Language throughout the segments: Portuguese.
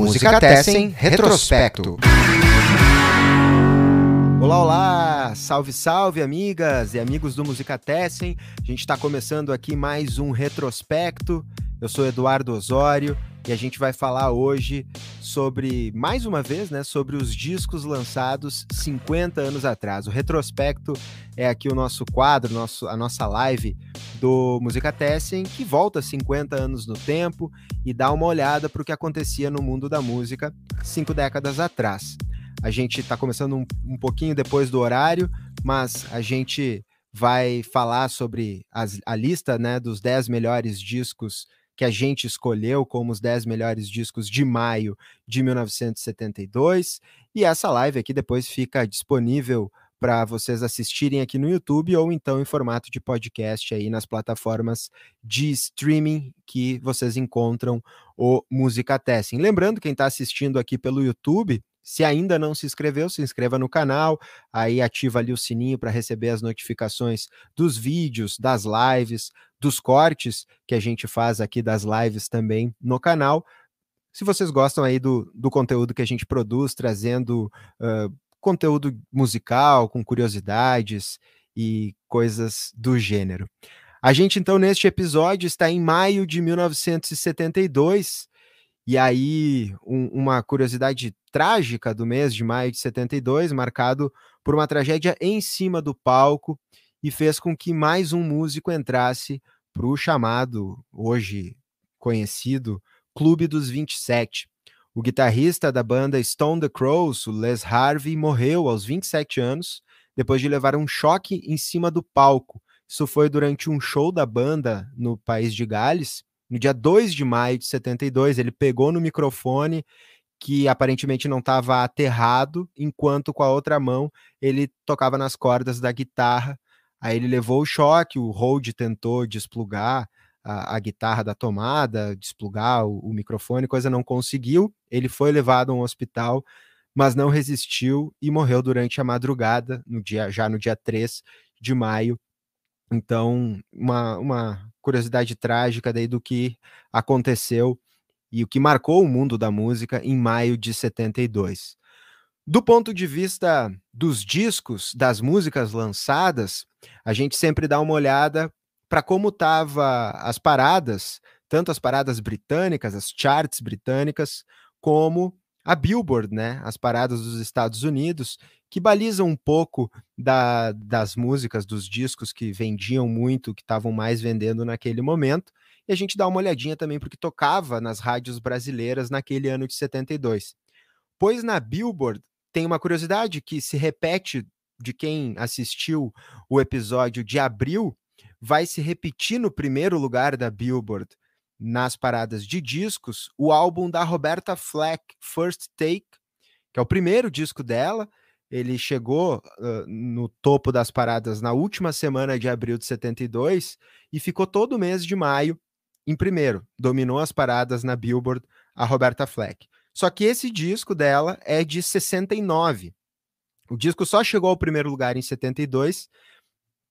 Música Tessen Retrospecto. Olá, olá! Salve, salve, amigas e amigos do Música Tessen. A gente está começando aqui mais um retrospecto. Eu sou Eduardo Osório e a gente vai falar hoje sobre, mais uma vez, né, sobre os discos lançados 50 anos atrás. O retrospecto é aqui o nosso quadro, nosso, a nossa live do Música Tessen, que volta 50 anos no tempo e dá uma olhada para o que acontecia no mundo da música cinco décadas atrás. A gente está começando um, um pouquinho depois do horário, mas a gente vai falar sobre as, a lista né, dos 10 melhores discos que a gente escolheu como os 10 melhores discos de maio de 1972. E essa live aqui depois fica disponível para vocês assistirem aqui no YouTube ou então em formato de podcast aí nas plataformas de streaming que vocês encontram o Música Testing. Lembrando, quem está assistindo aqui pelo YouTube, se ainda não se inscreveu, se inscreva no canal, aí ativa ali o sininho para receber as notificações dos vídeos, das lives, dos cortes que a gente faz aqui das lives também no canal. Se vocês gostam aí do, do conteúdo que a gente produz, trazendo uh, conteúdo musical, com curiosidades e coisas do gênero. A gente, então, neste episódio está em maio de 1972, e aí, um, uma curiosidade trágica do mês de maio de 72, marcado por uma tragédia em cima do palco, e fez com que mais um músico entrasse para o chamado, hoje conhecido, Clube dos 27. O guitarrista da banda Stone the Crows, Les Harvey, morreu aos 27 anos, depois de levar um choque em cima do palco. Isso foi durante um show da banda no país de Gales, no dia 2 de maio de 72, ele pegou no microfone que aparentemente não estava aterrado, enquanto com a outra mão ele tocava nas cordas da guitarra. Aí ele levou o choque, o Hold tentou desplugar a, a guitarra da tomada, desplugar o, o, microfone, coisa não conseguiu. Ele foi levado a um hospital, mas não resistiu e morreu durante a madrugada, no dia já no dia 3 de maio. Então, uma, uma curiosidade trágica daí do que aconteceu e o que marcou o mundo da música em maio de 72. Do ponto de vista dos discos, das músicas lançadas, a gente sempre dá uma olhada para como estavam as paradas, tanto as paradas britânicas, as charts britânicas, como a Billboard, né, as paradas dos Estados Unidos, que balizam um pouco da, das músicas, dos discos que vendiam muito, que estavam mais vendendo naquele momento, e a gente dá uma olhadinha também porque tocava nas rádios brasileiras naquele ano de 72. Pois na Billboard tem uma curiosidade que se repete de quem assistiu o episódio de abril, vai se repetir no primeiro lugar da Billboard nas paradas de discos, o álbum da Roberta Fleck, First Take, que é o primeiro disco dela. Ele chegou uh, no topo das paradas na última semana de abril de 72 e ficou todo mês de maio em primeiro. Dominou as paradas na Billboard, a Roberta Fleck. Só que esse disco dela é de 69. O disco só chegou ao primeiro lugar em 72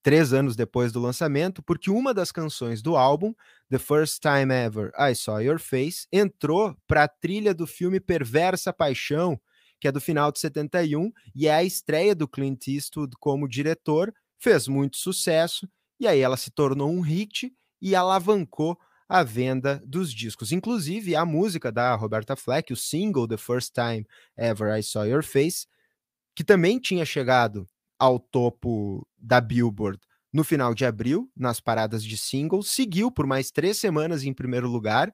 três anos depois do lançamento, porque uma das canções do álbum, The First Time Ever I Saw Your Face, entrou para a trilha do filme Perversa Paixão, que é do final de 71, e é a estreia do Clint Eastwood como diretor, fez muito sucesso, e aí ela se tornou um hit e alavancou a venda dos discos. Inclusive, a música da Roberta Fleck, o single The First Time Ever I Saw Your Face, que também tinha chegado ao topo da Billboard no final de abril, nas paradas de singles, seguiu por mais três semanas em primeiro lugar.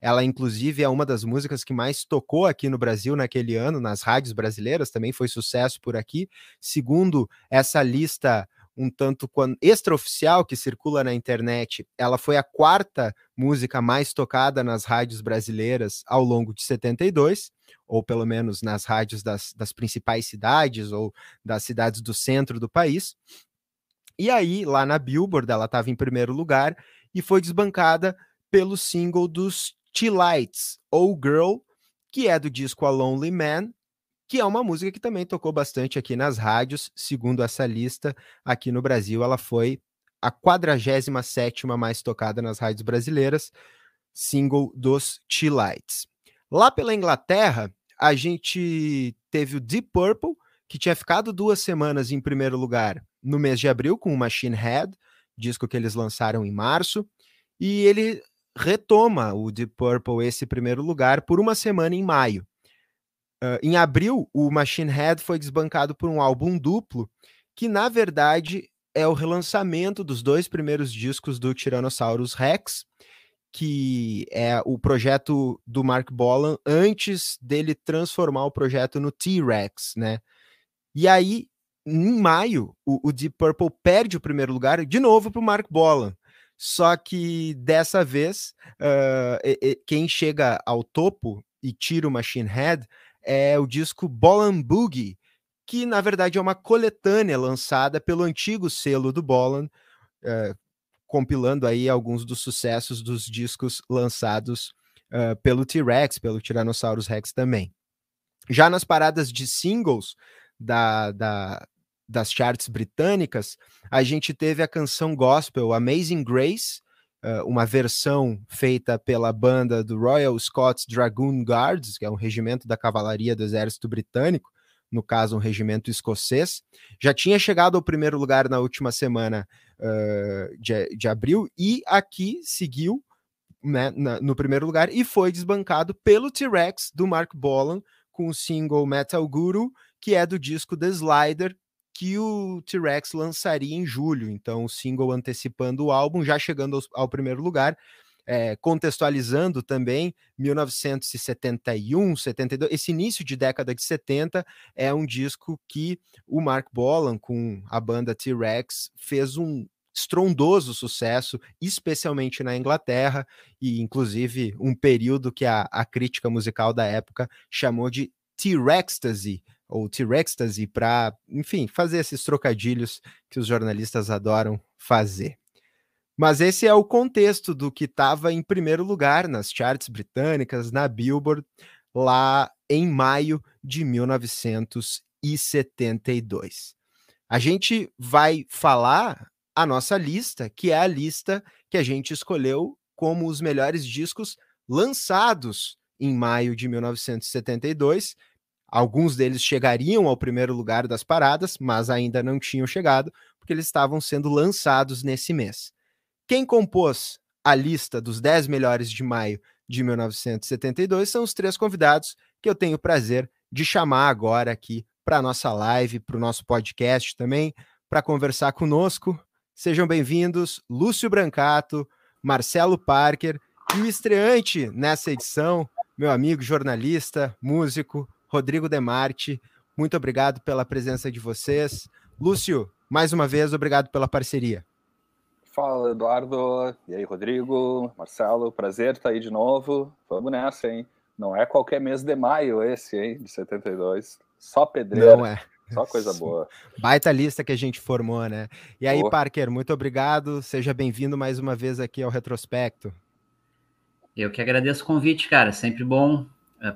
Ela, inclusive, é uma das músicas que mais tocou aqui no Brasil naquele ano, nas rádios brasileiras, também foi sucesso por aqui. Segundo essa lista um tanto extraoficial que circula na internet, ela foi a quarta música mais tocada nas rádios brasileiras ao longo de 72, ou pelo menos nas rádios das, das principais cidades ou das cidades do centro do país. E aí, lá na Billboard, ela estava em primeiro lugar e foi desbancada pelo single dos T-Lights, ou Girl, que é do disco A Lonely Man, que é uma música que também tocou bastante aqui nas rádios, segundo essa lista, aqui no Brasil ela foi a 47ª mais tocada nas rádios brasileiras, single dos T-Lights. Lá pela Inglaterra, a gente teve o Deep Purple, que tinha ficado duas semanas em primeiro lugar no mês de abril com o Machine Head, disco que eles lançaram em março, e ele retoma o Deep Purple esse primeiro lugar por uma semana em maio. Uh, em abril, o Machine Head foi desbancado por um álbum duplo, que na verdade é o relançamento dos dois primeiros discos do Tyrannosaurus Rex, que é o projeto do Mark Bolan antes dele transformar o projeto no T-Rex, né? E aí, em maio, o, o, Deep Purple perde o primeiro lugar de novo para o Mark Bolan. Só que dessa vez, uh, e, e, quem chega ao topo e tira o Machine Head é o disco Bolan Boogie, que na verdade é uma coletânea lançada pelo antigo selo do Bolan, uh, compilando aí alguns dos sucessos dos discos lançados uh, pelo T-Rex, pelo Tyrannosaurus Rex também. Já nas paradas de singles da, da, das charts britânicas, a gente teve a canção gospel Amazing Grace, uh, uma versão feita pela banda do Royal Scots Dragoon Guards, que é um regimento da cavalaria do exército britânico, no caso, um regimento escocês. Já tinha chegado ao primeiro lugar na última semana uh, de, de abril e aqui seguiu né, na, no primeiro lugar e foi desbancado pelo T-Rex do Mark Bolan com o single Metal Guru, que é do disco The Slider, que o T-Rex lançaria em julho. Então, o single antecipando o álbum, já chegando ao, ao primeiro lugar é, contextualizando também 1971, 72, esse início de década de 70 é um disco que o Mark Bolan com a banda T-Rex fez um estrondoso sucesso, especialmente na Inglaterra, e inclusive um período que a, a crítica musical da época chamou de T-Rextasy, ou T-Rextasy, para, enfim, fazer esses trocadilhos que os jornalistas adoram fazer. Mas esse é o contexto do que estava em primeiro lugar nas charts britânicas, na Billboard, lá em maio de 1972. A gente vai falar a nossa lista, que é a lista que a gente escolheu como os melhores discos lançados em maio de 1972. Alguns deles chegariam ao primeiro lugar das paradas, mas ainda não tinham chegado, porque eles estavam sendo lançados nesse mês. Quem compôs a lista dos 10 melhores de maio de 1972 são os três convidados que eu tenho o prazer de chamar agora aqui para a nossa live, para o nosso podcast também, para conversar conosco. Sejam bem-vindos, Lúcio Brancato, Marcelo Parker e o estreante nessa edição, meu amigo jornalista, músico, Rodrigo Demarte. Muito obrigado pela presença de vocês. Lúcio, mais uma vez, obrigado pela parceria. Fala, Eduardo. E aí, Rodrigo, Marcelo, prazer estar aí de novo. Vamos nessa, hein? Não é qualquer mês de maio esse, hein, de 72. Só pedreira. Não é. Só coisa boa. Baita lista que a gente formou, né? E aí, Boa. Parker, muito obrigado. Seja bem-vindo mais uma vez aqui ao Retrospecto. Eu que agradeço o convite, cara. Sempre bom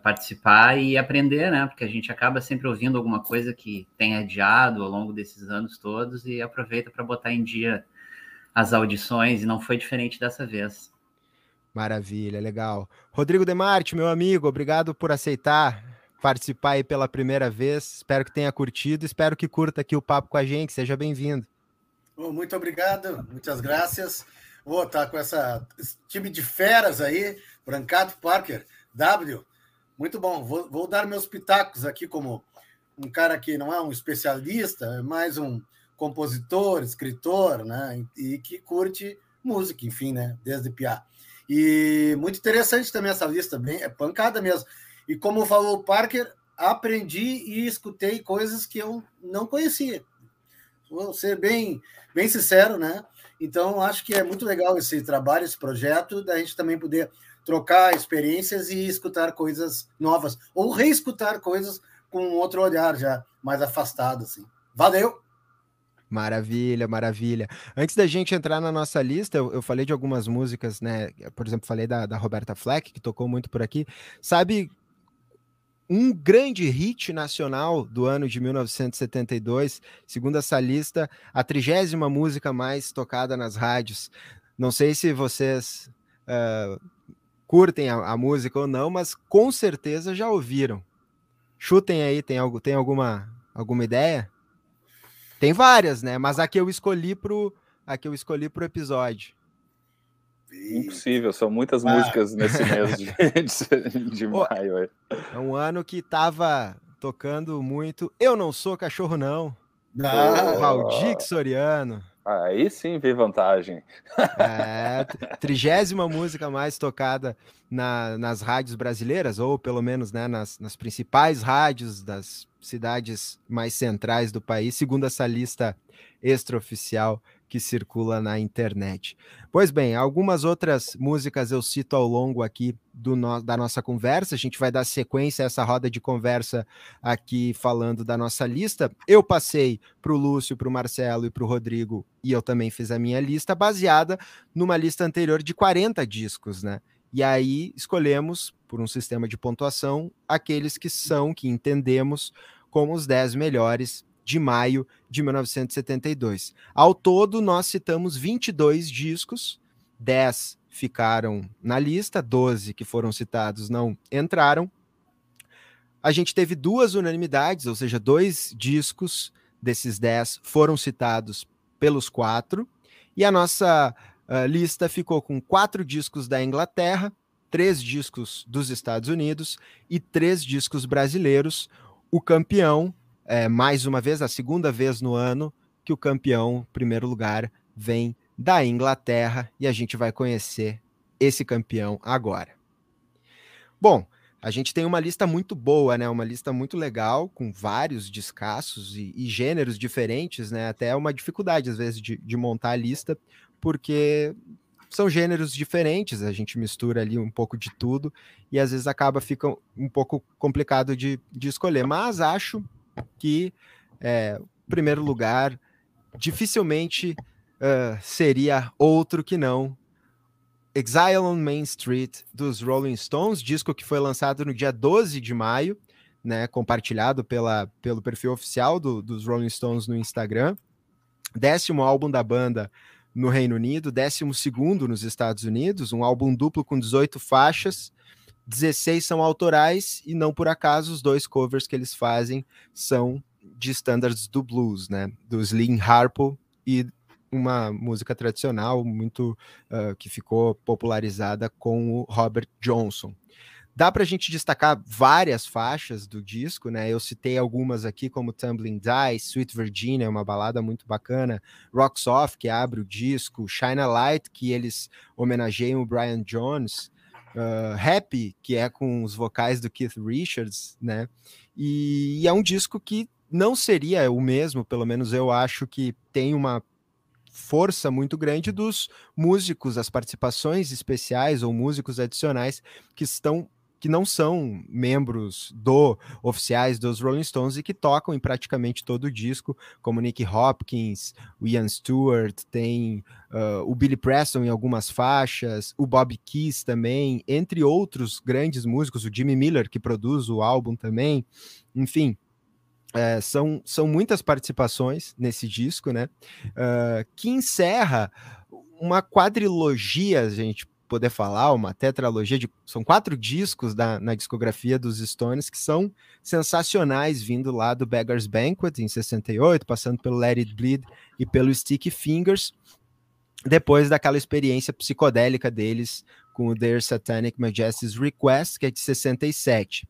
participar e aprender, né? Porque a gente acaba sempre ouvindo alguma coisa que tem adiado ao longo desses anos todos e aproveita para botar em dia as audições e não foi diferente dessa vez. Maravilha, legal. Rodrigo Demarte, meu amigo, obrigado por aceitar participar aí pela primeira vez. Espero que tenha curtido, espero que curta aqui o papo com a gente. Seja bem-vindo. muito obrigado, muitas graças. Vou estar com essa esse time de feras aí, Brancato Parker, W. Muito bom. Vou, vou dar meus pitacos aqui como um cara que não é um especialista, é mais um compositor, escritor, né? E que curte música, enfim, né? Desde piá. E muito interessante também essa lista, bem, é pancada mesmo. E como falou o Parker, aprendi e escutei coisas que eu não conhecia. Vou ser bem, bem sincero, né? Então, acho que é muito legal esse trabalho, esse projeto, da gente também poder trocar experiências e escutar coisas novas, ou reescutar coisas com outro olhar já mais afastado, assim. Valeu! Maravilha, maravilha. Antes da gente entrar na nossa lista, eu, eu falei de algumas músicas, né? Por exemplo, falei da, da Roberta Fleck, que tocou muito por aqui. Sabe um grande hit nacional do ano de 1972, segundo essa lista, a trigésima música mais tocada nas rádios. Não sei se vocês uh, curtem a, a, música ou não, mas com certeza já ouviram. Chutem aí, tem, algo, tem alguma, alguma ideia? Tem várias, né? Mas a que eu escolhi pro, a que eu escolhi pro episódio. Impossível, são muitas ah. músicas nesse mês de, de, de maio. É um ano que tava tocando muito Eu Não Sou Cachorro Não. Ah, Valdir Soriano. Aí sim vi vantagem. É, trigésima música mais tocada na, nas rádios brasileiras, ou pelo menos né, nas, nas principais rádios das cidades mais centrais do país, segundo essa lista extraoficial que circula na internet. Pois bem, algumas outras músicas eu cito ao longo aqui do no, da nossa conversa. A gente vai dar sequência a essa roda de conversa aqui falando da nossa lista. Eu passei para o Lúcio, para o Marcelo e para o Rodrigo, e eu também fiz a minha lista baseada numa lista anterior de 40 discos, né? E aí escolhemos, por um sistema de pontuação, aqueles que são, que entendemos como os 10 melhores de maio de 1972. Ao todo, nós citamos 22 discos, 10 ficaram na lista, 12 que foram citados não entraram. A gente teve duas unanimidades, ou seja, dois discos desses 10 foram citados pelos quatro, e a nossa uh, lista ficou com quatro discos da Inglaterra, três discos dos Estados Unidos e três discos brasileiros. O campeão é, mais uma vez, a segunda vez no ano que o campeão, primeiro lugar, vem da Inglaterra e a gente vai conhecer esse campeão agora. Bom, a gente tem uma lista muito boa, né? Uma lista muito legal, com vários descassos e, e gêneros diferentes, né? Até é uma dificuldade, às vezes, de, de montar a lista, porque são gêneros diferentes, a gente mistura ali um pouco de tudo e às vezes acaba fica um pouco complicado de, de escolher. Mas acho que, é, primeiro lugar, dificilmente uh, seria outro que não Exile on Main Street dos Rolling Stones, disco que foi lançado no dia 12 de maio, né, compartilhado pela, pelo perfil oficial do, dos Rolling Stones no Instagram. Décimo álbum da banda no Reino Unido, décimo segundo nos Estados Unidos, um álbum duplo com 18 faixas, 16 são autorais e não por acaso os dois covers que eles fazem são de standards do blues, né? Do Slim Harpo e uma música tradicional muito uh, que ficou popularizada com o Robert Johnson. Dá para a gente destacar várias faixas do disco, né? Eu citei algumas aqui, como Tumbling Dice, Sweet Virginia, uma balada muito bacana, Rocks Off, que abre o disco, Shine a Light, que eles homenageiam o Brian Jones, uh, Happy, que é com os vocais do Keith Richards, né? E, e é um disco que não seria o mesmo, pelo menos eu acho que tem uma força muito grande dos músicos, as participações especiais ou músicos adicionais que estão que não são membros do oficiais dos Rolling Stones e que tocam em praticamente todo o disco, como Nick Hopkins, o Ian Stewart, tem uh, o Billy Preston em algumas faixas, o Bob Keys também, entre outros grandes músicos, o Jimmy Miller que produz o álbum também, enfim. É, são, são muitas participações nesse disco, né? Uh, que encerra uma quadrilogia, gente poder falar, uma tetralogia de. São quatro discos da, na discografia dos Stones que são sensacionais, vindo lá do Beggar's Banquet em 68, passando pelo Let It Bleed e pelo Sticky Fingers, depois daquela experiência psicodélica deles com o Their Satanic Majesty's Request, que é de 67.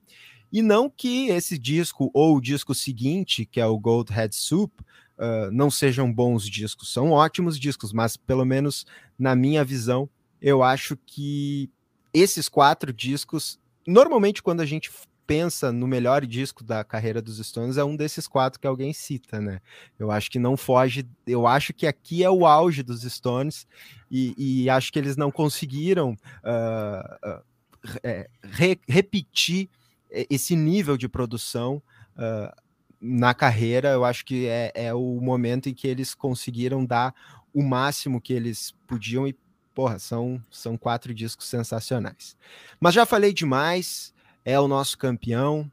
E não que esse disco ou o disco seguinte, que é o Gold Head Soup, uh, não sejam bons discos, são ótimos discos, mas pelo menos na minha visão, eu acho que esses quatro discos, normalmente quando a gente pensa no melhor disco da carreira dos Stones, é um desses quatro que alguém cita, né? Eu acho que não foge, eu acho que aqui é o auge dos Stones e, e acho que eles não conseguiram uh, uh, re, repetir esse nível de produção uh, na carreira. Eu acho que é, é o momento em que eles conseguiram dar o máximo que eles podiam e porra, são, são quatro discos sensacionais. Mas já falei demais, é o nosso campeão.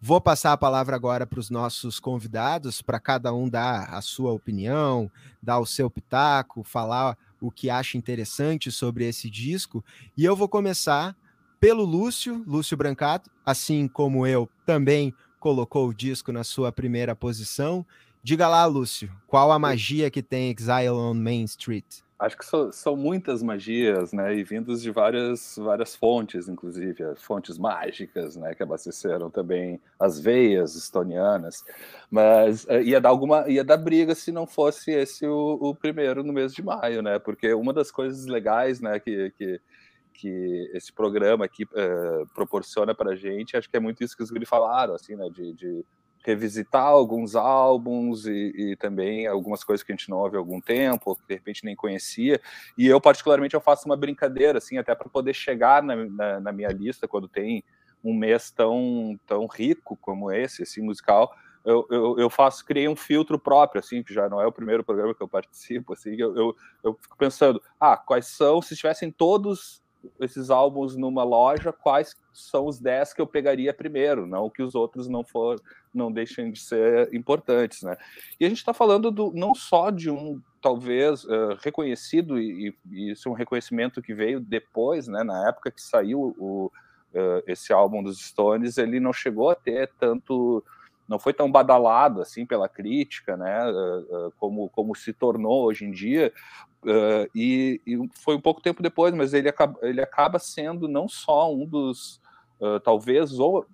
Vou passar a palavra agora para os nossos convidados, para cada um dar a sua opinião, dar o seu pitaco, falar o que acha interessante sobre esse disco. E eu vou começar pelo Lúcio, Lúcio Brancato, assim como eu, também colocou o disco na sua primeira posição. Diga lá, Lúcio, qual a magia que tem Exile on Main Street? Acho que são, são, muitas magias, né, e vindos de várias, várias fontes, inclusive, fontes mágicas, né, que abasteceram também as veias estonianas, mas uh, ia dar alguma, ia dar briga se não fosse esse o, o, primeiro no mês de maio, né, porque uma das coisas legais, né, que, que, que esse programa aqui uh, proporciona para a gente, acho que é muito isso que os guri falaram, assim, né, de, de revisitar alguns álbuns e, e, também algumas coisas que a gente não ouve há algum tempo, que de repente nem conhecia. E eu, particularmente, eu faço uma brincadeira, assim, até para poder chegar na, na, na, minha lista quando tem um mês tão, tão rico como esse, assim, musical. Eu, eu, eu, faço, criei um filtro próprio, assim, que já não é o primeiro programa que eu participo, assim, eu, eu, eu fico pensando, ah, quais são, se estivessem todos esses álbuns numa loja, quais são os 10 que eu pegaria primeiro, não que os outros não for, não deixem de ser importantes, né? E a gente está falando do, não só de um talvez uh, reconhecido e, e, isso é um reconhecimento que veio depois, né? Na época que saiu o, uh, esse álbum dos Stones, ele não chegou a ter tanto não foi tão badalado assim pela crítica, né, como, como se tornou hoje em dia, e, e, foi um pouco tempo depois, mas ele acaba, ele acaba sendo não só um dos, talvez, ou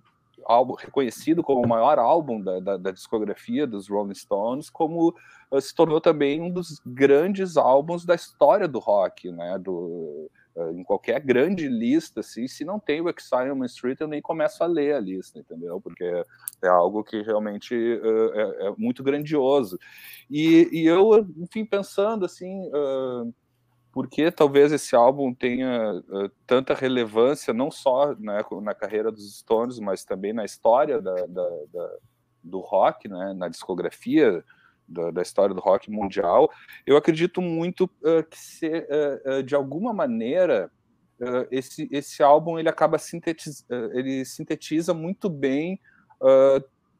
álbum reconhecido como o maior álbum da, da, da discografia dos Rolling Stones, como se tornou também um dos grandes álbuns da história do rock, né? Do, em qualquer grande lista, assim, se não tem o Exile on Street, eu nem começo a ler a lista, entendeu? Porque é algo que realmente uh, é, é, muito grandioso. E, e, eu, enfim, pensando assim, uh, por que talvez esse álbum tenha uh, tanta relevância, não só né, na carreira dos Stones, mas também na história da, da, da, do rock, né, na discografia da, da, história do rock mundial, eu acredito muito uh, que, se, uh, uh, de alguma maneira, esse, esse álbum ele acaba sintetiz, ele sintetiza muito bem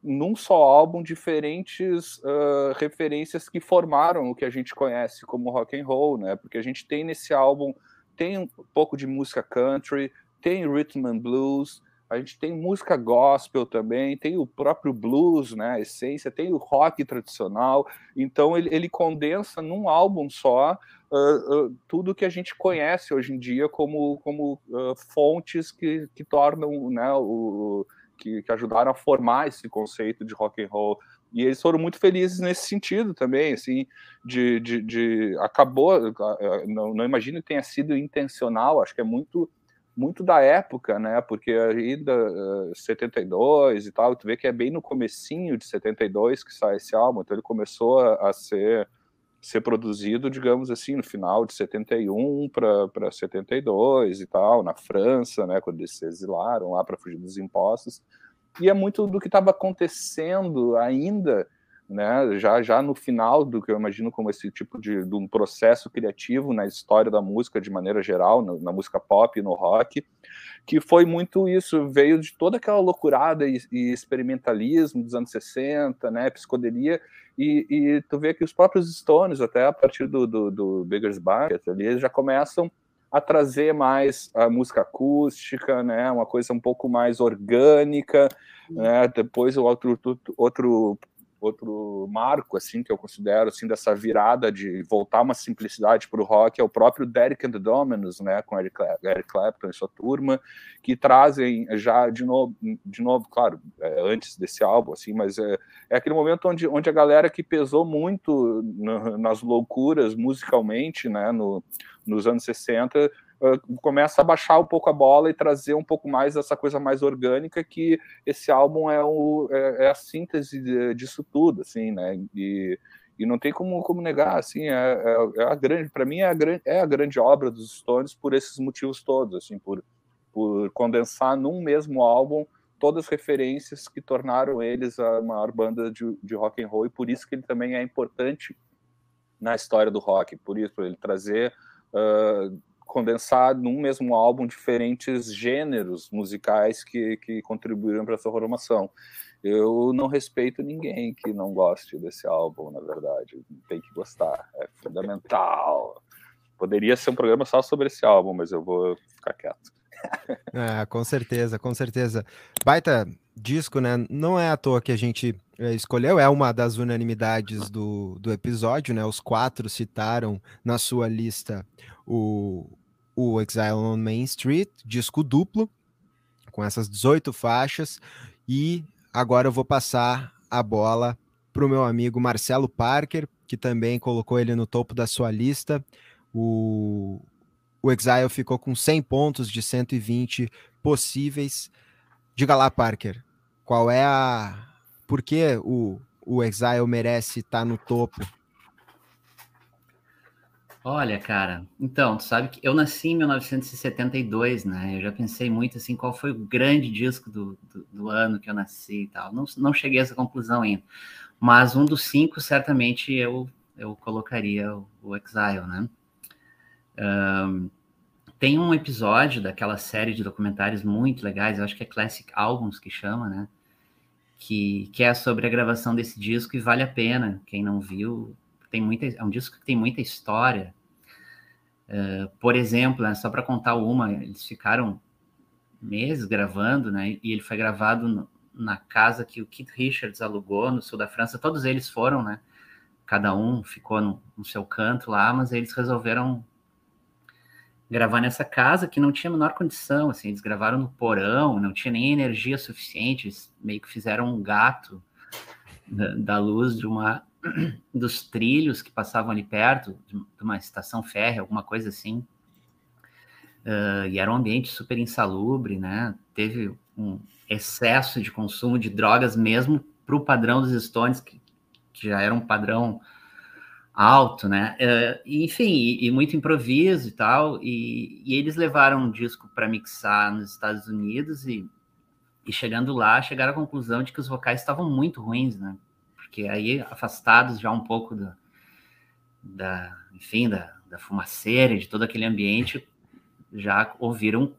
num só álbum diferentes referências que formaram o que a gente conhece como rock and roll, né? Porque a gente tem nesse álbum tem um pouco de música country, tem rhythm and blues, a gente tem música gospel também, tem o próprio blues, né, a essência, tem o rock tradicional, então ele, ele condensa num álbum só uh, uh, tudo que a gente conhece hoje em dia como, como uh, fontes que, que tornam, né, o, que, que ajudaram a formar esse conceito de rock and roll. E eles foram muito felizes nesse sentido também, assim, de, de, de acabou, não, não imagino que tenha sido intencional, acho que é muito muito da época, né? Porque ainda uh, 72 e tal, tu vê que é bem no comecinho de 72 que sai esse álbum, então ele começou a, a ser ser produzido, digamos assim, no final de 71 para 72 e tal, na França, né, quando eles se exilaram lá para fugir dos impostos. E é muito do que estava acontecendo ainda né, já, já no final do que eu imagino como esse tipo de, de um processo criativo na história da música de maneira geral, na, na, música pop, no rock, que foi muito isso, veio de toda aquela loucurada e, e experimentalismo dos anos 60, né, psicodelia, e, e, tu vê que os próprios Stones, até a partir do, do, do Beggar's Banquet, ali, eles já começam a trazer mais a música acústica, né, uma coisa um pouco mais orgânica, né, depois o outro, outro outro marco assim que eu considero assim dessa virada de voltar uma simplicidade para o rock é o próprio Derek and the Dominos, né, com Eric, Eric Clapton e sua turma, que trazem já de novo, de novo, claro, é, antes desse álbum assim, mas é, é aquele momento onde, onde a galera que pesou muito no, nas loucuras musicalmente, né, no, nos anos 60 começa a baixar um pouco a bola e trazer um pouco mais essa coisa mais orgânica que esse álbum é, o, é, é a síntese disso tudo, assim, né? E, e não tem como, como negar, assim, é, é, é a grande, para mim é a, grande, é a grande obra dos Stones por esses motivos todos, assim, por, por condensar num mesmo álbum todas as referências que tornaram eles a maior banda de, de rock and roll e por isso que ele também é importante na história do rock, por isso ele trazer uh, condensar num mesmo álbum diferentes gêneros musicais que, que contribuíram para essa formação. Eu não respeito ninguém que não goste desse álbum, na verdade. Tem que gostar, é fundamental. Poderia ser um programa só sobre esse álbum, mas eu vou ficar quieto. É, com certeza, com certeza. Baita disco, né? Não é à toa que a gente é, escolheu, é uma das unanimidades do, do episódio, né? Os quatro citaram na sua lista o, o Exile on Main Street, disco duplo, com essas 18 faixas. E agora eu vou passar a bola para o meu amigo Marcelo Parker, que também colocou ele no topo da sua lista. O, o Exile ficou com 100 pontos de 120 possíveis. Diga lá, Parker, qual é a. Por que o, o Exile merece estar no topo? Olha, cara, então, tu sabe que eu nasci em 1972, né? Eu já pensei muito assim, qual foi o grande disco do, do, do ano que eu nasci e tal. Não, não cheguei a essa conclusão ainda. Mas um dos cinco, certamente, eu, eu colocaria o, o Exile, né? Um, tem um episódio daquela série de documentários muito legais, eu acho que é Classic Albums que chama, né? Que, que é sobre a gravação desse disco e vale a pena. Quem não viu, tem muita, é um disco que tem muita história. Uh, por exemplo, né, só para contar uma, eles ficaram meses gravando, né? E ele foi gravado no, na casa que o Keith Richards alugou no sul da França. Todos eles foram, né? Cada um ficou no, no seu canto lá, mas eles resolveram gravar nessa casa que não tinha a menor condição, assim, eles gravaram no porão, não tinha nem energia suficiente, meio que fizeram um gato da, da luz de uma dos trilhos que passavam ali perto, de uma estação férrea, alguma coisa assim. Uh, e era um ambiente super insalubre, né? Teve um excesso de consumo de drogas mesmo para o padrão dos Stones, que, que já era um padrão alto, né? Uh, enfim, e, e, muito improviso e tal. E, e eles levaram um disco para mixar nos Estados Unidos e, e chegando lá, chegaram à conclusão de que os vocais estavam muito ruins, né? Porque aí, afastados já um pouco da, da enfim, da, da fumaceira e de todo aquele ambiente, já ouviram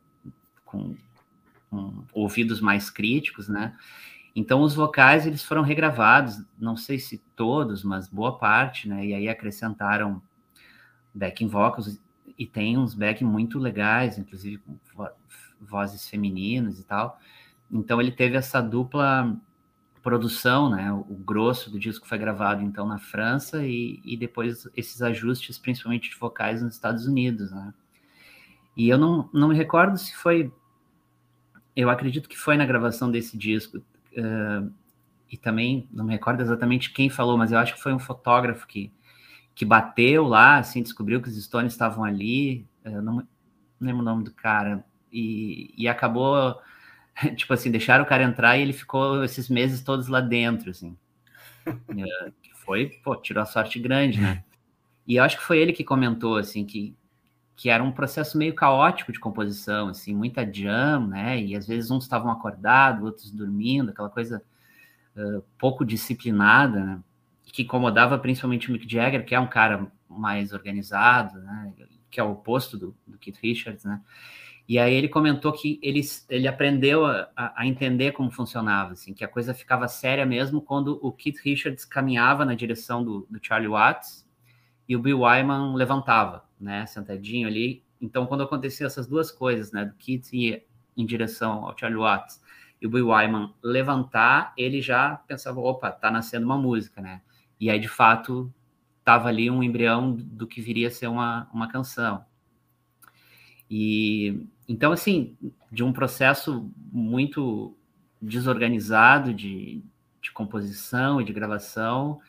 com, com ouvidos mais críticos, né? Então os vocais eles foram regravados, não sei se todos, mas boa parte, né? E aí acrescentaram backing vocals e tem uns backing muito legais, inclusive com vo vozes femininas e tal. Então ele teve essa dupla produção, né? O grosso do disco foi gravado então na França e, e depois esses ajustes, principalmente de vocais nos Estados Unidos, né? E eu não, não me recordo se foi. Eu acredito que foi na gravação desse disco uh, e também não me recordo exatamente quem falou, mas eu acho que foi um fotógrafo que, que bateu lá, assim, descobriu que os Stones estavam ali, uh, não, não lembro o nome do cara, e, e acabou, tipo assim, deixaram o cara entrar e ele ficou esses meses todos lá dentro, assim. Que foi, pô, tirou a sorte grande, né? E eu acho que foi ele que comentou, assim, que, que era um processo meio caótico de composição, assim, muita jam, né? E às vezes uns estavam acordados, outros dormindo, aquela coisa uh, pouco disciplinada, né? Que incomodava principalmente o Mick Jagger, que é um cara mais organizado, né? Que é o oposto do, do Keith Richards, né? E aí ele comentou que ele, ele aprendeu a, a, entender como funcionava, assim, que a coisa ficava séria mesmo quando o Keith Richards caminhava na direção do, do Charlie Watts e o Bill Wyman levantava, né, sentadinho ali. Então, quando acontecia essas duas coisas, né, do Keith ir em direção ao Charlie Watts e o Bill Wyman levantar, ele já pensava, opa, tá nascendo uma música, né? E aí, de fato, tava ali um embrião do que viria a ser uma, uma canção. E então, assim, de um processo muito desorganizado de, de composição e de gravação,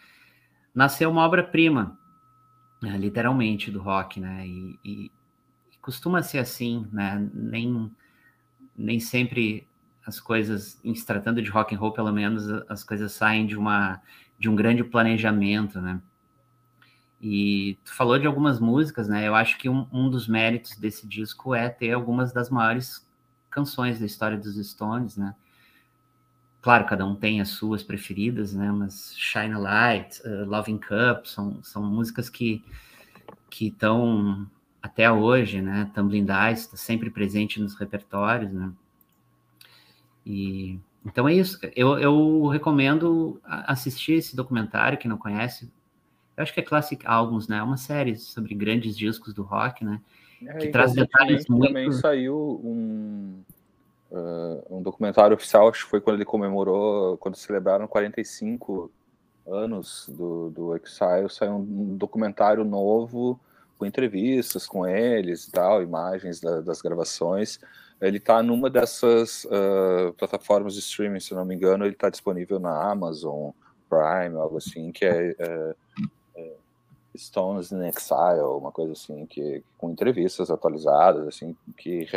nasceu uma obra-prima, né, literalmente, do rock, né? E, e, costuma ser assim, né? Nem, nem sempre as coisas, em se tratando de rock and roll, pelo menos, as coisas saem de uma de um grande planejamento, né? E tu falou de algumas músicas, né? Eu acho que um, um dos méritos desse disco é ter algumas das maiores canções da história dos Stones, né? Claro, cada um tem as suas preferidas, né? Mas Shine a Light, uh, Loving Cup são, são músicas que que estão até hoje, né? Tumbling Dice está sempre presente nos repertórios, né? E então é isso. Eu, eu recomendo assistir esse documentário que não conhece. Eu acho que é Classic Albums, né? É uma série sobre grandes discos do rock, né? É, que traz detalhes muito... Também saiu um, uh, um documentário oficial, acho que foi quando ele comemorou, quando celebraram 45 anos do, do Exile, saiu um documentário novo com entrevistas com eles e tal, imagens da, das gravações. Ele está numa dessas uh, plataformas de streaming, se não me engano, ele está disponível na Amazon Prime, algo assim, que é, é Stones in Exile, uma coisa assim, que com entrevistas atualizadas, assim, que,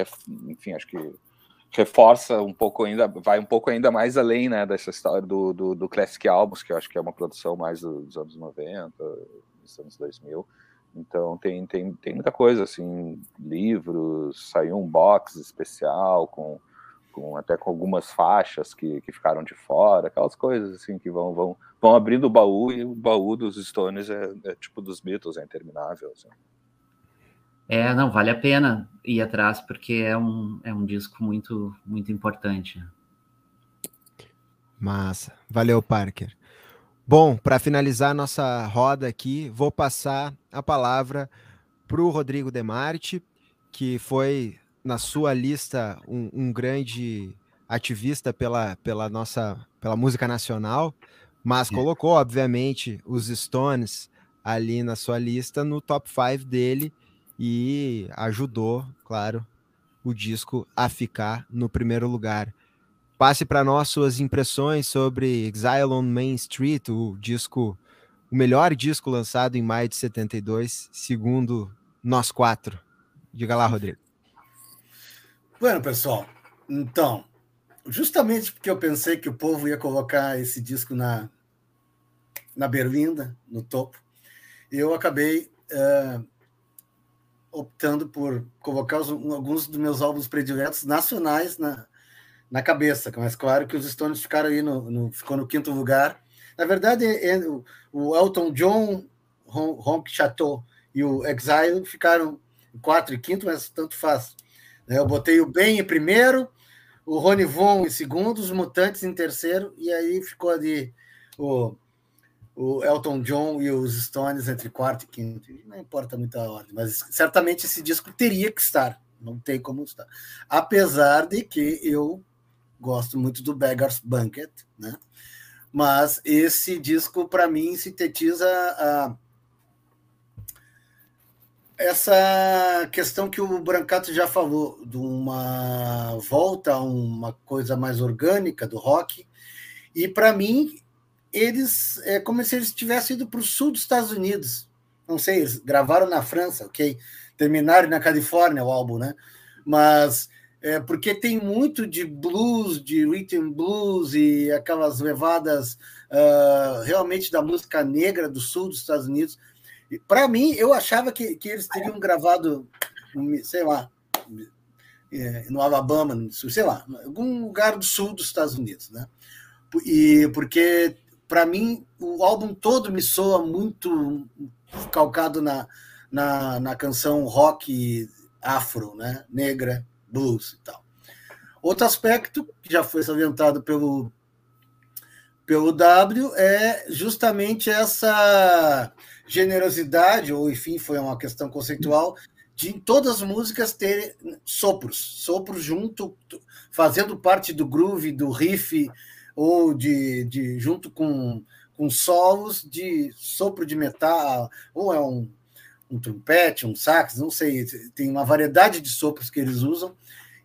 enfim, acho que reforça um pouco ainda, vai um pouco ainda mais além, né, dessa história do, do, do Classic Albums, que eu acho que é uma produção mais dos anos 90, dos anos 2000. Então tem, tem, tem muita coisa, assim, livros, saiu um box especial com, com até com algumas faixas que, que ficaram de fora, aquelas coisas assim que vão, vão, vão abrindo o baú e o baú dos Stones é, é tipo dos Beatles, é interminável. Assim. É, não, vale a pena ir atrás, porque é um, é um disco muito, muito importante. Massa. Valeu, Parker. Bom, para finalizar nossa roda aqui, vou passar a palavra para o Rodrigo Demarte, que foi, na sua lista, um, um, grande ativista pela, pela nossa pela música nacional, mas colocou, obviamente, os Stones ali na sua lista no top 5 dele e ajudou, claro, o disco a ficar no primeiro lugar. Passe para nós suas impressões sobre Exile on Main Street, o disco, o melhor disco lançado em maio de 72, segundo nós quatro. Diga lá, Rodrigo. Bueno, pessoal, então, justamente porque eu pensei que o povo ia colocar esse disco na, na berlinda, no topo, eu acabei uh, optando por colocar os, alguns dos meus álbuns prediletos nacionais na, na cabeça, mas claro que os Stones ficaram aí no, no ficou no quinto lugar. Na verdade, é, é, o, o Elton John, Ronk Chateau e o Exile ficaram em quatro e quinto, mas tanto faz. Né? Eu botei o Ben em primeiro, o Rony Von em segundo, os Mutantes em terceiro, e aí ficou ali o o Elton John e os Stones entre quarto e quinto. Não importa muito a ordem, mas certamente esse disco teria que estar. Não tem como estar. Apesar de que eu gosto muito do Beggar's Banquet, né? Mas esse disco, para mim, sintetiza a, essa questão que o Brancato já falou, de uma volta a uma coisa mais orgânica do rock. E para mim, eles é como se eles tivessem ido para o sul dos Estados Unidos. Não sei, eles gravaram na França, ok? Terminaram na Califórnia o álbum, né? Mas é porque tem muito de blues, de rhythm blues e aquelas levadas uh, realmente da música negra do sul dos Estados Unidos. Para mim, eu achava que, que eles teriam gravado, sei lá, é, no Alabama, sei lá, algum lugar do sul dos Estados Unidos, né? E porque para mim, o álbum todo me soa muito calcado na, na, na canção rock afro, né? negra, blues e tal. Outro aspecto que já foi salientado pelo, pelo W é justamente essa generosidade, ou enfim, foi uma questão conceitual, de todas as músicas ter sopros, sopros junto, fazendo parte do groove, do riff, ou de, de junto com, com solos de sopro de metal, ou é um, um trompete, um sax, não sei, tem uma variedade de sopros que eles usam,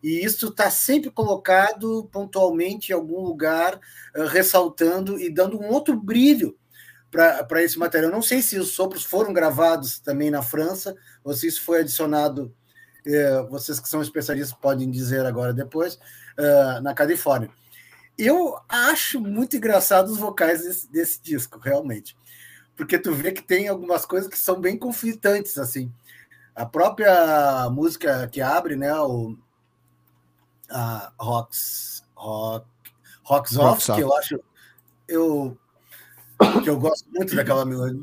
e isso está sempre colocado pontualmente em algum lugar, uh, ressaltando e dando um outro brilho para esse material. Não sei se os sopros foram gravados também na França, ou se isso foi adicionado, uh, vocês que são especialistas podem dizer agora depois, uh, na Califórnia. Eu acho muito engraçado os vocais desse, desse, disco, realmente. Porque tu vê que tem algumas coisas que são bem conflitantes, assim. A própria música que abre, né, o a Rocks, Rock, Rocks Off, que eu acho eu que eu gosto muito daquela melodia.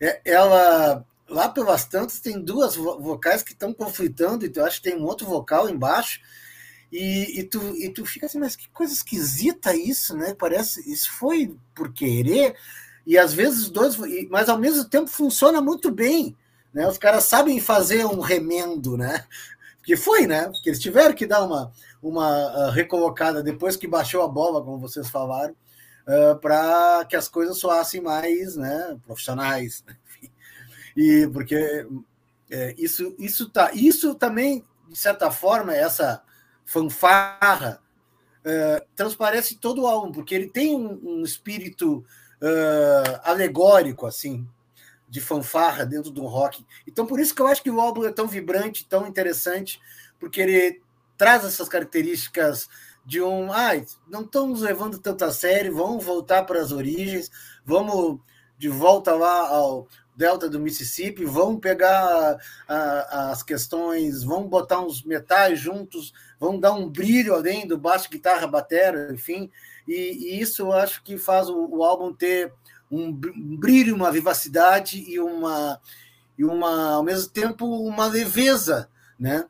É, ela lá pelas tantas tem duas vocais que estão conflitando, então eu acho que tem um outro vocal embaixo e, e, tu, e tu fica assim, mas que coisa esquisita isso, né? Parece, isso foi por querer, e às vezes os dois, mas ao mesmo tempo funciona muito bem. né? Os caras sabem fazer um remendo, né? Que foi, né? Porque eles tiveram que dar uma, uma uh, recolocada depois que baixou a bola, como vocês falaram, uh, para que as coisas soassem mais né, profissionais. e porque é, isso, isso, tá, isso também, de certa forma, essa fanfarra uh, transparece todo o álbum, porque ele tem um, um espírito alegórico, assim, de fanfarra dentro do rock. Então, por isso que eu acho que o álbum é tão vibrante, tão interessante, porque ele traz essas características de um. Ai, ah, não estamos levando tanto a sério, vamos voltar para as origens, vamos de volta lá ao delta do Mississippi, vamos pegar a, a, as questões, vamos botar uns metais juntos, vamos dar um brilho além do baixo, guitarra, batera, enfim. E, e isso eu acho que faz o, o álbum ter um brilho, uma vivacidade e uma, e uma ao mesmo tempo, uma leveza, né?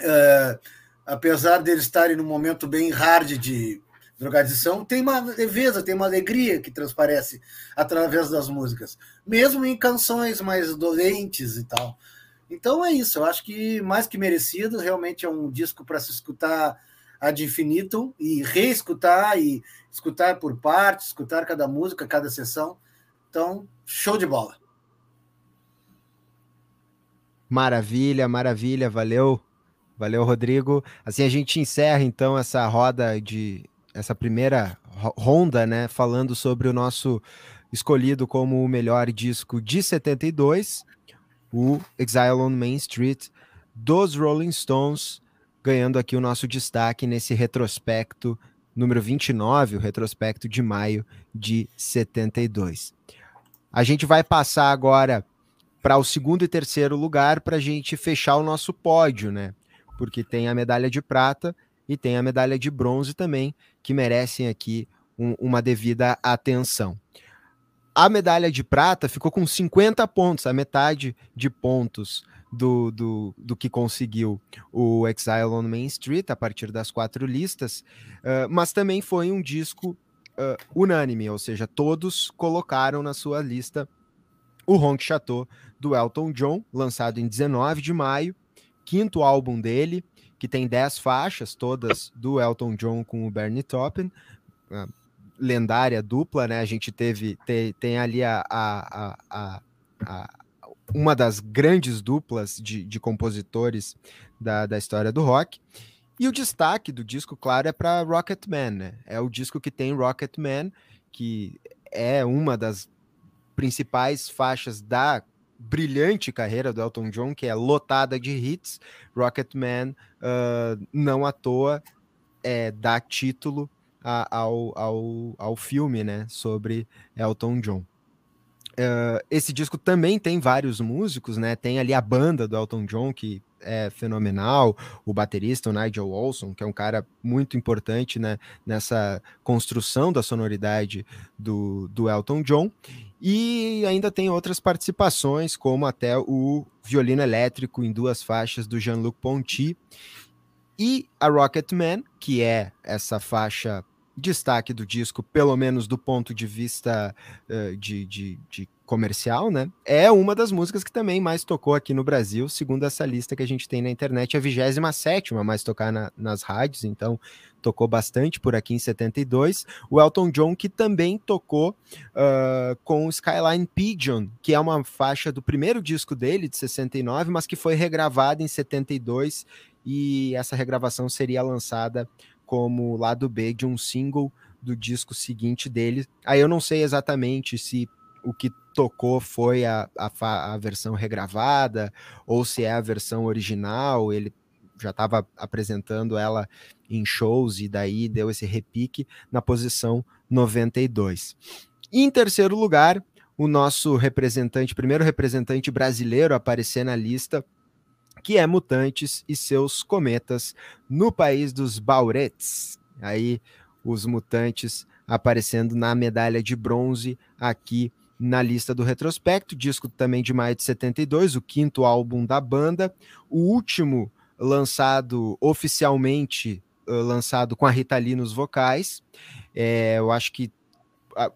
É, apesar deles estarem num momento bem hard de drogadição, tem uma leveza, tem uma alegria que transparece através das músicas, mesmo em canções mais dolentes e tal. Então é isso, eu acho que mais que merecido, realmente é um disco para se escutar ad infinitum e reescutar e escutar por partes, escutar cada música, cada sessão. Então, show de bola. Maravilha, maravilha, valeu. Valeu, Rodrigo. Assim a gente encerra então essa roda de essa primeira ronda, né, falando sobre o nosso escolhido como o melhor disco de 72, o Exile on Main Street dos Rolling Stones, ganhando aqui o nosso destaque nesse retrospecto número 29, o retrospecto de maio de 72. A gente vai passar agora para o segundo e terceiro lugar para a gente fechar o nosso pódio, né? Porque tem a medalha de prata e tem a medalha de bronze também, que merecem aqui um, uma devida atenção. A medalha de prata ficou com 50 pontos, a metade de pontos do, do, do que conseguiu o Exile on Main Street a partir das quatro listas, uh, mas também foi um disco uh, unânime, ou seja, todos colocaram na sua lista o Honk Chateau do Elton John, lançado em 19 de maio, quinto álbum dele, que tem 10 faixas, todas do Elton John com o Bernie Taupin, lendária dupla, né? A gente teve, tem, tem ali a, a, a, a uma das grandes duplas de, de compositores da, da história do rock. E o destaque do disco, claro, é para Rocket Man, né? É o disco que tem Rocket Man, que é uma das principais faixas da brilhante carreira do Elton John, que é lotada de hits. Rocket Man, uh, não à toa, é, dá título a, ao, ao, ao filme né, sobre Elton John. Uh, esse disco também tem vários músicos, né? Tem ali a banda do Elton John, que é fenomenal, o baterista, o Nigel Olson, que é um cara muito importante né, nessa construção da sonoridade do, do Elton John. E ainda tem outras participações, como até o violino elétrico em duas faixas do Jean-Luc Ponty. E a Rocket Man, que é essa faixa destaque do disco, pelo menos do ponto de vista uh, de, de, de, comercial, né? É uma das músicas que também mais tocou aqui no Brasil, segundo essa lista que a gente tem na internet, a 27 mais tocar na, nas rádios, então tocou bastante por aqui em 72. O Elton John, que também tocou uh, com Skyline Pigeon, que é uma faixa do primeiro disco dele, de 69, mas que foi regravada em 72 e essa regravação seria lançada como lado B de um single do disco seguinte dele. Aí eu não sei exatamente se o que tocou foi a, a, a versão regravada ou se é a versão original. Ele já estava apresentando ela em shows e daí deu esse repique na posição 92. E em terceiro lugar, o nosso representante, primeiro representante brasileiro a aparecer na lista que é Mutantes e seus cometas no país dos Bauretes. Aí os Mutantes aparecendo na medalha de bronze aqui na lista do retrospecto, disco também de maio de 72, o quinto álbum da banda, o último lançado oficialmente uh, lançado com a Rita Lee nos vocais. É, eu acho que a,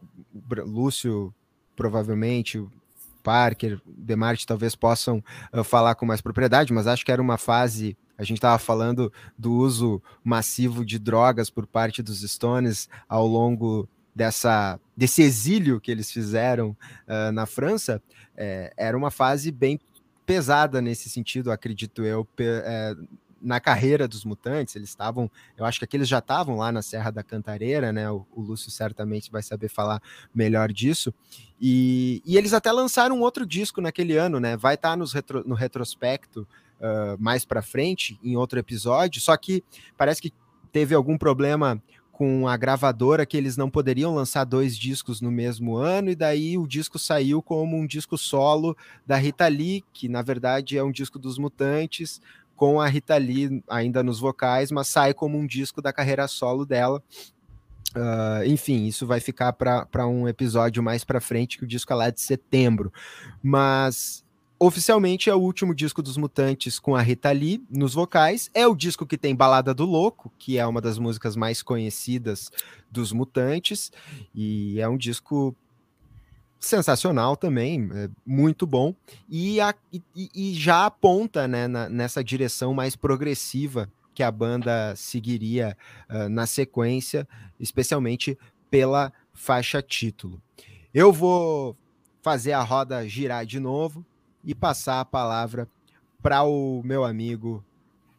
Lúcio provavelmente Parker, Demarte talvez possam uh, falar com mais propriedade, mas acho que era uma fase. A gente estava falando do uso massivo de drogas por parte dos Stones ao longo dessa, desse exílio que eles fizeram uh, na França. É, era uma fase bem pesada nesse sentido, acredito eu, é, na carreira dos mutantes, eles estavam, eu acho que aqueles já estavam lá na Serra da Cantareira, né? O, o Lúcio certamente vai saber falar melhor disso. E, e, eles até lançaram outro disco naquele ano, né? Vai estar tá retro, no retrospecto uh, mais para frente, em outro episódio. Só que parece que teve algum problema com a gravadora que eles não poderiam lançar dois discos no mesmo ano, e daí o disco saiu como um disco solo da Rita Lee, que na verdade é um disco dos Mutantes, com a Rita Lee ainda nos vocais, mas sai como um disco da carreira solo dela. Uh, enfim, isso vai ficar para um episódio mais para frente, que o disco é lá de setembro. Mas oficialmente é o último disco dos Mutantes com a Rita Lee nos vocais. É o disco que tem Balada do Louco, que é uma das músicas mais conhecidas dos Mutantes, e é um disco sensacional também, é muito bom, e, a, e, e já aponta né, na, nessa direção mais progressiva que a banda seguiria uh, na sequência, especialmente pela faixa título. Eu vou fazer a roda girar de novo e passar a palavra para o meu amigo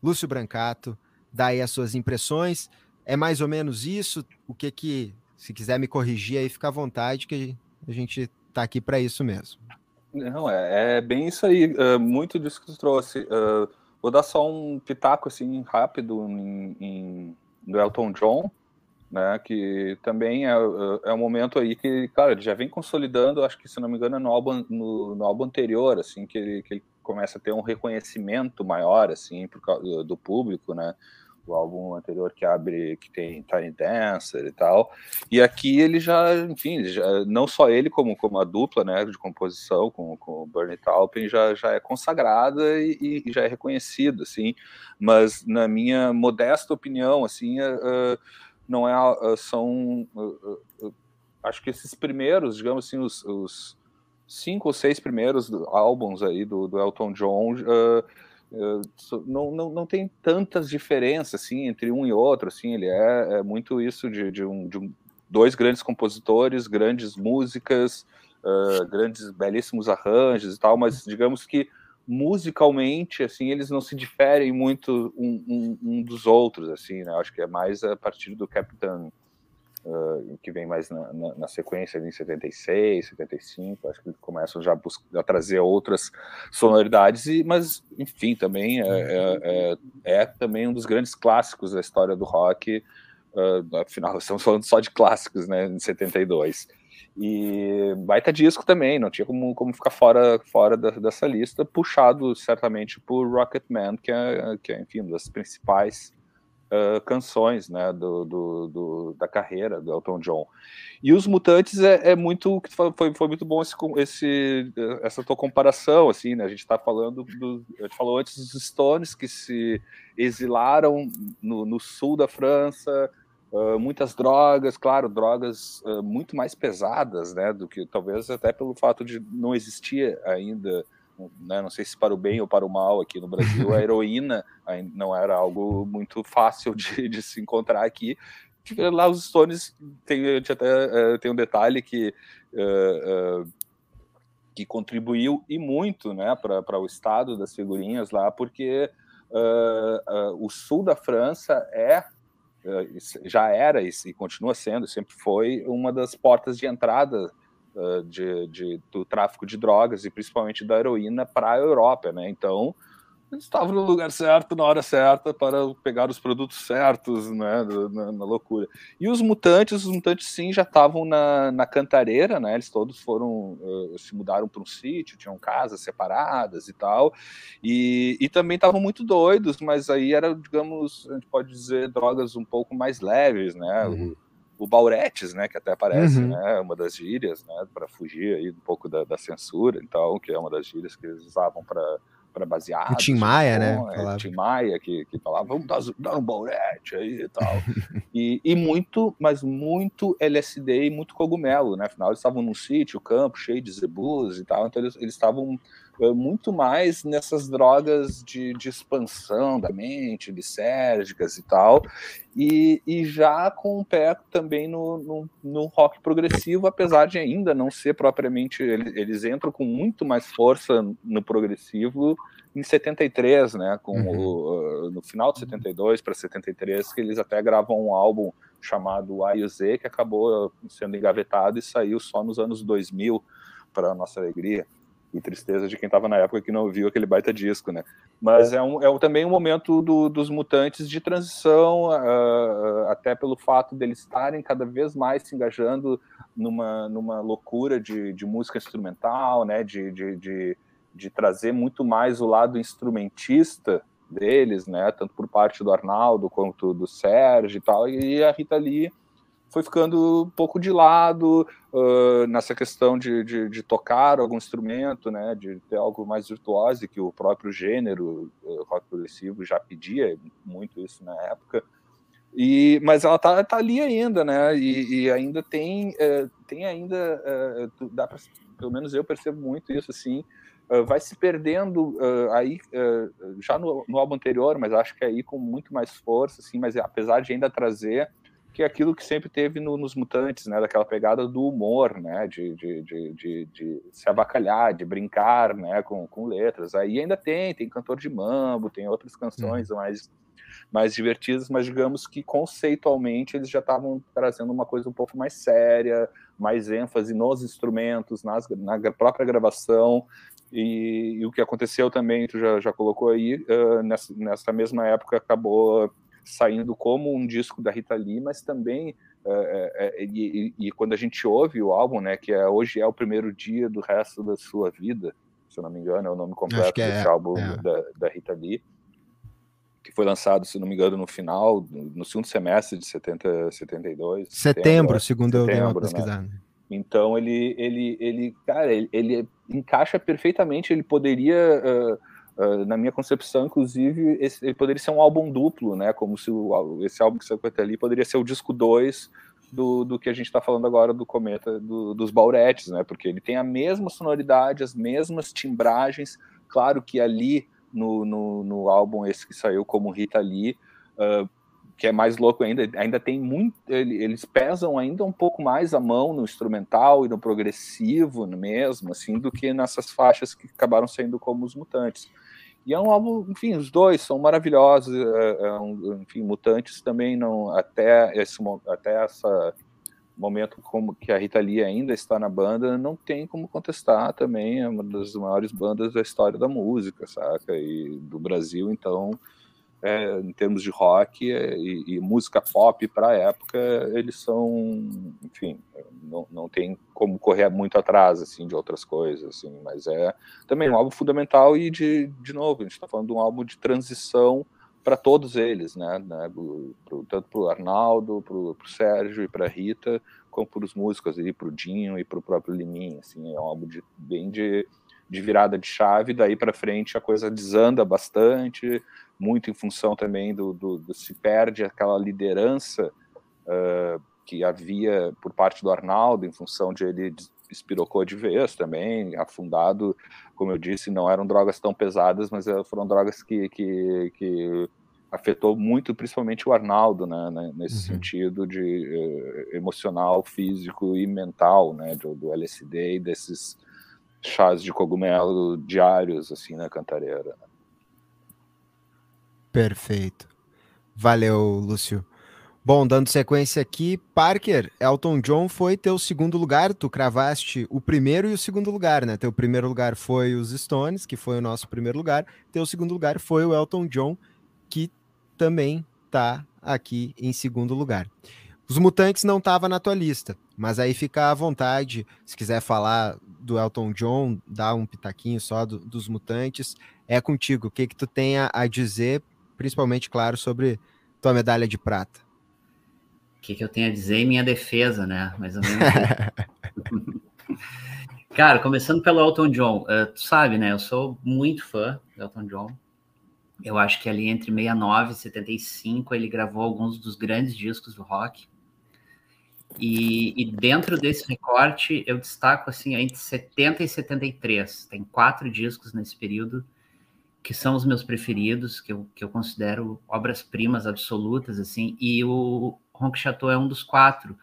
Lúcio Brancato, dar aí as suas impressões. É mais ou menos isso? O que que, se quiser me corrigir aí, fica à vontade, que a gente está aqui para isso mesmo. Não, é, é, bem isso aí. Uh, muito disso que tu trouxe. Uh, vou dar só um pitaco assim rápido em, em, do Elton John, né? Que também é, é um momento aí que, cara, ele já vem consolidando. Acho que se não me engano é no álbum, no, no álbum anterior, assim, que ele, que ele começa a ter um reconhecimento maior, assim, por, do público, né? O álbum anterior que abre, que tem Tiny Dancer e tal. E aqui ele já, enfim, já, não só ele, como, como a dupla né, de composição com, com o Bernie Taupin já, já é consagrada e, e, já é reconhecido, assim. Mas, na minha modesta opinião, assim, uh, não é, uh, são, uh, acho que esses primeiros, digamos assim, os, os cinco ou seis primeiros álbuns aí do, do Elton John não, não, não tem tantas diferenças assim entre um e outro assim ele é, é muito isso de, de, um, de um, dois grandes compositores grandes músicas uh, grandes belíssimos arranjos e tal mas digamos que musicalmente assim eles não se diferem muito um, um, um dos outros assim né? acho que é mais a partir do Captain uh, que vem mais na, na, na, sequência em 76, 75, acho que começam já a, trazer outras sonoridades, e, mas enfim, também é, é, é, é, também um dos grandes clássicos da história do rock, uh, afinal estamos falando só de clássicos, né, em 72. E baita disco também, não tinha como, como ficar fora, fora da, dessa lista, puxado certamente por Rocketman, que é, que é enfim, uma das principais uh, canções né, do, do, do, da carreira do Elton John. E os Mutantes é, é muito foi, foi muito bom esse, esse, essa tua comparação assim, né? A gente está falando do, a gente falou antes dos Stones que se exilaram no, no sul da França, Uh, muitas drogas, claro, drogas uh, muito mais pesadas, né, do que talvez até pelo fato de não existir ainda né, não sei se para o bem ou para o mal aqui no Brasil, a heroína não era algo muito fácil de, de se encontrar aqui. Lá os Stones tem, até, uh, tem um detalhe que, uh, uh, que contribuiu e muito né, para o estado das figurinhas lá, porque o sul da França é já era e continua sendo, sempre foi uma das portas de entrada uh, de, de, do tráfico de drogas e principalmente da heroína para a Europa, né? Então eles estavam no lugar certo, na hora certa, para pegar os produtos certos, né, na, na loucura. E os mutantes, os mutantes sim já estavam na, na cantareira, né, eles todos foram, uh, se mudaram para um sítio, tinham casas separadas e tal, e, e também estavam muito doidos, mas aí era, digamos, a gente pode dizer, drogas um pouco mais leves, né, uhum o Bauretes, né, que até aparece, uhum. né, uma das gírias, né, para fugir aí um pouco da, da, censura, então, que é uma das gírias que eles usavam para para basear. O Tim Maia, né? É, Tim Maia, que, que falava, vamos dar, dar um baurete aí e tal. e, e muito, mas muito LSD e muito cogumelo, né? Afinal, eles estavam num sítio, campo, cheio de zebus e tal, então eles estavam muito mais nessas drogas de, de expansão da mente, lisérgicas e tal, e, e já com o pé também no, no, no, rock progressivo, apesar de ainda não ser propriamente. Eles, eles entram com muito mais força no progressivo em 73, né? Com uhum. o, no final de 72 para 73, que eles até gravam um álbum chamado A e Z, que acabou sendo engavetado e saiu só nos anos 2000, para nossa alegria e tristeza de quem estava na época que não viu aquele baita disco, né? Mas é, um, é também um momento do, dos mutantes de transição, uh, até pelo fato deles estarem cada vez mais se engajando numa, numa loucura de, de música instrumental, né? De, de, de, de trazer muito mais o lado instrumentista deles, né? Tanto por parte do Arnaldo quanto do Sérgio e tal, e a Rita Lee foi ficando um pouco de lado uh, nessa questão de, de, de, tocar algum instrumento, né, de ter algo mais virtuoso, que o próprio gênero uh, rock progressivo já pedia muito isso na época. E, mas ela tá, tá ali ainda, né? E, e ainda tem, uh, tem ainda, dá pra, pelo menos eu percebo muito isso assim, vai se perdendo aí já no, no álbum anterior, mas acho que aí com muito mais força, assim. Mas apesar de ainda trazer que é aquilo que sempre teve no, nos mutantes, né? Daquela pegada do humor, né? De, de, de, de, se abacalhar, de brincar, né? Com, com letras. Aí ainda tem, tem cantor de mambo, tem outras canções uhum. mais mais divertidas, mas digamos que conceitualmente eles já estavam trazendo uma coisa um pouco mais séria, mais ênfase nos instrumentos, nas, na própria gravação. E, e o que aconteceu também, tu já, já colocou aí, uh, nessa, nessa mesma época acabou saindo como um disco da Rita Lee, mas também é, é, e, e, quando a gente ouve o álbum, né, que é hoje é o primeiro dia do resto da sua vida, se eu não me engano, é o nome completo é, desse álbum é. da, da, Rita Lee, que foi lançado, se não me engano, no final, no segundo semestre de 70, 72. Setembro, setembro segundo setembro, eu dei uma pesquisada. Né? Então ele, ele, ele, cara, ele, ele encaixa perfeitamente. Ele poderia uh, Uh, na minha concepção, inclusive, esse, ele poderia ser um álbum duplo, né? Como se o, esse álbum que saiu até ali poderia ser o disco 2 do, do que a gente está falando agora do Cometa, do, dos Bauretes, né? Porque ele tem a mesma sonoridade, as mesmas timbragens. Claro que ali no, no, no álbum esse que saiu como Rita Lee, uh, que é mais louco ainda, ainda tem muito. Eles pesam ainda um pouco mais a mão no instrumental e no progressivo mesmo, assim, do que nessas faixas que acabaram saindo como os mutantes. E é um álbum, enfim, os dois são maravilhosos. É, é um, enfim, Mutantes também não até esse até essa momento como que a Rita Lee ainda está na banda, não tem como contestar também é uma das maiores bandas da história da música, saca? E do Brasil, então é, em termos de rock é, e, e música pop para a época, eles são, enfim, não, não tem como correr muito atrás assim de outras coisas, assim, mas é também um álbum fundamental e de, de novo, a gente está falando de um álbum de transição para todos eles, né, né pro, tanto para o Arnaldo, para o Sérgio e para Rita, como para os músicos ali, para o Dinho e para o próprio Liminha, assim, é um álbum de, bem de, de virada de chave, daí para frente a coisa desanda bastante, muito em função também do, do, do se perde aquela liderança uh, que havia por parte do Arnaldo, em função de ele espirocou de vez também, afundado, como eu disse, não eram drogas tão pesadas, mas eh, foram drogas que, que, que afetou muito, principalmente o Arnaldo, né, né nesse uhum. sentido de uh, emocional, físico e mental, né, do, do LSD e desses chás de cogumelo diários, assim, na Cantareira. Né. Perfeito. Valeu, Lúcio. Bom, dando sequência aqui, Parker, Elton John foi teu segundo lugar, tu cravaste o primeiro e o segundo lugar, né? Teu primeiro lugar foi os Stones, que foi o nosso primeiro lugar, teu segundo lugar foi o Elton John, que também tá aqui em segundo lugar. Os Mutantes não tava na tua lista, mas aí fica à vontade, se quiser falar do Elton John, dar um pitaquinho só do, dos Mutantes, é contigo. O que que tu tem a dizer principalmente, claro, sobre tua medalha de prata. O que, que eu tenho a dizer em minha defesa, né? Mais ou menos. Cara, começando pelo Elton John, uh, tu sabe, né? Eu sou muito fã do Elton John. Eu acho que ali entre 69 e 75 ele gravou alguns dos grandes discos do rock. E, e, dentro desse recorte eu destaco assim entre 70 e 73. Tem quatro discos nesse período que são os meus preferidos, que eu, que eu considero obras-primas absolutas, assim, e o Ronco Chateau é um dos quatro.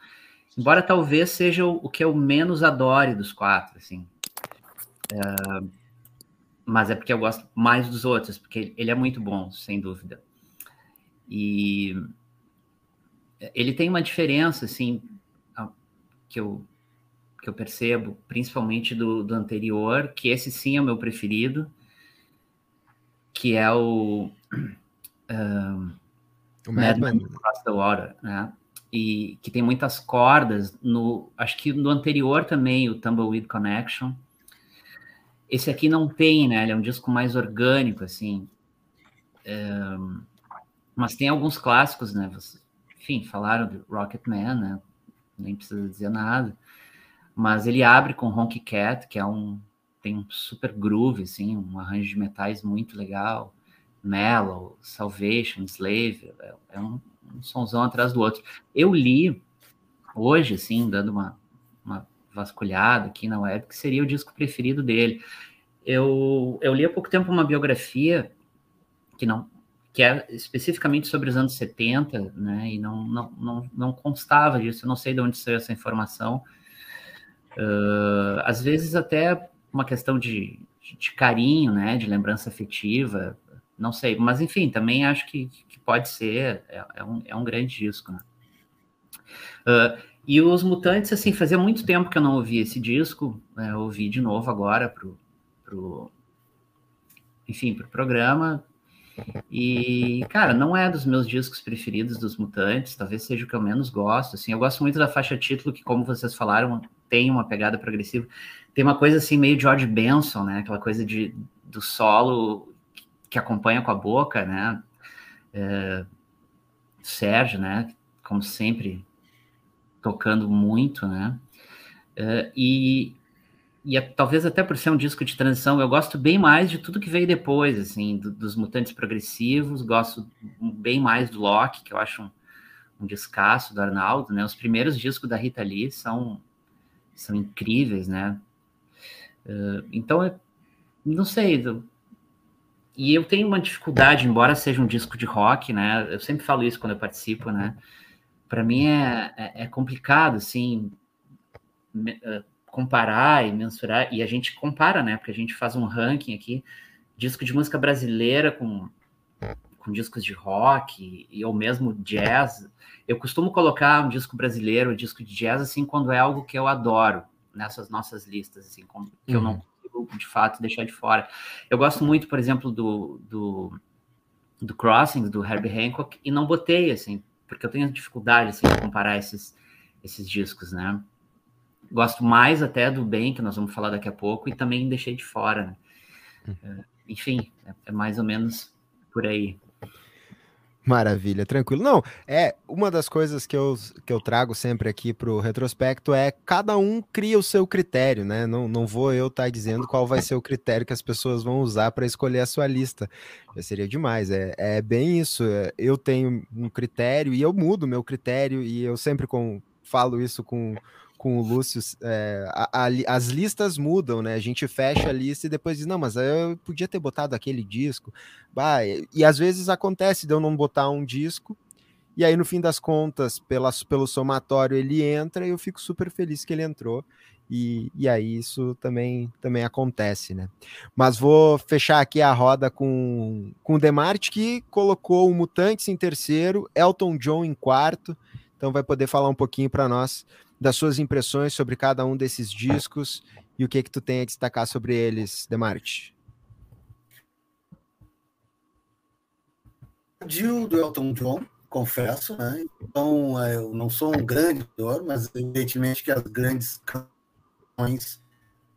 Embora talvez seja o, o que eu menos adore dos quatro, assim. Uh, mas é porque eu gosto mais dos outros, porque ele é muito bom, sem dúvida. E ele tem uma diferença, assim, que eu, que eu percebo, principalmente do, do anterior, que esse sim é o meu preferido, que é o, um, o Madman Across the Water, né? E que tem muitas cordas no, acho que no anterior também o Tumbleweed Connection. Esse aqui não tem, né? Ele é um disco mais orgânico, assim. Mas tem alguns clássicos, né? Enfim, falaram de Rocket Man, né? Nem precisa dizer nada. Mas ele abre com Honky Cat, que é um tem um super groove, assim, um arranjo de metais muito legal. Mellow, Salvation, Slave, é, é um, um somzão atrás do outro. Eu li hoje, assim, dando uma, uma vasculhada aqui na web, que seria o disco preferido dele. Eu, eu li há pouco tempo uma biografia que não que é especificamente sobre os anos 70, né, e não, não, não, não constava disso, eu não sei de onde saiu essa informação. Uh, às vezes até uma questão de, de carinho, né, de lembrança afetiva, não sei, mas enfim, também acho que, que pode ser, é, é, um, é um grande disco, né? Uh, e os Mutantes, assim, fazia muito tempo que eu não ouvia esse disco, né, ouvi de novo agora pro, pro enfim, pro programa, e, cara, não é dos meus discos preferidos dos Mutantes, talvez seja o que eu menos gosto, assim, eu gosto muito da faixa título, que, como vocês falaram, tem uma pegada progressiva, tem uma coisa assim meio George Benson, né? Aquela coisa de, do solo que acompanha com a boca, né? É, Sérgio, né? Como sempre, tocando muito, né? É, e, e é, talvez até por ser um disco de transição, eu gosto bem mais de tudo que veio depois, assim, do, dos Mutantes Progressivos, gosto bem mais do Loki, que eu acho um, um descasso do Arnaldo, né? Os primeiros discos da Rita Lee são, são incríveis, né? Uh, então, eu, não sei. E eu tenho uma dificuldade, embora seja um disco de rock, né? Eu sempre falo isso quando eu participo, né? Para mim é, é, é, complicado, assim, me, uh, comparar e mensurar. E a gente compara, né? Porque a gente faz um ranking aqui, disco de música brasileira com, com discos de rock e ou mesmo jazz. Eu costumo colocar um disco brasileiro, um disco de jazz, assim, quando é algo que eu adoro nessas nossas listas, assim, como, que uhum. eu não de fato, deixar de fora. Eu gosto muito, por exemplo, do, do, do Crossings, do Herbie Hancock, e não botei, assim, porque eu tenho dificuldade, assim, de comparar esses, esses discos, né? Gosto mais até do Bem, que nós vamos falar daqui a pouco, e também deixei de fora, né? Uhum. Enfim, é, é mais ou menos por aí. Maravilha, tranquilo. Não, é uma das coisas que eu, que eu trago sempre aqui para o retrospecto é cada um cria o seu critério, né? Não, não vou eu estar tá dizendo qual vai ser o critério que as pessoas vão usar para escolher a sua lista. Já seria demais. É, é bem isso. É, eu tenho um critério e eu mudo meu critério, e eu sempre com, falo isso com com o Lúcio, é, a, a, as listas mudam, né? A gente fecha a lista e depois diz, não, mas eu podia ter botado aquele disco. Bah, e, e às vezes acontece de eu não botar um disco, e aí no fim das contas, pela, pelo somatório, ele entra e eu fico super feliz que ele entrou. E, e aí isso também, também acontece, né? Mas vou fechar aqui a roda com, com o Demarte, que colocou o Mutantes em terceiro, Elton John em quarto, então vai poder falar um pouquinho para nós das suas impressões sobre cada um desses discos e o que que tu tem a destacar sobre eles, Demarte. Dio do Elton John, confesso, né? Então, é, eu não sou um grande autor, mas evidentemente que as grandes canções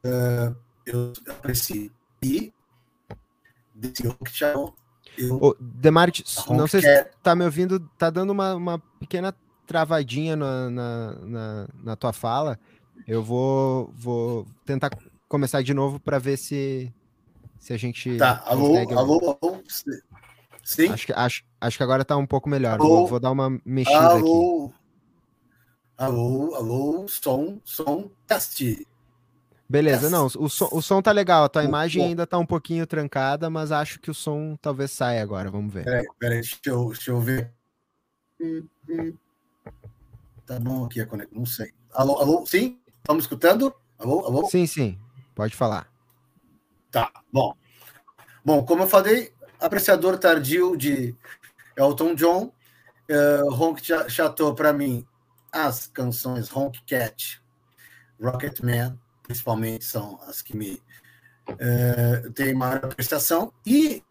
uh, eu aprecio. E desse Rock Show, eu... Demarte, não sei se tá me ouvindo, tá dando uma, uma pequena travadinha na, na, na, na tua fala. Eu vou, vou tentar começar de novo para ver se, se a gente. Tá, alô, alô, alô. Sim. Acho que, acho, acho que agora tá um pouco melhor. Vou, vou, dar uma mexida alô, aqui. Alô, alô, som, som, teste. Beleza, não, o som, o som tá legal, a tua imagem ainda tá um pouquinho trancada, mas acho que o som talvez saia agora, vamos ver. Peraí, peraí, deixa eu, deixa eu ver. Tá bom aqui a conexão, não sei. Alô, alô, sim? Estamos escutando? Alô, alô? Sim, sim, pode falar. Tá, bom. Bom, como eu falei, apreciador tardio de Elton John, uh, Honk Chateau para mim, as canções Honk Cat, Rocket Man, principalmente, são as que me uh, têm maior apreciação. E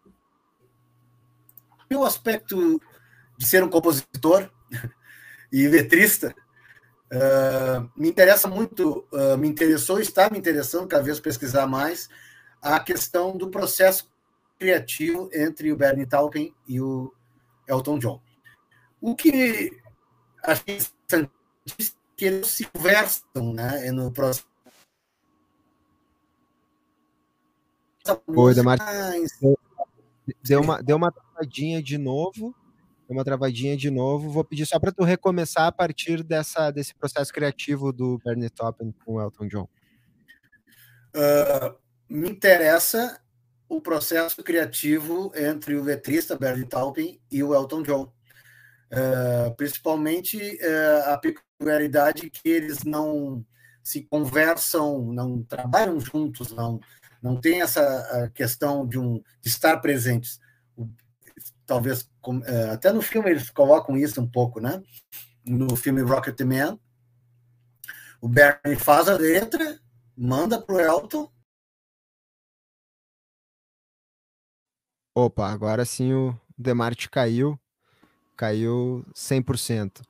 o aspecto de ser um compositor e letrista, uh, me interessa muito, uh, me interessou, está me interessando cada vez pesquisar mais a questão do processo criativo entre o Bernie Taupin e o Elton John. O que achei interessante é que eles se conversam né, no processo Oi, Damar. Deu uma, deu uma travadinha de novo. Uma travadinha de novo. Vou pedir só para tu recomeçar a partir dessa, desse processo criativo do Bernie Taupin com o Elton John. Uh, me interessa o processo criativo entre o letrista Bernie Taupin e o Elton John. Uh, principalmente uh, a peculiaridade que eles não se conversam, não trabalham juntos, não não tem essa questão de, um, de estar presentes. Talvez, é, até no filme eles colocam isso um pouco, né? No filme Rocket Man, o Bernie faz a letra, manda para o Elton. Opa, agora sim o Demarte caiu, caiu 100%.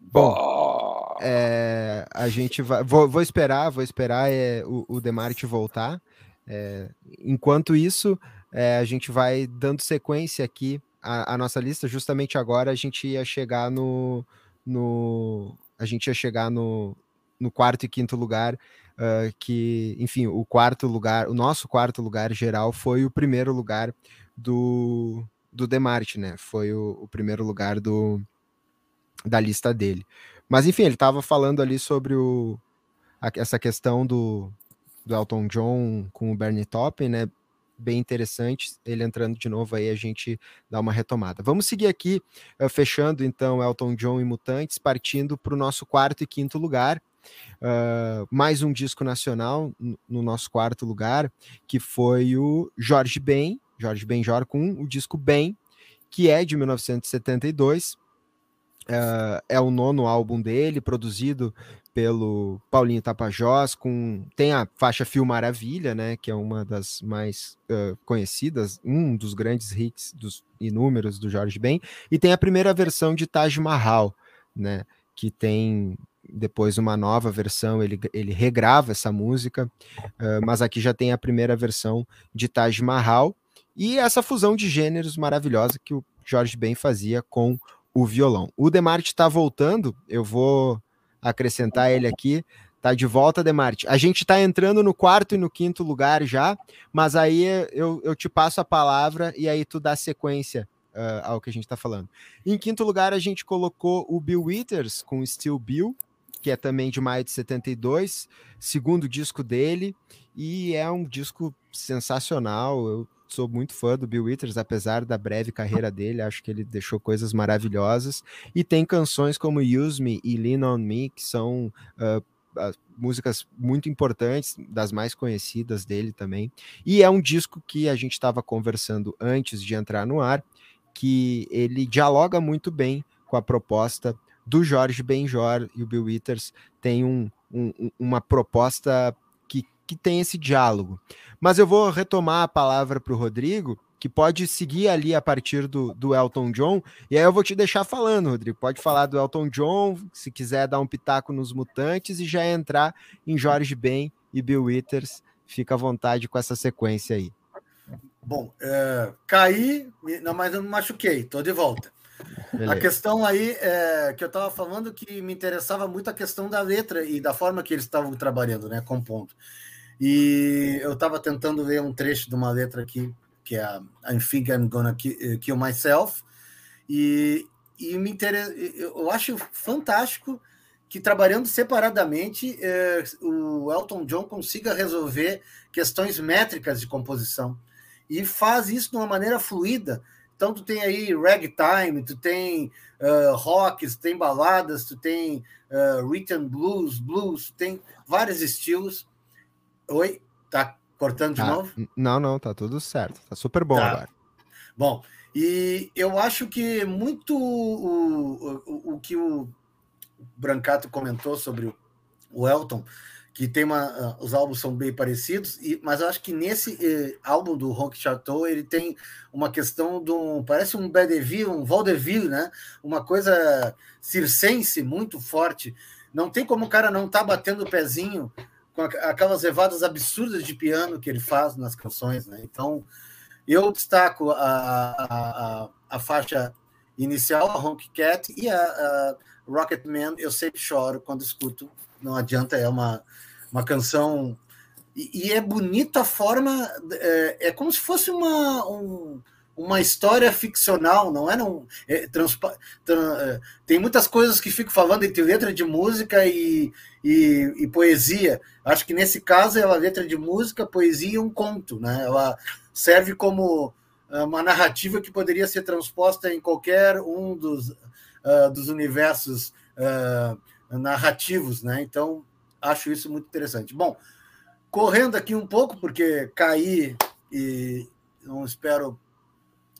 Bom, é, a gente vai. Vou, vou, esperar, vou esperar é, o, o Demarte voltar. É, enquanto isso, é, a gente vai dando sequência aqui à, à, nossa lista. Justamente agora a gente ia chegar no. no a gente ia chegar no, no quarto e quinto lugar. Uh, que, enfim, o quarto lugar, o nosso quarto lugar geral foi o primeiro lugar do, do Demarte, né? Foi o, o primeiro lugar do, da lista dele. Mas, enfim, ele estava falando ali sobre o, a, essa questão do, do Elton John com o Bernie Taupin, né? Bem interessante. Ele entrando de novo aí, a gente dá uma retomada. Vamos seguir aqui, uh, fechando então Elton John e Mutantes, partindo para o nosso quarto e quinto lugar. Uh, mais um disco nacional no nosso quarto lugar, que foi o Jorge Ben, Jorge Benjor com o disco Bem, que é de 1972. Uh, ah, é o nono álbum dele, produzido pelo Paulinho Tapajós, com tem a faixa Fio Maravilha, né, que é uma das mais uh, conhecidas, um dos grandes hits dos inúmeros do Jorge Ben, e tem a primeira versão de Taj Mahal, né, que tem depois uma nova versão, ele, ele regrava essa música, uh, mas aqui já tem a primeira versão de Taj Mahal, e essa fusão de gêneros maravilhosa que o Jorge Ben fazia com o violão. O Demarte está voltando, eu vou acrescentar ele aqui. Tá de volta, Demarte. A gente tá entrando no quarto e no quinto lugar já, mas aí eu, eu te passo a palavra e aí tu dá sequência uh, ao que a gente tá falando. Em quinto lugar, a gente colocou o Bill Withers com Still Bill, que é também de maio de 72, segundo disco dele, e é um disco sensacional. Eu sou muito fã do Bill Withers, apesar da breve carreira dele, acho que ele deixou coisas maravilhosas. E tem canções como Use Me e Lean On Me, que são uh, músicas muito importantes, das mais conhecidas dele também. E é um disco que a gente estava conversando antes de entrar no ar, que ele dialoga muito bem com a proposta do Jorge Benjor e o Bill Withers tem um, um, uma proposta que, tem esse diálogo. Mas eu vou retomar a palavra para o Rodrigo, que pode seguir ali a partir do, do Elton John. E aí eu vou te deixar falando, Rodrigo. Pode falar do Elton John, se quiser dar um pitaco nos Mutantes e já entrar em Jorge Ben e Bill Withers. Fica à vontade com essa sequência aí. Bom, é, caí, não, mas não me machuquei, estou de volta. Beleza. A questão aí é, que eu estava falando que me interessava muito a questão da letra e da forma que eles estavam trabalhando, né, compondo. E eu estava tentando ler um trecho de uma letra aqui, que é a I Think I'm Gonna Kill Myself, e, e me interessa, eu acho fantástico que trabalhando separadamente é, o Elton John consiga resolver questões métricas de composição e faz isso de uma maneira fluida. Então tu tem aí ragtime, tu tem uh, rocks, tu tem baladas, tu tem uh, blues, blues, tu tem vários estilos. Oi, tá cortando de ah, novo? Não, não, tá tudo certo, tá super bom tá. agora. Bom, e eu acho que muito o, o, o que o Brancato comentou sobre o Elton, que tem uma, uh, os álbuns são bem parecidos, e, mas eu acho que nesse eh, álbum do Rock Chateau ele tem uma questão de um, parece um Bedeville, um vaudeville, né? Uma coisa circense muito forte. Não tem como o cara não tá batendo o pezinho com aquelas levadas absurdas de piano que ele faz nas canções, né? Então, eu destaco a, a, a, faixa inicial, a Honky Cat, e a, a Rocketman, eu sempre choro quando escuto, não adianta, é uma, uma canção. E, e é bonita a forma, é, é, como se fosse uma, um, uma história ficcional, não é? É transpa, é, tem muitas coisas que fico falando entre letra de música e, e, e, poesia. Acho que nesse caso ela letra de música, poesia e um conto, né? Ela serve como é, uma narrativa que poderia ser transposta em qualquer um dos uh, dos universos uh, narrativos, né? Então, acho isso muito interessante. Bom, correndo aqui um pouco, porque caí e não espero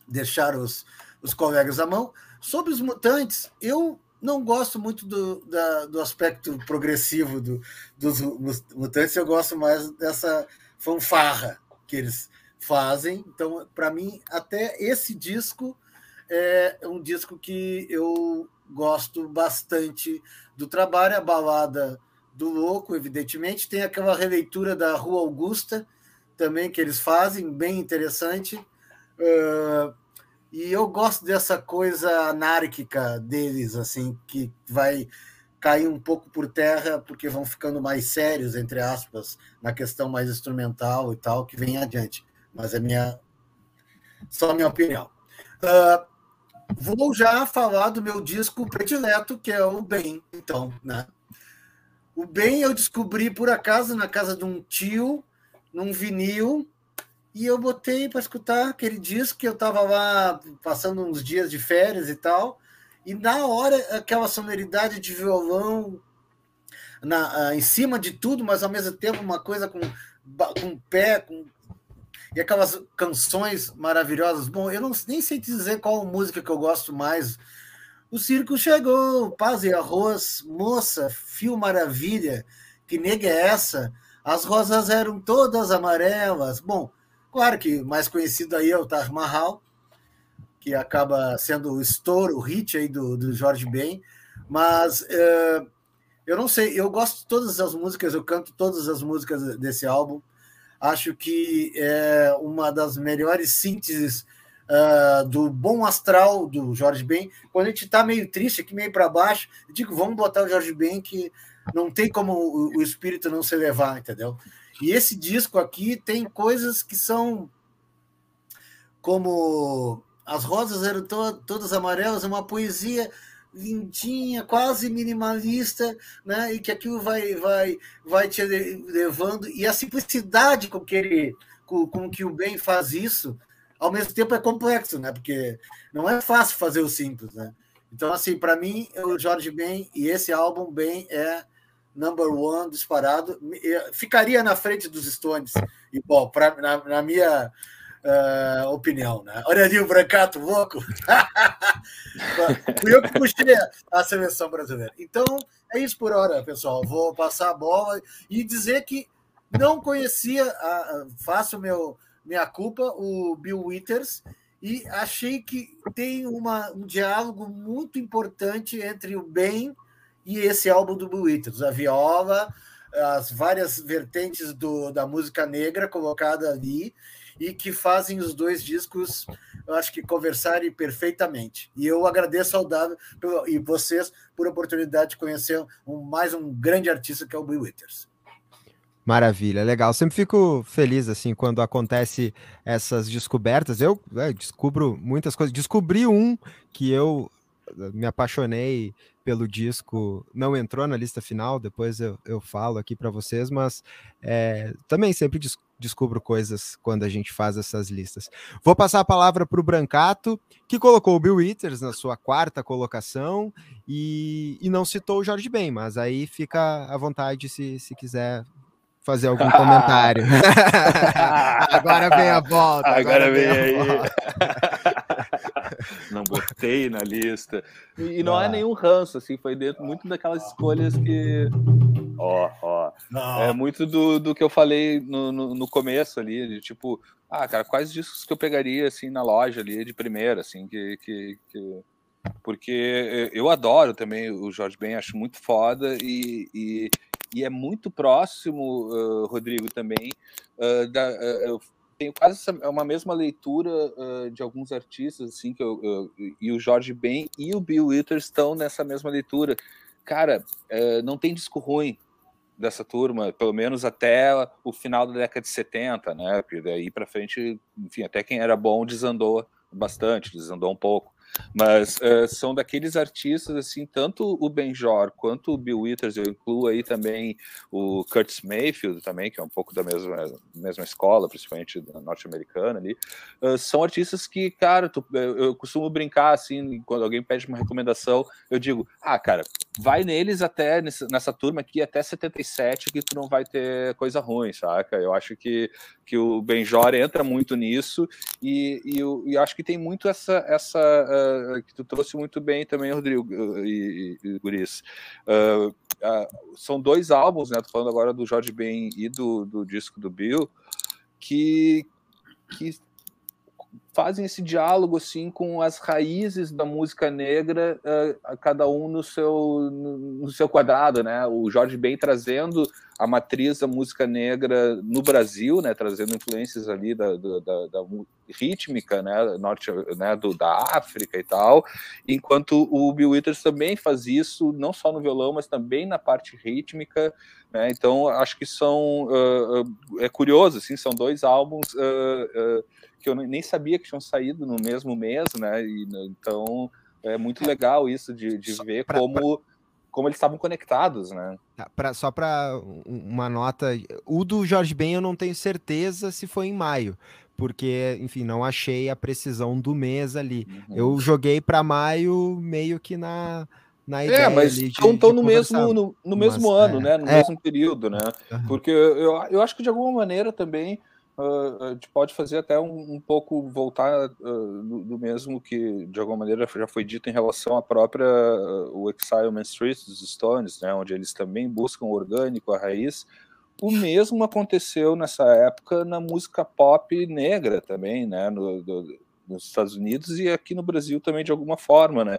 deixar os, os colegas à mão. Sobre os mutantes, eu não gosto muito do, da, do aspecto progressivo do, dos mutantes, eu gosto mais dessa fanfarra que eles fazem. Então, para mim, até esse disco é um disco que eu gosto bastante do trabalho, a balada do Louco, evidentemente, tem aquela releitura da Rua Augusta também que eles fazem, bem interessante. Uh, e eu gosto dessa coisa anárquica deles, assim, que vai cair um pouco por terra, porque vão ficando mais sérios, entre aspas, na questão mais instrumental e tal, que vem adiante. Mas é minha. Só minha opinião. Uh, Vou já falar do meu disco predileto, que é o Bem, então, né? O Bem eu descobri por acaso na casa de um tio, num vinil, e eu botei para escutar aquele disco que eu estava lá passando uns dias de férias e tal, e na hora aquela sonoridade de violão na, em cima de tudo, mas ao mesmo tempo uma coisa com, com pé, com e aquelas canções maravilhosas. Bom, eu não nem sei dizer qual música que eu gosto mais. O circo chegou, paz e arroz, moça, fio maravilha, que nega é essa? As rosas eram todas amarelas. Bom, claro que mais conhecido aí é o Taj Mahal, que acaba sendo o estouro, o hit aí do, do Jorge Ben, mas uh, eu não sei, eu gosto de todas as músicas, eu canto todas as músicas desse álbum. Acho que é uma das melhores sínteses uh, do bom astral do Jorge Ben. Quando a gente está meio triste, aqui meio para baixo, digo, vamos botar o Jorge Ben, que não tem como o, o espírito não se levar, entendeu? E esse disco aqui tem coisas que são como as rosas eram to todas amarelas, uma poesia lindinha, quase minimalista, né? E que aquilo vai vai vai te levando e a simplicidade com que ele com, com que o bem faz isso, ao mesmo tempo é complexo, né? Porque não é fácil fazer o simples, né? Então assim, para mim, o Jorge Ben e esse álbum bem é number one disparado, ficaria na frente dos Stones bom, pra, na, na minha uh, opinião, né? Olha ali o Brancato louco. Fui eu que puxei a seleção brasileira. Então, é isso por hora, pessoal. Vou passar a bola e dizer que não conhecia, a, faço meu, minha culpa, o Bill Withers, e achei que tem uma, um diálogo muito importante entre o bem e esse álbum do Withers. A viola, as várias vertentes do, da música negra colocada ali, e que fazem os dois discos eu acho que conversarem perfeitamente. E eu agradeço ao Davi e vocês por a oportunidade de conhecer um, mais um grande artista que é o Bill Withers. Maravilha, legal. Sempre fico feliz assim quando acontece essas descobertas. Eu é, descubro muitas coisas. Descobri um que eu me apaixonei pelo disco, não entrou na lista final, depois eu, eu falo aqui para vocês, mas é, também sempre des descubro coisas quando a gente faz essas listas. Vou passar a palavra para o Brancato, que colocou o Bill Withers na sua quarta colocação e, e não citou o Jorge Ben, mas aí fica à vontade se, se quiser fazer algum comentário. agora vem a volta. Agora, agora vem, vem aí. Não botei na lista. E, e não ah. é nenhum ranço, assim, foi dentro muito daquelas escolhas que. Ó, ó. É muito do, do que eu falei no, no, no, começo ali, de tipo, ah, cara, quais discos que eu pegaria, assim, na loja ali, de primeira, assim, que, que, que porque eu adoro também o Jorge Ben, acho muito foda e, e, e é muito próximo, uh, Rodrigo, também. Uh, da, uh, tenho quase essa, uma mesma leitura de alguns artistas, assim, que eu, e o Jorge Ben e o Bill Withers estão nessa mesma leitura. Cara, não tem disco ruim dessa turma, pelo menos até o final da década de 70, né? Porque daí para frente, enfim, até quem era bom desandou bastante, desandou um pouco. Mas uh, são daqueles artistas, assim, tanto o Benjor quanto o Bill Withers, eu incluo aí também o Curtis Mayfield também, que é um pouco da mesma, mesma escola, principalmente norte-americana ali, uh, são artistas que, cara, tu, eu, eu, costumo brincar, assim, quando alguém pede uma recomendação, eu digo, ah, cara, vai neles até, nessa, nessa turma aqui, até 77, que tu não vai ter coisa ruim, saca? Eu acho que, que o Benjor entra muito nisso e, e eu, e acho que tem muito essa, essa uh, que tu trouxe muito bem também, Rodrigo e, e, e Guris. Uh, são dois álbuns, né? Tô falando agora do Jorge Ben e do, do disco do Bill, que, que fazem esse diálogo assim com as raízes da música negra, cada um no seu, no, seu quadrado, né? O Jorge Ben trazendo a matriz da música negra no Brasil, né? Trazendo influências ali da, da, da, da rítmica, né? Norte, né? Do, da África e tal, enquanto o Bill Withers também faz isso, não só no violão, mas também na parte rítmica. Né? Então acho que são uh, uh, é curioso, assim, são dois álbuns que eu nem sabia que tinham saído no mesmo mês, né? E, então é muito legal isso de, de ver pra, como, pra... como eles estavam conectados, né? Tá, pra, só para uma nota, o do Jorge Ben eu não tenho certeza se foi em maio, porque, enfim, não achei a precisão do mês ali. Uhum. Eu joguei para maio meio que na na é, ideia. É, mas estão no mesmo, no, no mesmo mas, ano, é, né? No é. mesmo período, né? Uhum. Porque eu, eu acho que de alguma maneira também uh, a gente pode fazer até um, um pouco voltar uh, do, do, mesmo que de alguma maneira já foi dito em relação à própria uh, o Exile Man Street dos Stones, né, onde eles também buscam o orgânico, a raiz. O mesmo aconteceu nessa época na música pop negra também, né, no, do, nos Estados Unidos e aqui no Brasil também de alguma forma, né?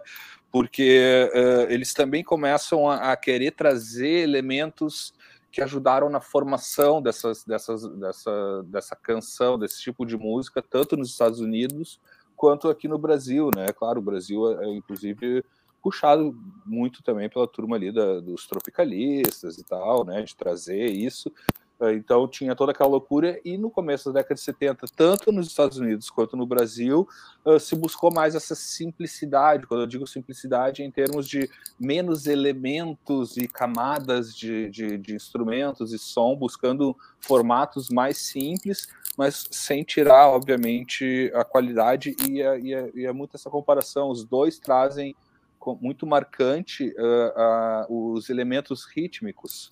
Porque uh, eles também começam a, a, querer trazer elementos que ajudaram na formação dessas, dessas, dessa, dessa canção, desse tipo de música, tanto nos Estados Unidos quanto aqui no Brasil, né? Claro, o Brasil é, inclusive, puxado muito também pela turma ali da, dos tropicalistas e tal, né? De trazer isso. Então tinha toda aquela loucura, e no começo da década de 70, tanto nos Estados Unidos quanto no Brasil, se buscou mais essa simplicidade. Quando eu digo simplicidade, é em termos de menos elementos e camadas de, de, de instrumentos e som, buscando formatos mais simples, mas sem tirar, obviamente, a qualidade, e é, e é, e é muito essa comparação. Os dois trazem muito marcante uh, uh, os elementos rítmicos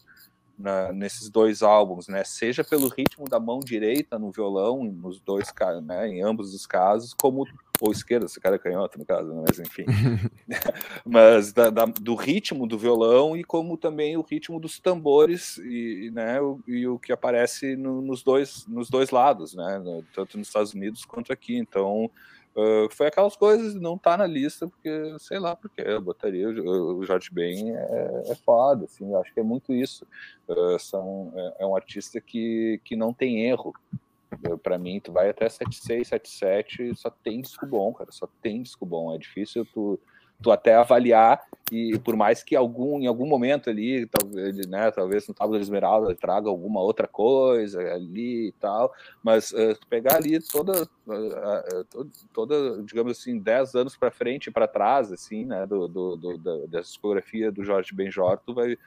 na, nesses dois álbuns, né? Seja pelo ritmo da mão direita no violão, nos dois, né? Em ambos os casos, como ou esquerda, se cara é canhoto no caso, né? mas enfim, mas da, da, do ritmo do violão e como também o ritmo dos tambores e, né? O, e o que aparece no, nos dois nos dois lados, né? Tanto nos Estados Unidos quanto aqui. Então Uh, foi aquelas coisas, não tá na lista, porque, sei lá, porque eu botaria o, Jorge Ben é, é foda, assim, acho que é muito isso. Uh, são, é, é, um artista que, que não tem erro, Para mim, tu vai até 76, 77, só tem disco bom, cara. Só tem disco bom. É difícil tu tu até avaliar e por mais que algum em algum momento ali talvez né talvez no tábua de esmeralda traga alguma outra coisa ali e tal mas uh, pegar ali toda uh, toda, toda digamos assim 10 anos para frente para trás assim né do, do, do, da, da discografia do Jorge Benjor tu vai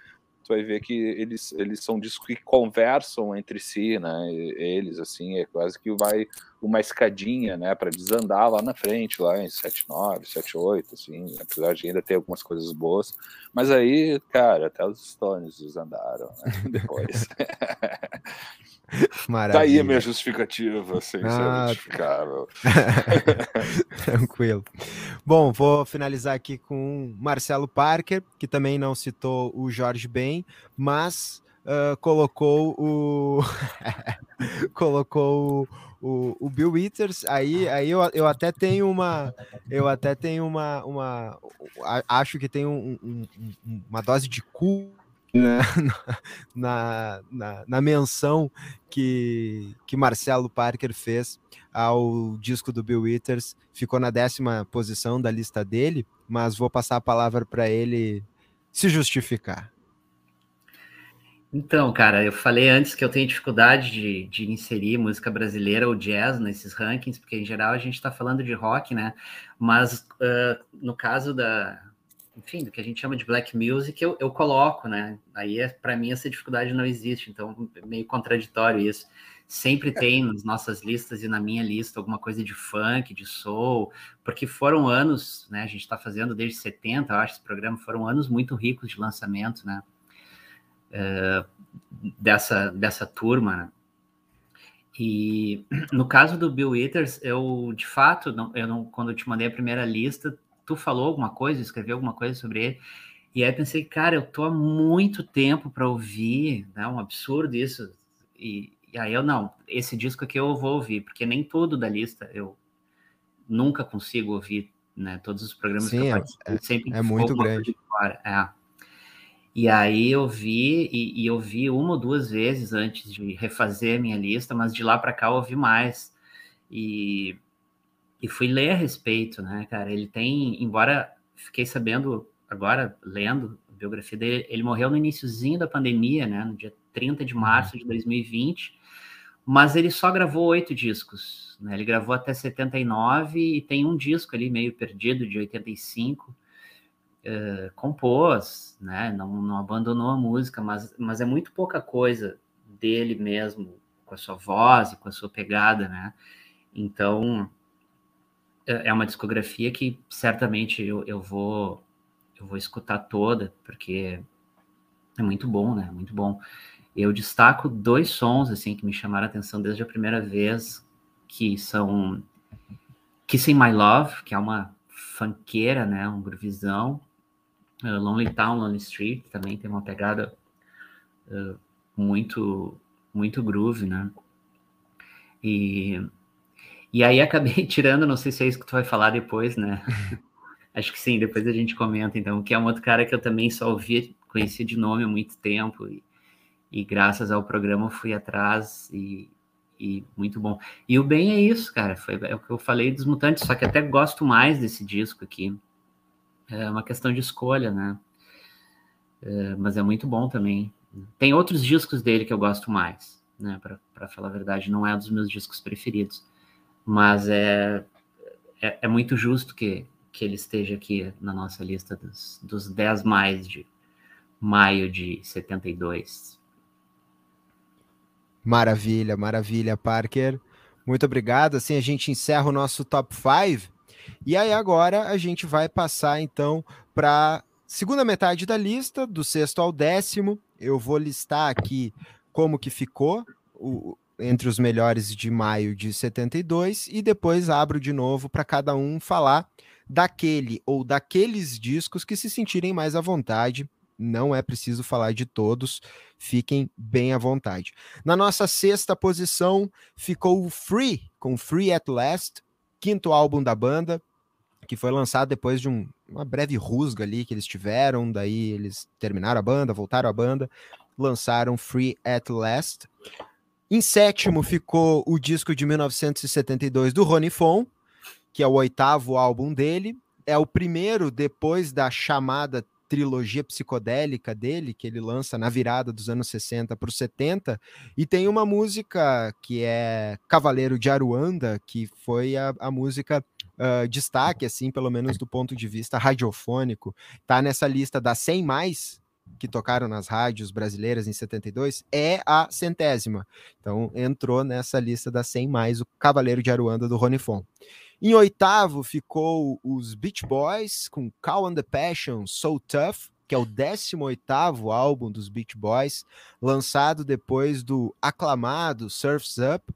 tu vai ver que eles, eles são discos que conversam entre si, né? Eles, assim, é quase que vai uma escadinha, né, para desandar lá na frente, lá em 79, 78, assim, apesar de ainda ter algumas coisas boas. Mas aí, cara, até os Stones desandaram, né? Depois. Maravilha. Tá aí a minha justificativa, sem ah, ser justificável. Tranquilo. Bom, vou finalizar aqui com Marcelo Parker, que também não citou o Jorge Ben, mas uh, colocou o. colocou o, o, Bill Withers, aí, aí eu, eu até tenho uma, eu até tenho uma, uma acho que tem um, um, uma dose de culpa na, na, na, menção que, que Marcelo Parker fez ao disco do Bill Withers. Ficou na décima posição da lista dele, mas vou passar a palavra para ele se justificar. Então, cara, eu falei antes que eu tenho dificuldade de, de inserir música brasileira ou jazz nesses rankings, porque em geral a gente está falando de rock, né? Mas uh, no caso da, enfim, do que a gente chama de black music, eu, eu coloco, né? Aí, é, para mim, essa dificuldade não existe, então é meio contraditório isso. Sempre tem nas nossas listas e na minha lista alguma coisa de funk, de soul, porque foram anos, né? A gente está fazendo desde 70, eu acho, esse programa, foram anos muito ricos de lançamento, né? Uh, dessa, dessa turma, né? E no caso do Bill Withers, eu de fato, não, eu não, quando eu te mandei a primeira lista, tu falou alguma coisa, escreveu alguma coisa sobre ele. E aí pensei, cara, eu tô há muito tempo para ouvir, né? Um absurdo isso. E, e, aí eu não, esse disco aqui eu vou ouvir, porque nem todo da lista eu nunca consigo ouvir, né? Todos os programas Sim, que eu participo, é, sempre é muito grande. É. E aí eu vi, e, e, eu vi uma ou duas vezes antes de refazer a minha lista, mas de lá para cá eu ouvi mais. E e fui ler a respeito, né, cara? Ele tem, embora fiquei sabendo agora, lendo a biografia dele, ele morreu no iníciozinho da pandemia, né, no dia 30 de março de 2020, mas ele só gravou oito discos, né? Ele gravou até 79 e tem um disco ali meio perdido, de 85, uh, compôs, né? Não, não abandonou a música, mas, mas é muito pouca coisa dele mesmo, com a sua voz e com a sua pegada, né? Então, é, é uma discografia que certamente eu, eu vou eu vou escutar toda, porque é muito bom, né? Muito bom. Eu destaco dois sons assim que me chamaram a atenção desde a primeira vez, que são Kissing My Love, que é uma funkeira, né? Um groovizão. Uh, Lonely Town, Lonely Street também tem uma pegada uh, muito muito groove, né? E e aí acabei tirando, não sei se é isso que tu vai falar depois, né? Acho que sim, depois a gente comenta, então, que é um outro cara que eu também só ouvi, conheci de nome há muito tempo, e, e graças ao programa fui atrás, e, e, muito bom. E o bem é isso, cara, foi é o que eu falei dos Mutantes, só que até gosto mais desse disco aqui. É uma questão de escolha, né? É, mas é muito bom também. Tem outros discos dele que eu gosto mais, né? Para falar a verdade, não é um dos meus discos preferidos mas é, é, é, muito justo que, que ele esteja aqui na nossa lista dos, dos 10 mais de maio de 72. Maravilha, maravilha, Parker. Muito obrigado. Assim a gente encerra o nosso top 5. E aí agora a gente vai passar então para segunda metade da lista, do sexto ao décimo. Eu vou listar aqui como que ficou o, entre os melhores de maio de 72 e depois abro de novo para cada um falar daquele ou daqueles discos que se sentirem mais à vontade. Não é preciso falar de todos, fiquem bem à vontade. Na nossa sexta posição ficou o Free, com Free at Last, quinto álbum da banda, que foi lançado depois de um, uma breve rusga ali que eles tiveram, daí eles terminaram a banda, voltaram à banda, lançaram Free at Last. Em sétimo ficou o disco de 1972 do Rony Fon, que é o oitavo álbum dele. É o primeiro depois da chamada trilogia psicodélica dele, que ele lança na virada dos anos 60 para os 70, e tem uma música que é Cavaleiro de Aruanda, que foi a, a música uh, destaque, assim, pelo menos do ponto de vista radiofônico, tá nessa lista das 100 mais que tocaram nas rádios brasileiras em 72, é a centésima. Então entrou nessa lista das 100 mais o Cavaleiro de Aruanda do Rony Fon. Em oitavo ficou os Beach Boys com Call and the Passion, So Tough, que é o 18 álbum dos Beach Boys, lançado depois do aclamado Surf's Up,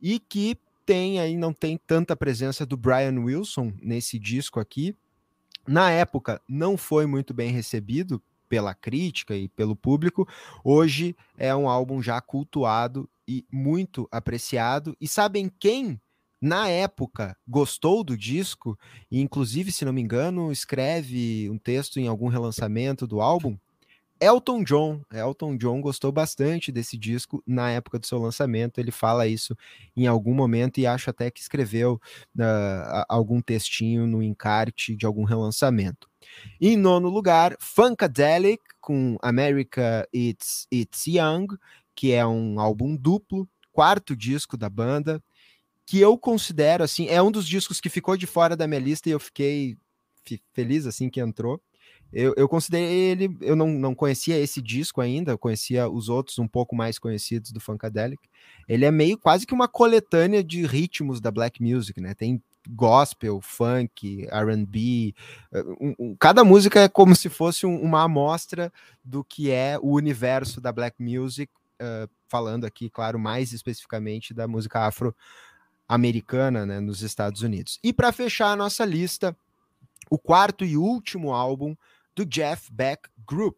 e que tem aí, não tem tanta presença do Brian Wilson nesse disco aqui. Na época, não foi muito bem recebido pela crítica e pelo público. Hoje é um álbum já cultuado e muito apreciado. E sabem quem na época gostou do disco e inclusive, se não me engano, escreve um texto em algum relançamento do álbum. Elton John, Elton John gostou bastante desse disco na época do seu lançamento. Ele fala isso em algum momento e acho até que escreveu uh, algum textinho no encarte de algum relançamento. Em nono lugar, Funkadelic com America It's It's Young, que é um álbum duplo, quarto disco da banda que eu considero assim, é um dos discos que ficou de fora da minha lista e eu fiquei feliz assim que entrou. Eu, eu considerei ele, eu não, não conhecia esse disco ainda, eu conhecia os outros um pouco mais conhecidos do Funkadelic. Ele é meio quase que uma coletânea de ritmos da black music, né? Tem gospel, funk, R&B. Eh, um, um, cada música é como se fosse um, uma amostra do que é o universo da black music, uh, falando aqui, claro, mais especificamente da música afro americana né, nos Estados Unidos. E para fechar a nossa lista, o quarto e último álbum do Jeff Beck Group,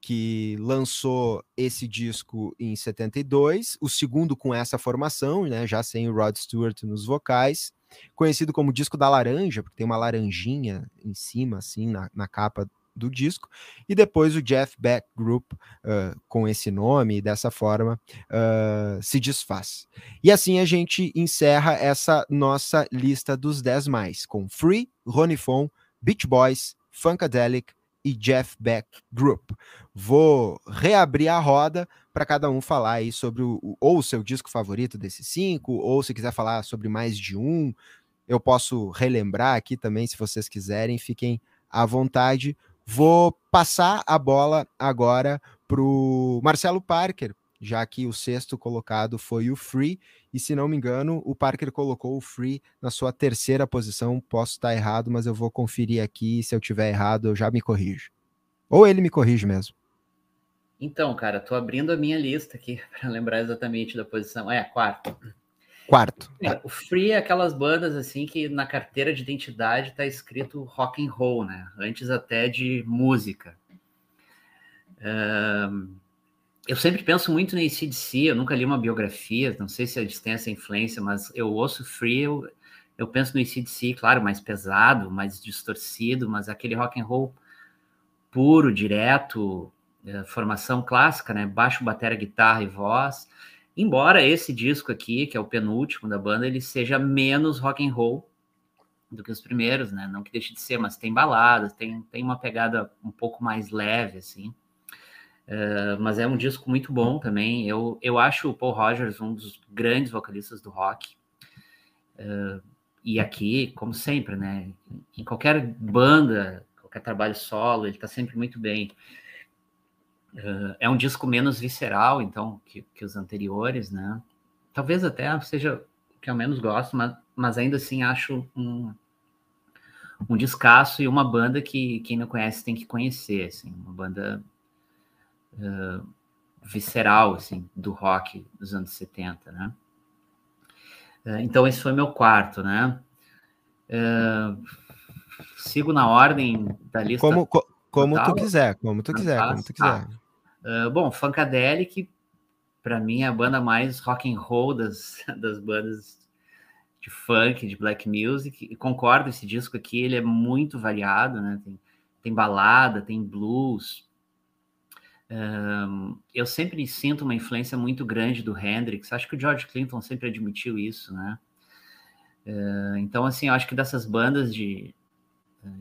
que lançou esse disco em 72, o segundo com essa formação, né, já sem o Rod Stewart nos vocais, conhecido como disco da laranja, porque tem uma laranjinha em cima, assim, na, na capa do disco, e depois o Jeff Beck Group, uh, com esse nome e dessa forma, uh, se desfaz. E assim a gente encerra essa nossa lista dos 10 mais, com Free, Ronnie Fon, Beach Boys, Funkadelic e Jeff Beck Group. Vou reabrir a roda para cada um falar aí sobre o, ou o seu disco favorito desses cinco, ou se quiser falar sobre mais de um, eu posso relembrar aqui também, se vocês quiserem, fiquem à vontade. Vou passar a bola agora para o Marcelo Parker, já que o sexto colocado foi o Free, e se não me engano, o Parker colocou o Free na sua terceira posição. Posso estar errado, mas eu vou conferir aqui. Se eu tiver errado, eu já me corrijo. Ou ele me corrige mesmo. Então, cara, tô abrindo a minha lista aqui para lembrar exatamente da posição. É, quarto. Quarto. É, o Free é aquelas bandas assim que na carteira de identidade tá escrito rock and roll, né? Antes até de música. Um, eu sempre penso muito no ACDC, eu nunca li uma biografia, não sei se eles têm essa influência, mas eu ouço Free, eu, eu penso no ACDC, claro, mais pesado, mais distorcido, mas aquele rock and roll puro, direto, é, formação clássica, né? Baixo, bateria, guitarra e voz. Embora esse disco aqui, que é o penúltimo da banda, ele seja menos rock and roll do que os primeiros, né? Não que deixe de ser, mas tem baladas, tem, tem uma pegada um pouco mais leve, assim. Uh, mas é um disco muito bom também. Eu, eu acho o Paul Rogers um dos grandes vocalistas do rock. Uh, e aqui, como sempre, né? Em qualquer banda, qualquer trabalho solo, ele está sempre muito bem. Uh, é um disco menos visceral, então, que, que, os anteriores, né? Talvez até seja o que eu menos gosto, mas, mas ainda assim acho um, um descasso e uma banda que quem não conhece tem que conhecer, assim, uma banda uh, visceral, assim, do rock dos anos 70, né? Uh, então esse foi meu quarto, né? sigo na ordem da lista. Como, como tu quiser, como tu quiser, como tu quiser. Uh, bom, Funkadelic, para mim, é a banda mais rock and roll das, das bandas de funk, de black music. E concordo, esse disco aqui, ele é muito variado, né? Tem, tem balada, tem blues, Um, eu sempre sinto uma influência muito grande do Hendrix. Acho que o George Clinton sempre admitiu isso, né? Uh, então, assim, eu acho que dessas bandas de,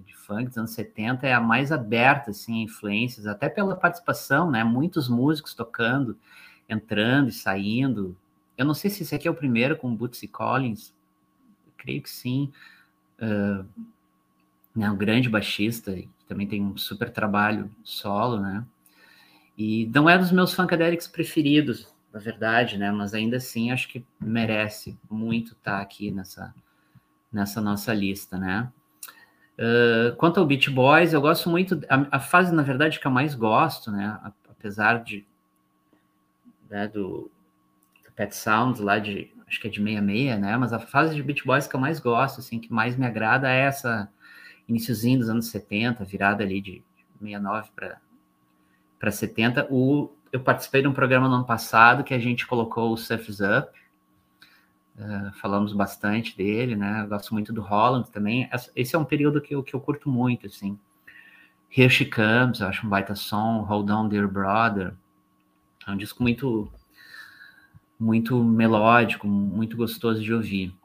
de funk dos anos 70 é a mais aberta, assim, influências, até pela participação, né? Muitos músicos tocando, entrando e saindo. Eu não sei se esse aqui é o primeiro com Bootsy Collins, creio que sim. Uh, né, um grande baixista, também tem um super trabalho solo, né? E não é dos meus funkadelics preferidos, na verdade, né? Mas ainda assim acho que merece muito estar tá aqui nessa, nessa nossa lista, né? Uh, quanto ao Beach Boys, eu gosto muito. A, a, fase, na verdade, que eu mais gosto, né? Apesar de né, do, do Pet Sounds lá de acho que é de 66, né? Mas a fase de Beach Boys que eu mais gosto, assim, que mais me agrada é essa iníciozinho dos anos 70, virada ali de 69 para para 70. O, eu participei de um programa no ano passado que a gente colocou o Surf's Up. Uh, falamos bastante dele, né? Eu gosto muito do Holland também. Esse é um período que eu, que eu curto muito, assim. Here She Comes, eu acho um baita som. Hold On, Dear Brother. É um disco muito, muito melódico, muito gostoso de ouvir.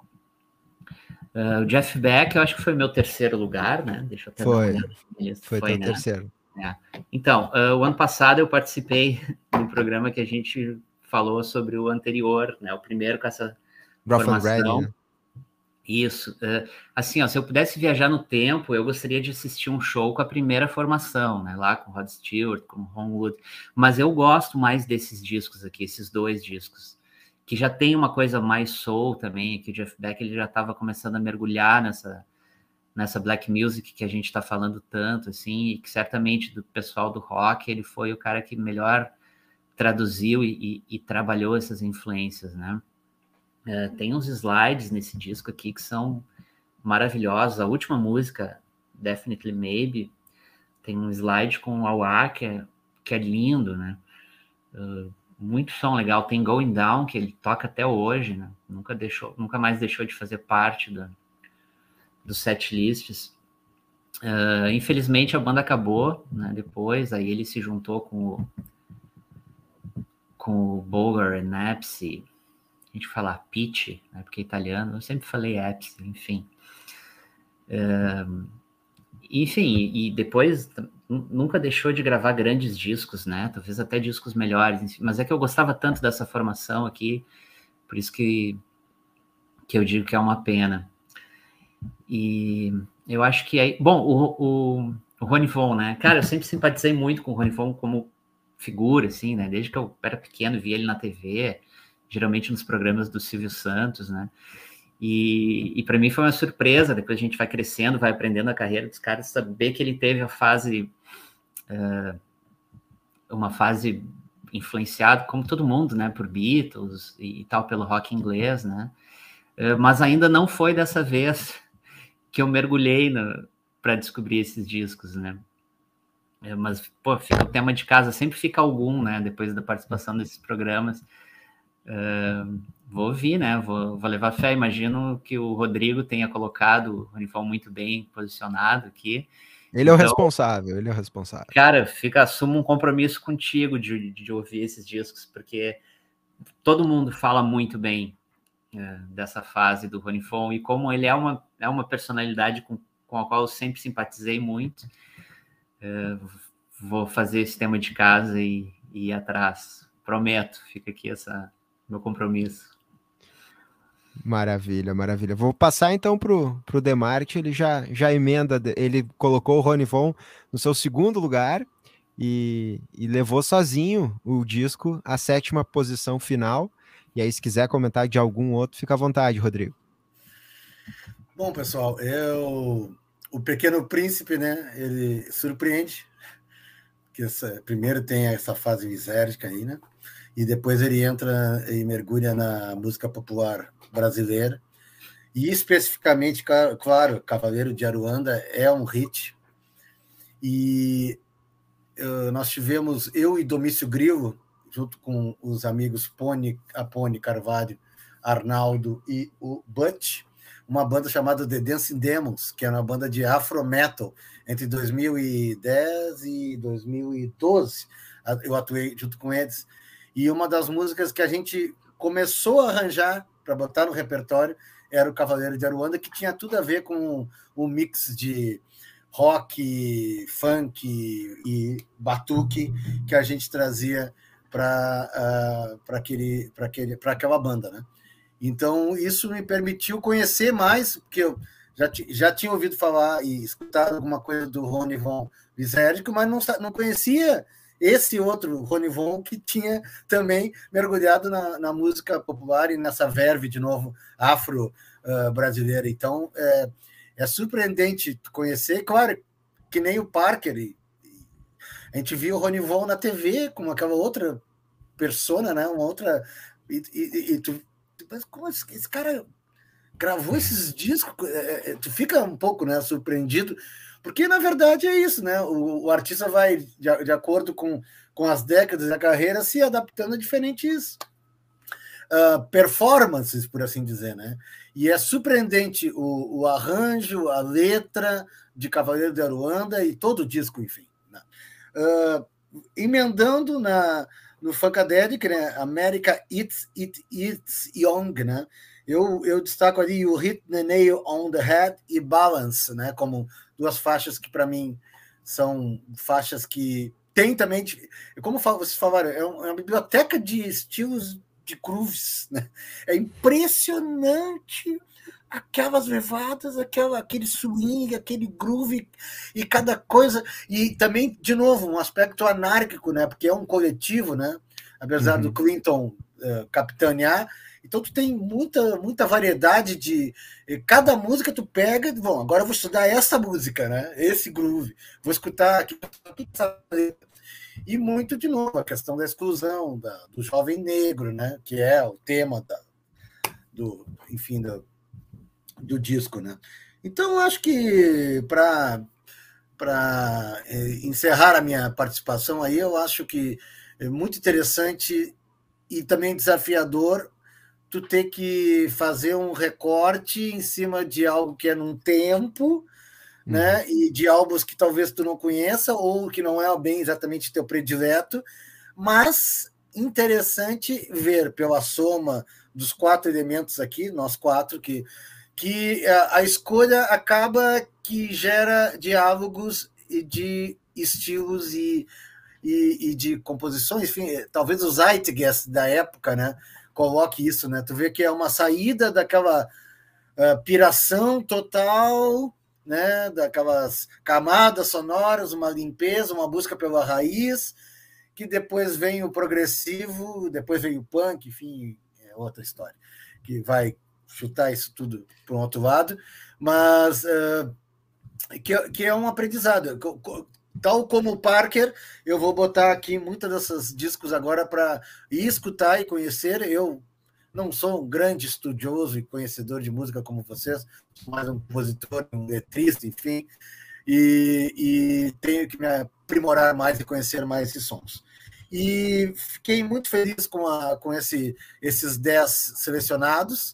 Uh, o Jeff Beck, eu acho que foi meu terceiro lugar, né? Deixa eu até foi, foi, foi né? terceiro. É. Então, uh, o ano passado eu participei do programa que a gente falou sobre o anterior, né? O primeiro com essa Rough formação. Ready, né? Isso. Uh, assim, ó, se eu pudesse viajar no tempo, eu gostaria de assistir um show com a primeira formação, né? Lá com Rod Stewart, com Homewood. Mas eu gosto mais desses discos aqui, esses dois discos, que já tem uma coisa mais soul também, que o Jeff Beck ele já estava começando a mergulhar nessa nessa black music que a gente está falando tanto, assim, e que certamente do pessoal do rock ele foi o cara que melhor traduziu e, e, e trabalhou essas influências, né? É, tem uns slides nesse disco aqui que são maravilhosos. A última música, Definitely Maybe, tem um slide com o Awa, que é, que é lindo, né? Uh, muito som legal. Tem Going Down, que ele toca até hoje, né? Nunca deixou, nunca mais deixou de fazer parte da, dos set lists. Uh, infelizmente a banda acabou, né? Depois, aí ele se juntou com o, com o Bogar e Napsy. A gente fala Pitch, né? Porque é italiano, eu sempre falei Apps, enfim. Uh, enfim, e depois nunca deixou de gravar grandes discos, né? Talvez até discos melhores, mas é que eu gostava tanto dessa formação aqui, por isso que, que eu digo que é uma pena. E eu acho que aí. Bom, o, o, o Rony Von, né? Cara, eu sempre simpatizei muito com o Rony Von como figura, assim, né? Desde que eu era pequeno, via ele na TV, geralmente nos programas do Silvio Santos, né? E, e para mim foi uma surpresa, depois a gente vai crescendo, vai aprendendo a carreira dos caras, saber que ele teve a fase. Uh, uma fase influenciada, como todo mundo, né? Por Beatles e, e tal, pelo rock inglês, né? Uh, mas ainda não foi dessa vez que eu mergulhei para descobrir esses discos, né? É, mas, pô, fica o tema de casa, sempre fica algum, né? Depois da participação desses programas. Uh, vou ouvir, né? Vou, vou, levar fé. Imagino que o Rodrigo tenha colocado o uniforme muito bem posicionado aqui. Ele é o então, responsável, ele é o responsável. Cara, fica, assumo um compromisso contigo de, de ouvir esses discos, porque todo mundo fala muito bem é, dessa fase do Rony Fon e como ele é uma, é uma personalidade com, com a qual eu sempre simpatizei muito. É, vou fazer esse tema de casa e, e ir atrás. Prometo, fica aqui essa meu compromisso. Maravilha, maravilha. Vou passar então para o Demarte, ele já, já emenda, ele colocou o Rony Von no seu segundo lugar e, e levou sozinho o disco à sétima posição final. E aí, se quiser comentar de algum outro, fica à vontade, Rodrigo. Bom, pessoal, eu o Pequeno Príncipe, né? Ele surpreende que essa, primeiro tem essa fase misérica aí, né? E depois ele entra e mergulha na música popular brasileira. E especificamente, claro, Cavaleiro de Aruanda é um hit. E uh, nós tivemos eu e Domício Grilo junto com os amigos Pony, Apone Carvalho, Arnaldo e o Butch, uma banda chamada The Dancing Demons, que é uma banda de afro metal entre 2010 e 2012. eu atuei junto com eles. E uma das músicas que a gente começou a arranjar para botar no repertório era o Cavaleiro de Aruanda, que tinha tudo a ver com o mix de rock, funk e batuque que a gente trazia para uh, aquele, aquele, aquela banda, né? Então isso me permitiu conhecer mais, porque eu já, já tinha ouvido falar e escutado alguma coisa do Rony Von Visérico, mas não, não conhecia esse outro Rony Von que tinha também mergulhado na, na música popular e nessa verve de novo afro-brasileira. Uh, então é, é surpreendente conhecer, claro, que nem o Parker. A gente viu o Rony Von na TV com aquela outra persona, né? Uma outra. E, e, e tu, pensa, como esse, esse cara gravou esses discos? É, é, é, tu fica um pouco né, surpreendido, porque na verdade é isso, né? O, o artista vai, de, de, acordo com, com as décadas da carreira, se adaptando a diferentes uh, performances, por assim dizer, né? E é surpreendente o, o arranjo, a letra de Cavaleiro de Aruanda e todo o disco, enfim. Uh, emendando na, no Funkadelic, né? America It's, It, It's Young, né? Eu, eu destaco ali o Hit the Nail on the Head e Balance, né? Como duas faixas que para mim são faixas que tem também, como vocês falaram, é, é uma biblioteca de estilos de grooves, né? É impressionante aquelas levadas, aquela, aquele swing, aquele groove e cada coisa. E também, de novo, um aspecto anárquico, né? Porque é um coletivo, né? Apesar uhum. do Clinton uh, capitanear. Então tu tem muita, muita variedade de. Cada música tu pega, bom, agora eu vou estudar essa música, né? Esse groove. Vou escutar aqui. E muito, de novo, a questão da exclusão da, do jovem negro, né? Que é o tema da, do, enfim, do, do disco, né? Então, acho que para para eh, encerrar a minha participação aí, eu acho que é muito interessante e também desafiador tu ter que fazer um recorte em cima de algo que é num tempo, né? Uhum. E de álbuns que talvez tu não conheça ou que não é bem exatamente teu predileto, mas interessante ver pela soma dos quatro elementos aqui, nós quatro que que a, escolha acaba que gera diálogos e de estilos e, e, e, de composições, enfim, talvez o Zeitgeist da época, né, coloque isso, né, tu vê que é uma saída daquela uh, piração total, né, daquelas camadas sonoras, uma limpeza, uma busca pela raiz, que depois vem o progressivo, depois vem o punk, enfim, é outra história, que vai chutar isso tudo para um outro lado, mas uh, que, que é um aprendizado. Tal como o Parker, eu vou botar aqui muitas dessas discos agora para escutar e conhecer. Eu não sou um grande estudioso e conhecedor de música como vocês, mas um compositor, um letrista, enfim, e, e tenho que me aprimorar mais e conhecer mais esses sons. E fiquei muito feliz com, a, com esse, esses 10 selecionados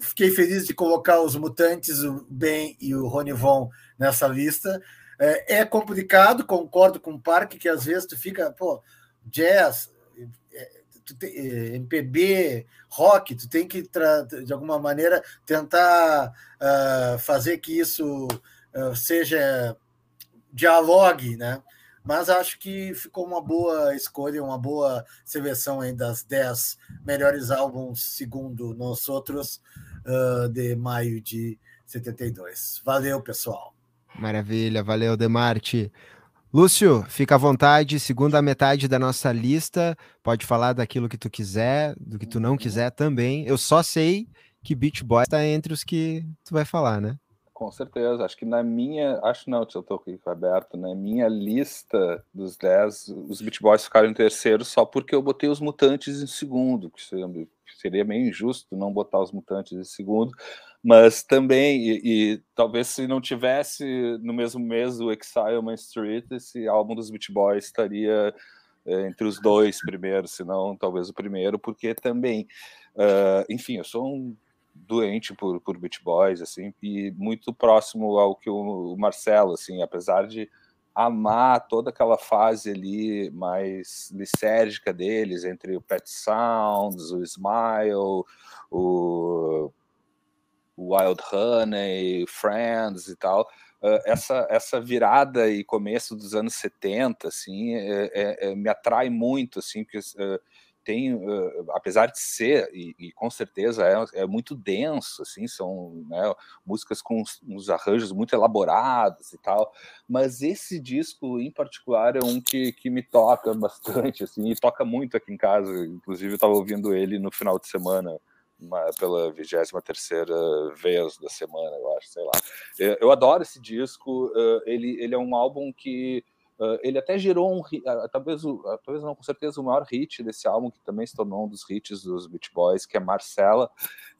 fiquei feliz de colocar os mutantes, o Ben e o Ronivon nessa lista. É, é, complicado, concordo com o Parque, que às vezes tu fica, pô, jazz, é, é, MPB, rock, tu tem que, de alguma maneira, tentar uh, fazer que isso uh, seja dialogue, né? Mas acho que ficou uma boa escolha, uma boa seleção aí das 10 melhores álbuns, segundo nós outros, uh, de maio de 72. Valeu, pessoal. Maravilha, valeu, Demarte. Lúcio, fica à vontade, segunda metade da nossa lista, pode falar daquilo que tu quiser, do que tu não quiser também. Eu só sei que Beach Boy está entre os que tu vai falar, né? Com certeza. Acho que na minha. Acho não, eu estou aqui aberto. Na minha lista dos 10, os Beat Boys ficaram em terceiro só porque eu botei os mutantes em segundo, que seria, meio injusto não botar os mutantes em segundo. Mas também, e, e talvez se não tivesse no mesmo mês o Exile Main Street, esse álbum dos Beat Boys estaria é, entre os dois primeiros, se não talvez o primeiro, porque também, uh, enfim, eu sou um doente por, por Beach Boys, assim, e muito próximo ao que o, Marcelo, assim, apesar de amar toda aquela fase ali mais lisérgica deles, entre o Pet Sounds, o Smile, o, Wild Honey, Friends e tal. Uh, essa, essa virada e começo dos anos 70, assim, é, é, me atrai muito, assim, porque tem, uh, apesar de ser, e, e com certeza é, é, muito denso, assim, são né, músicas com uns, uns, arranjos muito elaborados e tal, mas esse disco em particular é um que, que me toca bastante, assim, e toca muito aqui em casa, inclusive eu estava ouvindo ele no final de semana, uma, pela 23 terceira vez da semana, eu acho, sei lá. Eu, eu adoro esse disco, uh, ele, ele é um álbum que Uh, ele até gerou um, uh, talvez, uh, talvez não, com certeza o maior hit desse álbum, que também se tornou um dos hits dos Beach Boys, que é Marcela,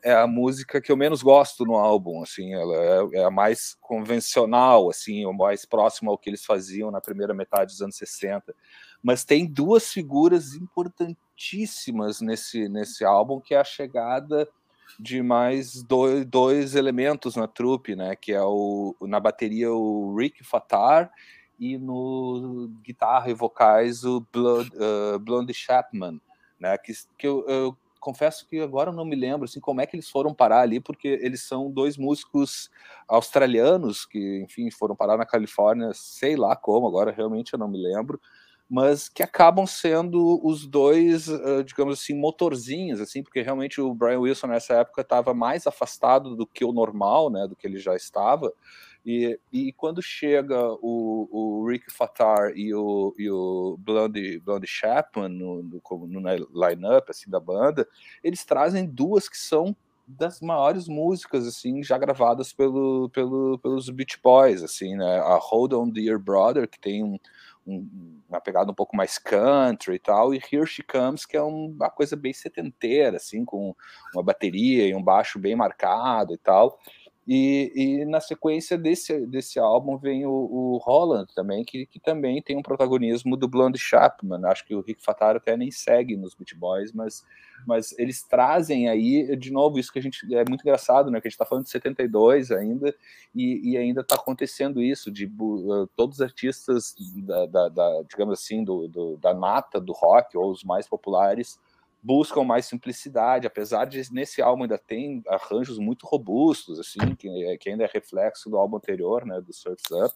é a música que eu menos gosto no álbum, assim, ela é, é a mais convencional, assim, o mais próximo ao que eles faziam na primeira metade dos anos 60, mas tem duas figuras importantíssimas nesse, nesse álbum, que é a chegada de mais dois, dois elementos na trupe, né, que é o, na bateria o Rick Fatar e no guitarra e vocais o Blood, uh, Blondie Chapman, né? Que, que eu, eu, confesso que agora não me lembro assim como é que eles foram parar ali, porque eles são dois músicos australianos que, enfim, foram parar na Califórnia, sei lá como, agora realmente eu não me lembro, mas que acabam sendo os dois, uh, digamos assim, motorzinhos, assim, porque realmente o Brian Wilson nessa época estava mais afastado do que o normal, né, do que ele já estava. E, e quando chega o, o Rick Fatar e o, e o Blondie, Blondie Chapman no, no, no line-up assim, da banda, eles trazem duas que são das maiores músicas assim já gravadas pelo, pelo, pelos Beach Boys assim né? A Hold On Dear Brother que tem um, um, uma pegada um pouco mais country e tal e Here She Comes que é uma coisa bem setenteira assim com uma bateria e um baixo bem marcado e tal e, e, na sequência desse, desse álbum vem o, o Holland também, que, que, também tem um protagonismo do Blonde Chapman. Acho que o Rick Fataro até nem segue nos Beat Boys, mas, mas eles trazem aí, de novo, isso que a gente é muito engraçado, né? Que a gente está falando de 72 ainda, e, e ainda está acontecendo isso, de uh, todos os artistas da, da, da digamos assim, do, do, da nata do rock, ou os mais populares, buscam mais simplicidade, apesar de nesse álbum ainda tem arranjos muito robustos, assim, que, é, que ainda é reflexo do álbum anterior, né, do Surf's Up,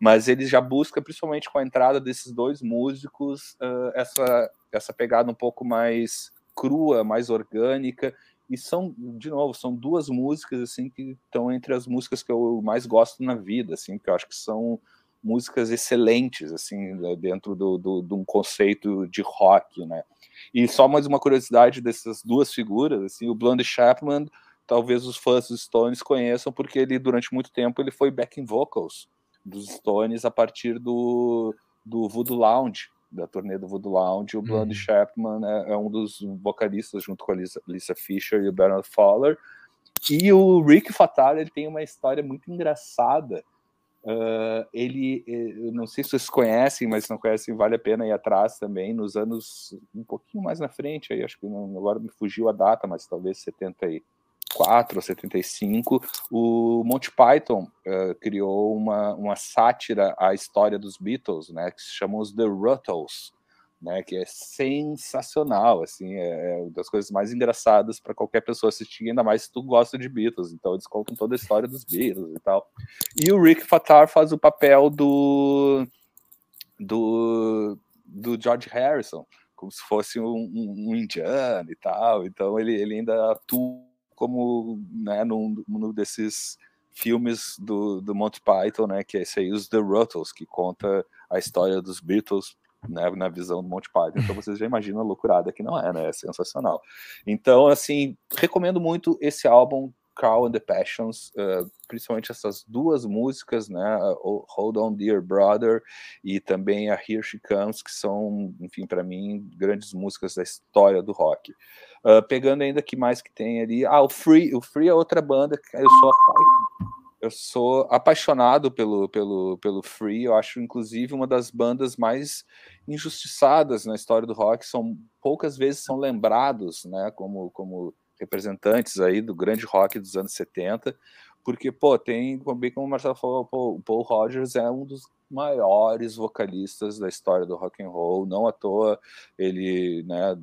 mas eles já buscam, principalmente com a entrada desses dois músicos, uh, essa, essa pegada um pouco mais crua, mais orgânica, e são, de novo, são duas músicas, assim, que estão entre as músicas que eu mais gosto na vida, assim, que eu acho que são músicas excelentes, assim, dentro do, do, de um conceito de rock, né, e só mais uma curiosidade dessas duas figuras, assim, o Blondie Chapman, talvez os fãs dos Stones conheçam, porque ele, durante muito tempo, ele foi backing vocals dos Stones a partir do, do Voodoo Lounge, da turnê do Voodoo Lounge. O Blondie uhum. Chapman é, é, um dos vocalistas, junto com a Lisa, Lisa Fisher e o Bernard Fowler. E o Rick Fatale ele tem uma história muito engraçada, Uh, ele, eh, eu não sei se vocês conhecem, mas se não conhecem, vale a pena ir atrás também, nos anos um pouquinho mais na frente, aí acho que não, agora me fugiu a data, mas talvez 74 ou 75, o Monty Python uh, criou uma, uma sátira à história dos Beatles, né, que se chama os The Ruttles, né, que é sensacional, assim, é, é uma das coisas mais engraçadas para qualquer pessoa assistir, ainda mais se tu gosta de Beatles, então eles contam toda a história dos Beatles e tal. E o Rick Fatar faz o papel do do, do George Harrison, como se fosse um, um, um indiano e tal, então ele, ele ainda atua como, né, num, num desses filmes do, do Monty Python, né, que é esse aí, os The Ruttles, que conta a história dos Beatles né, na visão do Monty Python. Então vocês já imaginam a loucurada que não é, né? É sensacional. Então, assim, recomendo muito esse álbum, Carl and the Passions, uh, principalmente essas duas músicas, né? Hold On Dear Brother e também a Here She Comes, que são, enfim, para mim, grandes músicas da história do rock. Uh, pegando ainda que mais que tem ali, ah, o Free, o Free é outra banda que eu sou eu sou apaixonado pelo, pelo, pelo Free, eu acho inclusive uma das bandas mais injustiçadas na história do rock, são poucas vezes são lembrados, né, como, como representantes aí do grande rock dos anos 70, porque, pô, tem, bem como o Marcelo falou, pô, o Paul Rogers é um dos maiores vocalistas da história do rock and roll, não à toa ele, né,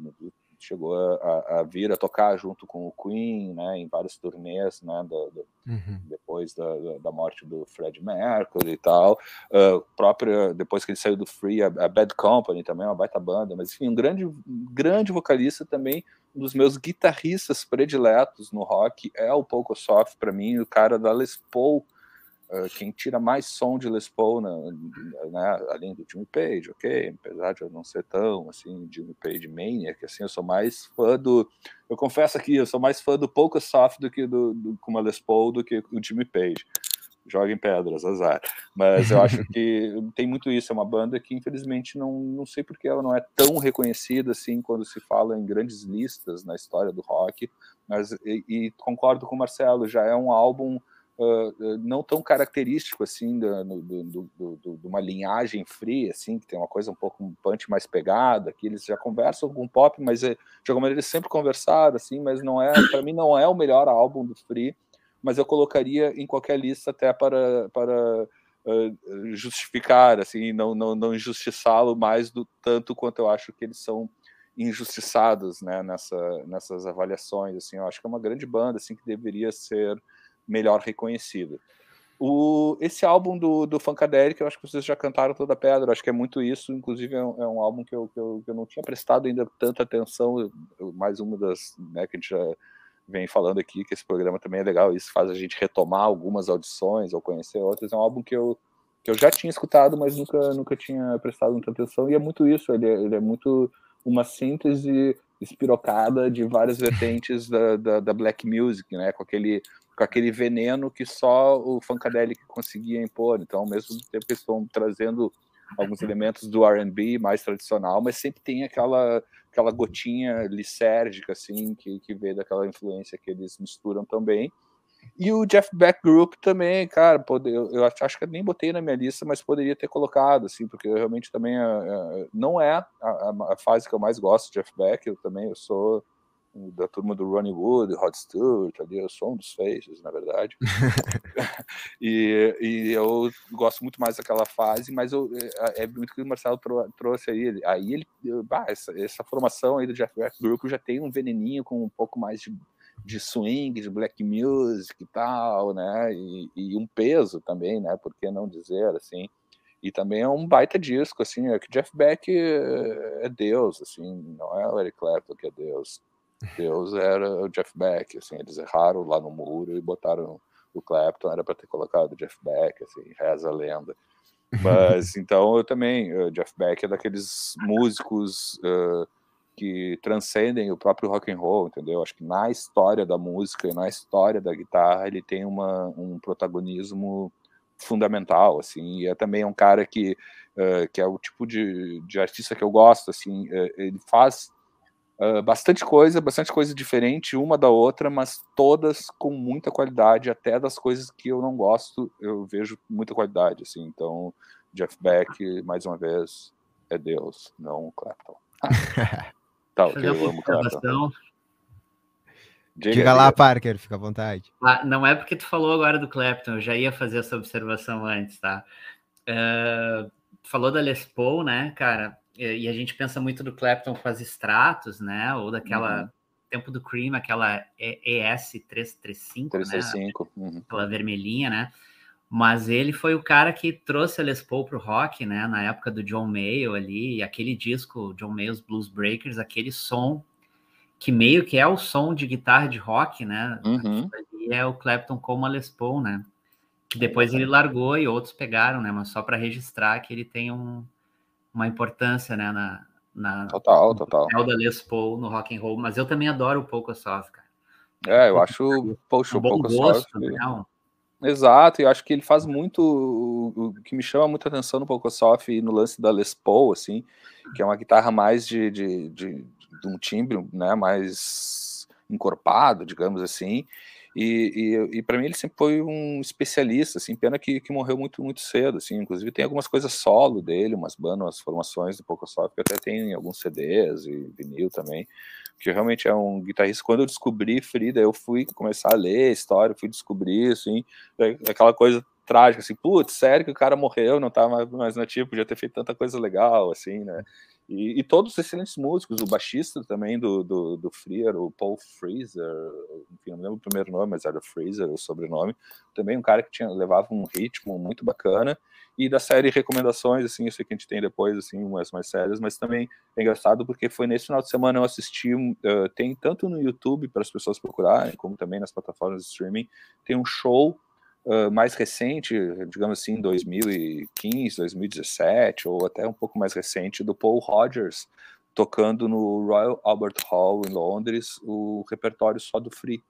chegou a, a, vir a tocar junto com o Queen, né, em vários turnês, né, do, do, uhum. depois da, da, morte do Fred Mercury e tal. Uh, própria, depois que ele saiu do Free, a, a, Bad Company também, uma baita banda, mas enfim, um grande, grande vocalista também, um dos meus guitarristas prediletos no rock é o Poco Soft para mim, o cara da Les Paul, quem tira mais som de Les Paul, né, além do Jimmy Page, ok, apesar de eu não ser tão assim, Jimmy Page Maniac, assim, eu sou mais fã do. Eu confesso aqui, eu sou mais fã do Poco Soft do que do, do, com uma Les Paul do que o Jimmy Page. Joga em pedras, azar. Mas eu acho que tem muito isso. É uma banda que, infelizmente, não, não sei porque ela não é tão reconhecida assim quando se fala em grandes listas na história do rock. Mas, e, e concordo com o Marcelo, já é um álbum uh, não tão característico assim do, do, do, de uma linhagem fria, assim, que tem uma coisa um pouco um punch mais pegada, que eles já conversam com pop, mas é, de alguma maneira eles sempre conversaram, assim, mas não é, para mim não é o melhor álbum do Free, mas eu colocaria em qualquer lista até para, para uh, justificar, assim, não, não, não injustiçá-lo mais do tanto quanto eu acho que eles são injustiçados, né, nessa, nessas avaliações, assim, eu acho que é uma grande banda, assim, que deveria ser melhor reconhecido. O, esse álbum do, do Funkadelic, eu acho que vocês já cantaram toda a pedra, acho que é muito isso, inclusive é um, é um álbum que eu, que eu, que, eu, não tinha prestado ainda tanta atenção, mais uma das, né, que a gente já vem falando aqui, que esse programa também é legal, isso faz a gente retomar algumas audições ou conhecer outras, é um álbum que eu, que eu já tinha escutado, mas nunca, nunca tinha prestado muita atenção, e é muito isso, ele é, ele é muito uma síntese espirocada de várias vertentes da, da, da black music, né, com aquele com aquele veneno que só o Funkadelic conseguia impor. Então, ao mesmo tempo que estão trazendo alguns elementos do R&B mais tradicional, mas sempre tem aquela aquela gotinha lisérgica assim que, que vê daquela influência que eles misturam também. E o Jeff Beck Group também, cara, pode, eu, eu, acho que eu nem botei na minha lista, mas poderia ter colocado, assim, porque realmente também uh, não é a, a, fase que eu mais gosto de Jeff Beck, eu também eu sou da turma do Ronnie Wood, Rod Stewart, ali, eu sou um dos faces, na verdade. e, e eu gosto muito mais daquela fase, mas eu, é, é muito que o Marcelo trouxe aí. Aí ele, bah, essa, essa formação aí do Jeff Beck Group já tem um veneninho com um pouco mais de, de swing, de black music e tal, né? E, e um peso também, né? Por que não dizer assim? E também é um baita disco, assim, é que Jeff Beck é, é Deus, assim, não é o Eric Clapton que é Deus. Deus era o Jeff Beck, assim, eles erraram lá no muro e botaram o Clapton, era para ter colocado o Jeff Beck, assim, reza a lenda. Mas então eu também, o Jeff Beck é daqueles músicos uh, que transcendem o próprio rock and roll, entendeu? Acho que na história da música e na história da guitarra ele tem uma, um protagonismo fundamental, assim, e é também um cara que, uh, que é o tipo de, de artista que eu gosto, assim, uh, ele faz Uh, bastante coisa, bastante coisa diferente uma da outra, mas todas com muita qualidade, até das coisas que eu não gosto, eu vejo muita qualidade, assim. Então, Jeff Beck, mais uma vez, é Deus, não Clapton. Tal, que eu amo Clapton. Diga, Diga lá, Parker, fica à vontade. Ah, não é porque tu falou agora do Clapton, eu já ia fazer essa observação antes, tá? Uh, falou da Les Paul, né, cara? E a gente pensa muito do Clapton com as extratos, né? Ou daquela uhum. tempo do Cream, aquela ES 335, 335, né? Uhum. Aquela vermelhinha, né? Mas ele foi o cara que trouxe a Les Paul pro rock, né? Na época do John Mayo ali, aquele disco, John Mayall's Blues Breakers, aquele som que meio que é o som de guitarra de rock, né? Uhum. é o Clapton como a Les Paul, né? Que depois ele largou e outros pegaram, né? Mas só para registrar que ele tem um, uma importância, né, na, na total, total. Da Les Paul no rock and roll, mas eu também adoro o Poco Soft, cara. É, eu acho, poxa, um o Poco Soft. Né? Exato, e acho que ele faz muito o, que me chama muita atenção no Poco Soft e no lance da Les Paul, assim, que é uma guitarra mais de, de, de, de um timbre, né, mais encorpado, digamos assim, e, e, e para mim ele sempre foi um especialista, assim, pena que, que morreu muito muito cedo, assim, inclusive tem algumas coisas solo dele, umas bandas, umas formações do Pocosoft que até tem alguns CDs e vinil também, que realmente é um guitarrista. Quando eu descobri Frida, eu fui começar a ler a história, fui descobrir, assim, é, aquela coisa trágica, assim, putz, sério que o cara morreu, não tá mais, mais nativo, podia ter feito tanta coisa legal, assim, né? E, e todos excelentes músicos, o baixista também do, do, do Freer, o Paul Freezer, enfim, não lembro o primeiro nome, mas era Freezer, o sobrenome, também um cara que tinha, levava um ritmo muito bacana, e da série recomendações, assim, sei que a gente tem depois, assim, umas mais sérias, mas também é engraçado porque foi nesse final de semana eu assisti, uh, tem tanto no YouTube para as pessoas procurarem, como também nas plataformas de streaming, tem um show mais recente, digamos assim, 2015, 2017, ou até um pouco mais recente, do Paul Rogers, tocando no Royal Albert Hall em Londres, o repertório só do Free,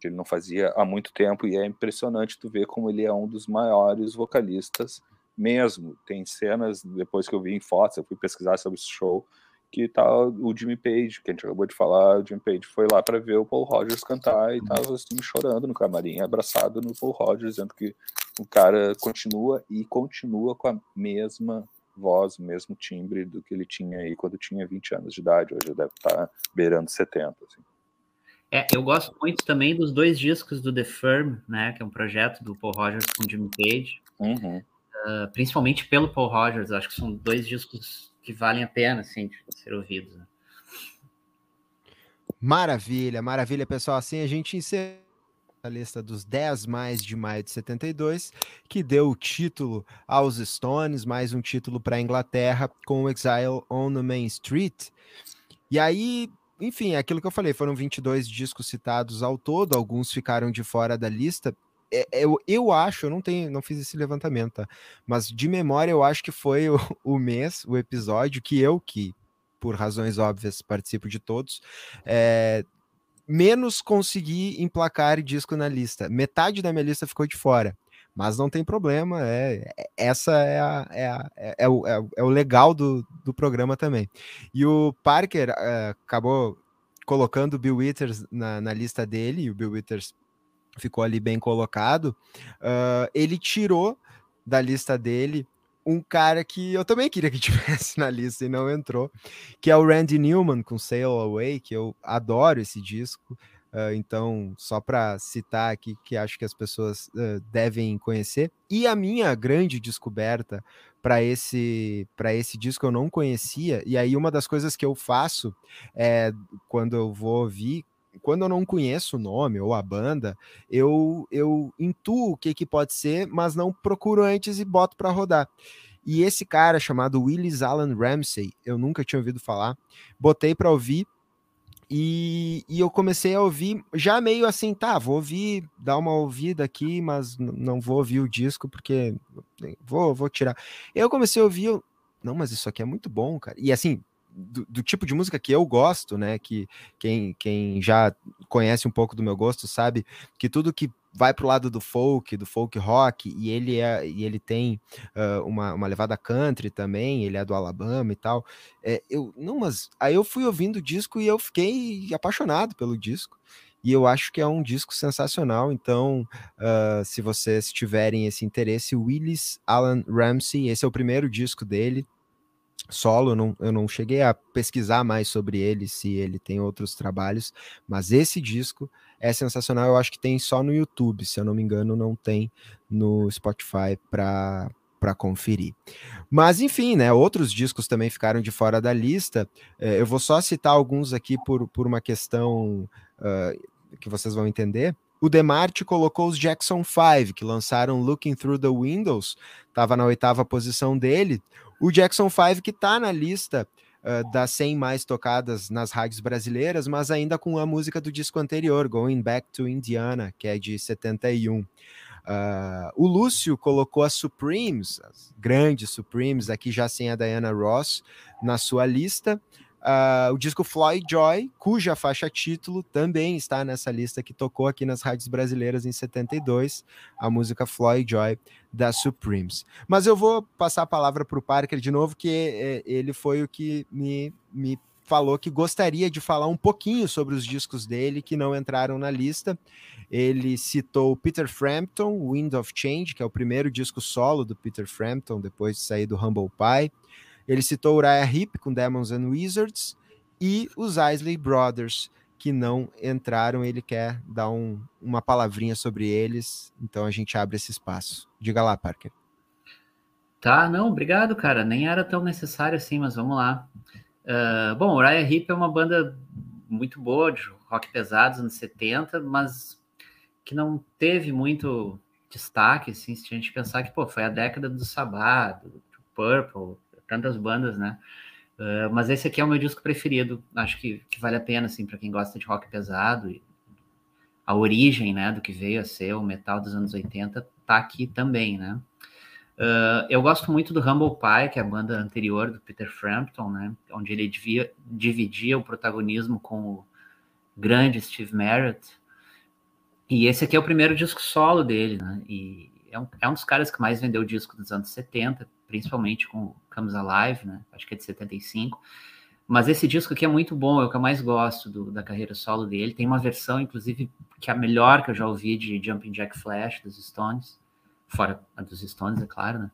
que ele não fazia há muito tempo, e é impressionante tu ver como ele é um dos maiores vocalistas mesmo. Tem cenas, depois que eu vi em fotos, eu fui pesquisar sobre esse show, que tá o Jimmy Page, que a gente acabou de falar, o Jimmy Page foi lá para ver o Paul Rogers cantar e tava assim chorando no camarim, abraçado no Paul Rogers, dizendo que o cara continua e continua com a mesma voz, o mesmo timbre do que ele tinha aí quando tinha 20 anos de idade, hoje deve estar tá beirando 70, assim. É, eu gosto muito também dos dois discos do The Firm, né, que é um projeto do Paul Rogers com o Jimmy Page, uhum. uh, principalmente pelo Paul Rogers, acho que são dois discos que valem a pena, assim, de ser ouvidos. Né? Maravilha, maravilha, pessoal. Assim a gente encerra a lista dos 10 mais de maio de 72, que deu o título aos Stones, mais um título para a Inglaterra com Exile on the Main Street. E aí, enfim, é aquilo que eu falei, foram 22 discos citados ao todo, alguns ficaram de fora da lista. É, é, eu, eu acho, eu não tenho, não fiz esse levantamento, tá? mas de memória eu acho que foi o, o mês, o episódio que eu, que por razões óbvias participo de todos, é, menos consegui emplacar disco na lista. Metade da minha lista ficou de fora. Mas não tem problema, é, é essa é, a, é, a, é, é, o, é, é o legal do, do programa também. E o Parker acabou colocando o Bill Withers na, na lista dele, e o Bill Withers ficou ali bem colocado, uh, ele tirou da lista dele um cara que eu também queria que tivesse na lista e não entrou, que é o Randy Newman com Sail Away, que eu adoro esse disco. Uh, então, só para citar aqui, que acho que as pessoas uh, devem conhecer. E a minha grande descoberta para esse esse disco eu não conhecia. E aí uma das coisas que eu faço é quando eu vou ouvir quando eu não conheço o nome ou a banda, eu, eu intuo o que, que pode ser, mas não procuro antes e boto para rodar. E esse cara chamado Willis Alan Ramsey, eu nunca tinha ouvido falar, botei para ouvir e, e, eu comecei a ouvir já meio assim, tá, vou ouvir, dar uma ouvida aqui, mas não vou ouvir o disco porque vou, vou tirar. Eu comecei a ouvir, eu, não, mas isso aqui é muito bom, cara. E assim, do, tipo de música que eu gosto, né? Que quem, quem já conhece um pouco do meu gosto sabe que tudo que vai para o lado do folk, do folk rock, e ele é e ele tem uh, uma, uma levada country também, ele é do Alabama e tal. É, eu não, mas aí eu fui ouvindo o disco e eu fiquei apaixonado pelo disco. E eu acho que é um disco sensacional. Então, uh, se vocês tiverem esse interesse, Willis Alan Ramsey, esse é o primeiro disco dele solo, não, eu não cheguei a pesquisar mais sobre ele, se ele tem outros trabalhos, mas esse disco é sensacional, eu acho que tem só no YouTube, se eu não me engano, não tem no Spotify para para conferir. Mas enfim, né? Outros discos também ficaram de fora da lista. É, eu vou só citar alguns aqui por, por uma questão uh, que vocês vão entender. O Demarte colocou os Jackson 5, que lançaram Looking Through the Windows, estava na oitava posição dele. O Jackson 5 que está na lista uh, das 100 mais tocadas nas rádios brasileiras, mas ainda com a música do disco anterior, Going Back to Indiana, que é de 71. Uh, o Lúcio colocou as Supremes, as grandes Supremes, aqui já sem a Diana Ross, na sua lista. Uh, o disco Floyd Joy, cuja faixa título também está nessa lista que tocou aqui nas rádios brasileiras em 72, a música Floyd Joy da Supremes. Mas eu vou passar a palavra para o Parker de novo, que é, ele foi o que me, me falou que gostaria de falar um pouquinho sobre os discos dele que não entraram na lista. Ele citou Peter Frampton, Wind of Change, que é o primeiro disco solo do Peter Frampton depois de sair do Humble Pie. Ele citou Uriah Heep com Demons and Wizards e os Isley Brothers, que não entraram. Ele quer dar um, uma palavrinha sobre eles, então a gente abre esse espaço. Diga lá, Parker. Tá, não, obrigado, cara. Nem era tão necessário assim, mas vamos lá. Uh, bom, Uriah Heep é uma banda muito boa de rock pesado anos 70, mas que não teve muito destaque, assim, se a gente pensar que, pô, foi a década do Sabá, do Purple, tantas bandas, né? Uh, mas esse aqui é o meu disco preferido. Acho que, que vale a pena, assim, para quem gosta de rock pesado. E a origem, né, do que veio a ser o metal dos anos 80 tá aqui também, né? Uh, eu gosto muito do Humble Pie, que é a banda anterior do Peter Frampton, né? Onde ele devia, dividia o protagonismo com o grande Steve Merritt. E esse aqui é o primeiro disco solo dele, né? E é um, é um dos caras que mais vendeu disco dos anos 70, principalmente com Comes Alive, né? Acho que é de 75. Mas esse disco aqui é muito bom, é o que eu mais gosto do, da carreira solo dele. Tem uma versão, inclusive, que é a melhor que eu já ouvi de Jumping Jack Flash dos Stones, fora a dos Stones, é claro, né?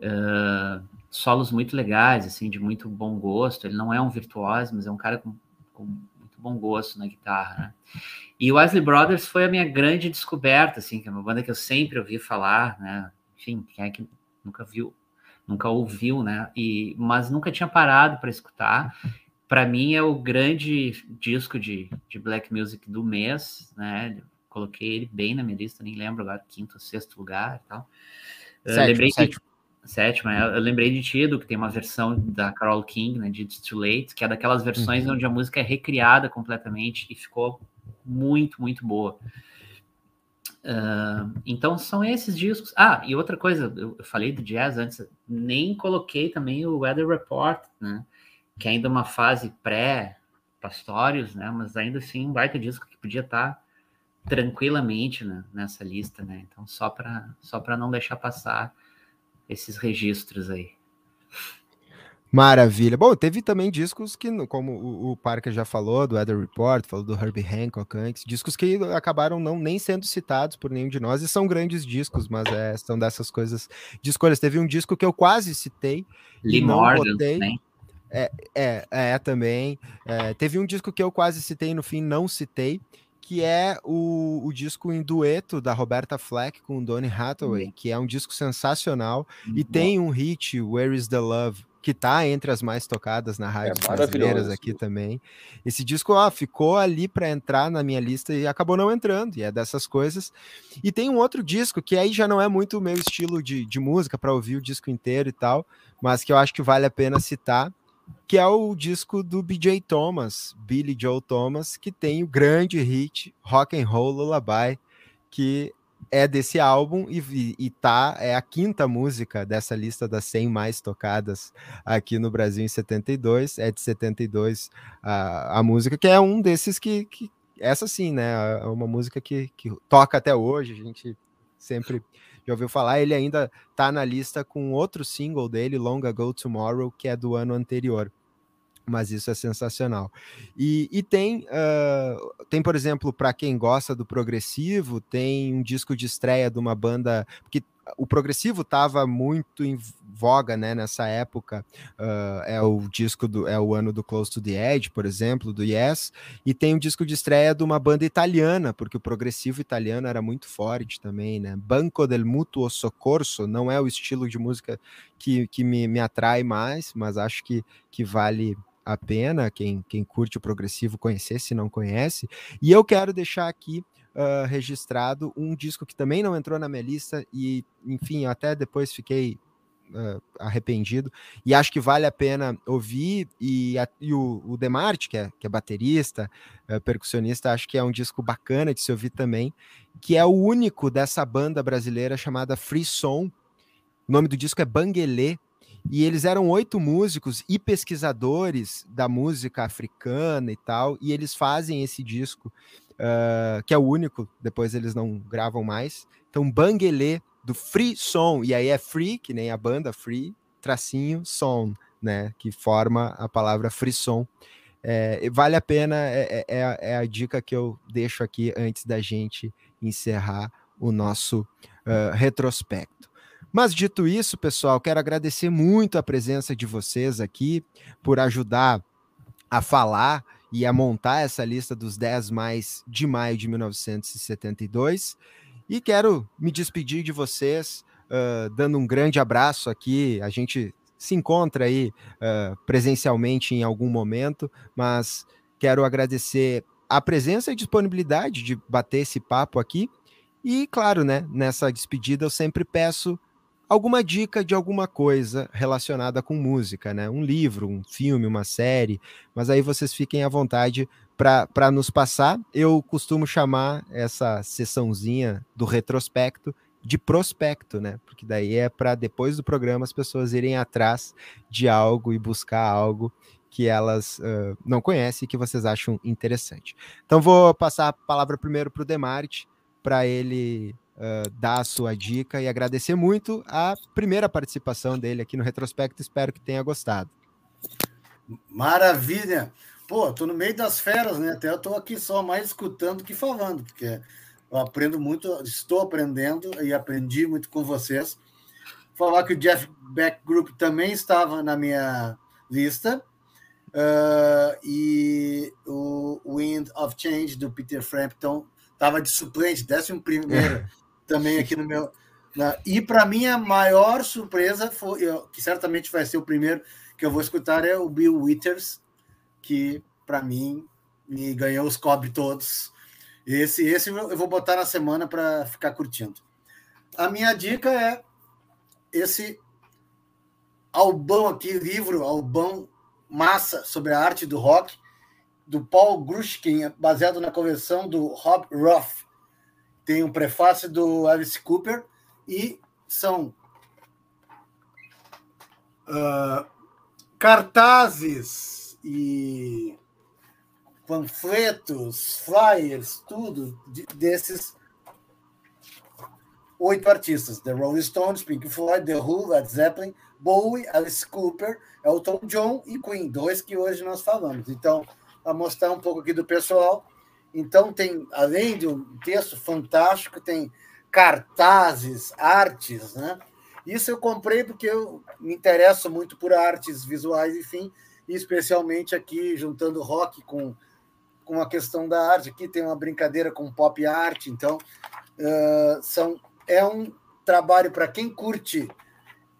Uh, solos muito legais, assim, de muito bom gosto. Ele não é um virtuoso, mas é um cara com, com muito bom gosto na guitarra, né? E o Wesley Brothers foi a minha grande descoberta, assim, que é uma banda que eu sempre ouvi falar, né? Enfim, quem é que nunca viu, nunca ouviu, né? E, mas nunca tinha parado para escutar. Para mim é o grande disco de, de black music do mês, né? Coloquei ele bem na minha lista, nem lembro agora, quinto ou sexto lugar e tal. Sétimo, lembrei sétimo. Sétima, eu lembrei de Tido, que tem uma versão da Carol King, né, de It's Too Late, que é daquelas versões uhum. onde a música é recriada completamente e ficou muito, muito boa. Uh, então são esses discos. Ah, e outra coisa, eu, falei do jazz antes, nem coloquei também o Weather Report, né? Que é ainda uma fase pré-Pastórios, né? Mas ainda assim um baita disco que podia estar tá tranquilamente né, nessa lista, né? Então só para só para não deixar passar esses registros aí. Maravilha. Bom, teve também discos que, como o, o Parker já falou, do Weather Report, falou do Herbie Hancock antes, discos que acabaram não nem sendo citados por nenhum de nós, e são grandes discos, mas é, são dessas coisas de escolhas. Teve um disco que eu quase citei Lee não Morgan, botei. Né? É, é, é, também. É, teve um disco que eu quase citei, no fim não citei, que é o, o disco em dueto da Roberta Fleck com o Donny Hathaway, uhum. que é um disco sensacional, uhum. e tem um hit, Where is the Love, que tá entre as mais tocadas na rádio é brasileiras aqui também. Esse disco ó, ficou ali para entrar na minha lista e acabou não entrando, e é dessas coisas. E tem um outro disco que aí já não é muito o meu estilo de, de música para ouvir o disco inteiro e tal, mas que eu acho que vale a pena citar, que é o disco do BJ Thomas, Billy Joe Thomas, que tem o grande hit Rock and Roll Lullaby, que é desse álbum e, e, tá, é a quinta música dessa lista das 100 mais tocadas aqui no Brasil em 72, é de 72 a, a música, que é um desses que, que essa sim, né, é uma música que, que toca até hoje, a gente sempre já ouviu falar, ele ainda tá na lista com outro single dele, Long Ago Tomorrow, que é do ano anterior mas isso é sensacional. E, e tem, uh, tem, por exemplo, para quem gosta do progressivo, tem um disco de estreia de uma banda. Porque o progressivo estava muito em voga né, nessa época. Uh, é o disco do. É o ano do Close to the Edge, por exemplo, do Yes. E tem um disco de estreia de uma banda italiana, porque o progressivo italiano era muito forte também, né? Banco del Mutuo Soccorso não é o estilo de música que, que me, me atrai mais, mas acho que, que vale a pena quem, quem curte o progressivo conhecer, se não conhece. E eu quero deixar aqui uh, registrado um disco que também não entrou na minha lista e, enfim, até depois fiquei Uh, arrependido. E acho que vale a pena ouvir e, a, e o, o que é, que é baterista, uh, percussionista, acho que é um disco bacana de se ouvir também, que é o único dessa banda brasileira chamada Free Som. O nome do disco é Banguelê. E eles eram oito músicos e pesquisadores da música africana e tal, e eles fazem esse disco, uh, que é o único, depois eles não gravam mais. Então, Banguelê, do Free Som, e aí é Free, que nem a banda Free, tracinho, Som, né, que forma a palavra frisson. É, vale a pena, é, é, é, é, a dica que eu deixo aqui antes da gente encerrar o nosso uh, retrospecto. Mas dito isso, pessoal, quero agradecer muito a presença de vocês aqui por ajudar a falar e a montar essa lista dos 10 mais de maio de 1972. E quero me despedir de vocês, uh, dando um grande abraço aqui. A gente se encontra aí uh, presencialmente em algum momento, mas quero agradecer a presença e disponibilidade de bater esse papo aqui. E, claro, né, nessa despedida eu sempre peço alguma dica de alguma coisa relacionada com música, né? Um livro, um filme, uma série, mas aí vocês fiquem à vontade para nos passar. Eu costumo chamar essa sessãozinha do retrospecto de prospecto, né? Porque daí é para depois do programa as pessoas irem atrás de algo e buscar algo que elas uh, não conhecem e que vocês acham interessante. Então vou passar a palavra primeiro para o Demarte, para ele uh, dar a sua dica e agradecer muito a primeira participação dele aqui no Retrospecto. Espero que tenha gostado. Maravilha! Pô, tô no meio das feras, né? Até eu tô aqui só mais escutando que falando, porque eu aprendo muito, estou aprendendo e aprendi muito com vocês. Falar que o Jeff Beck Group também estava na minha lista. Uh, e o Wind of Change do Peter Frampton estava de suplente, décimo primeiro também aqui no meu. Na, e para mim a maior surpresa foi, eu, que certamente vai ser o primeiro que eu vou escutar, é o Bill Withers, que para mim me ganhou os cobre todos. Esse, esse eu vou botar na semana para ficar curtindo. A minha dica é esse albão aqui, livro, albão massa sobre a arte do rock, do Paul Grushkin, baseado na convenção do Rob Roth tem um prefácio do Alice Cooper e são uh, cartazes e panfletos, flyers, tudo de, desses oito artistas: The Rolling Stones, Pink Floyd, The Who, Led Zeppelin, Bowie, Alice Cooper, Elton John e Queen, dois que hoje nós falamos. Então, a mostrar um pouco aqui do pessoal então, tem, além de um texto fantástico, tem cartazes, artes, né? Isso eu comprei porque eu me interesso muito por artes visuais, enfim, e especialmente aqui juntando rock com, com a questão da arte. Aqui tem uma brincadeira com pop art, então uh, são, é um trabalho para quem curte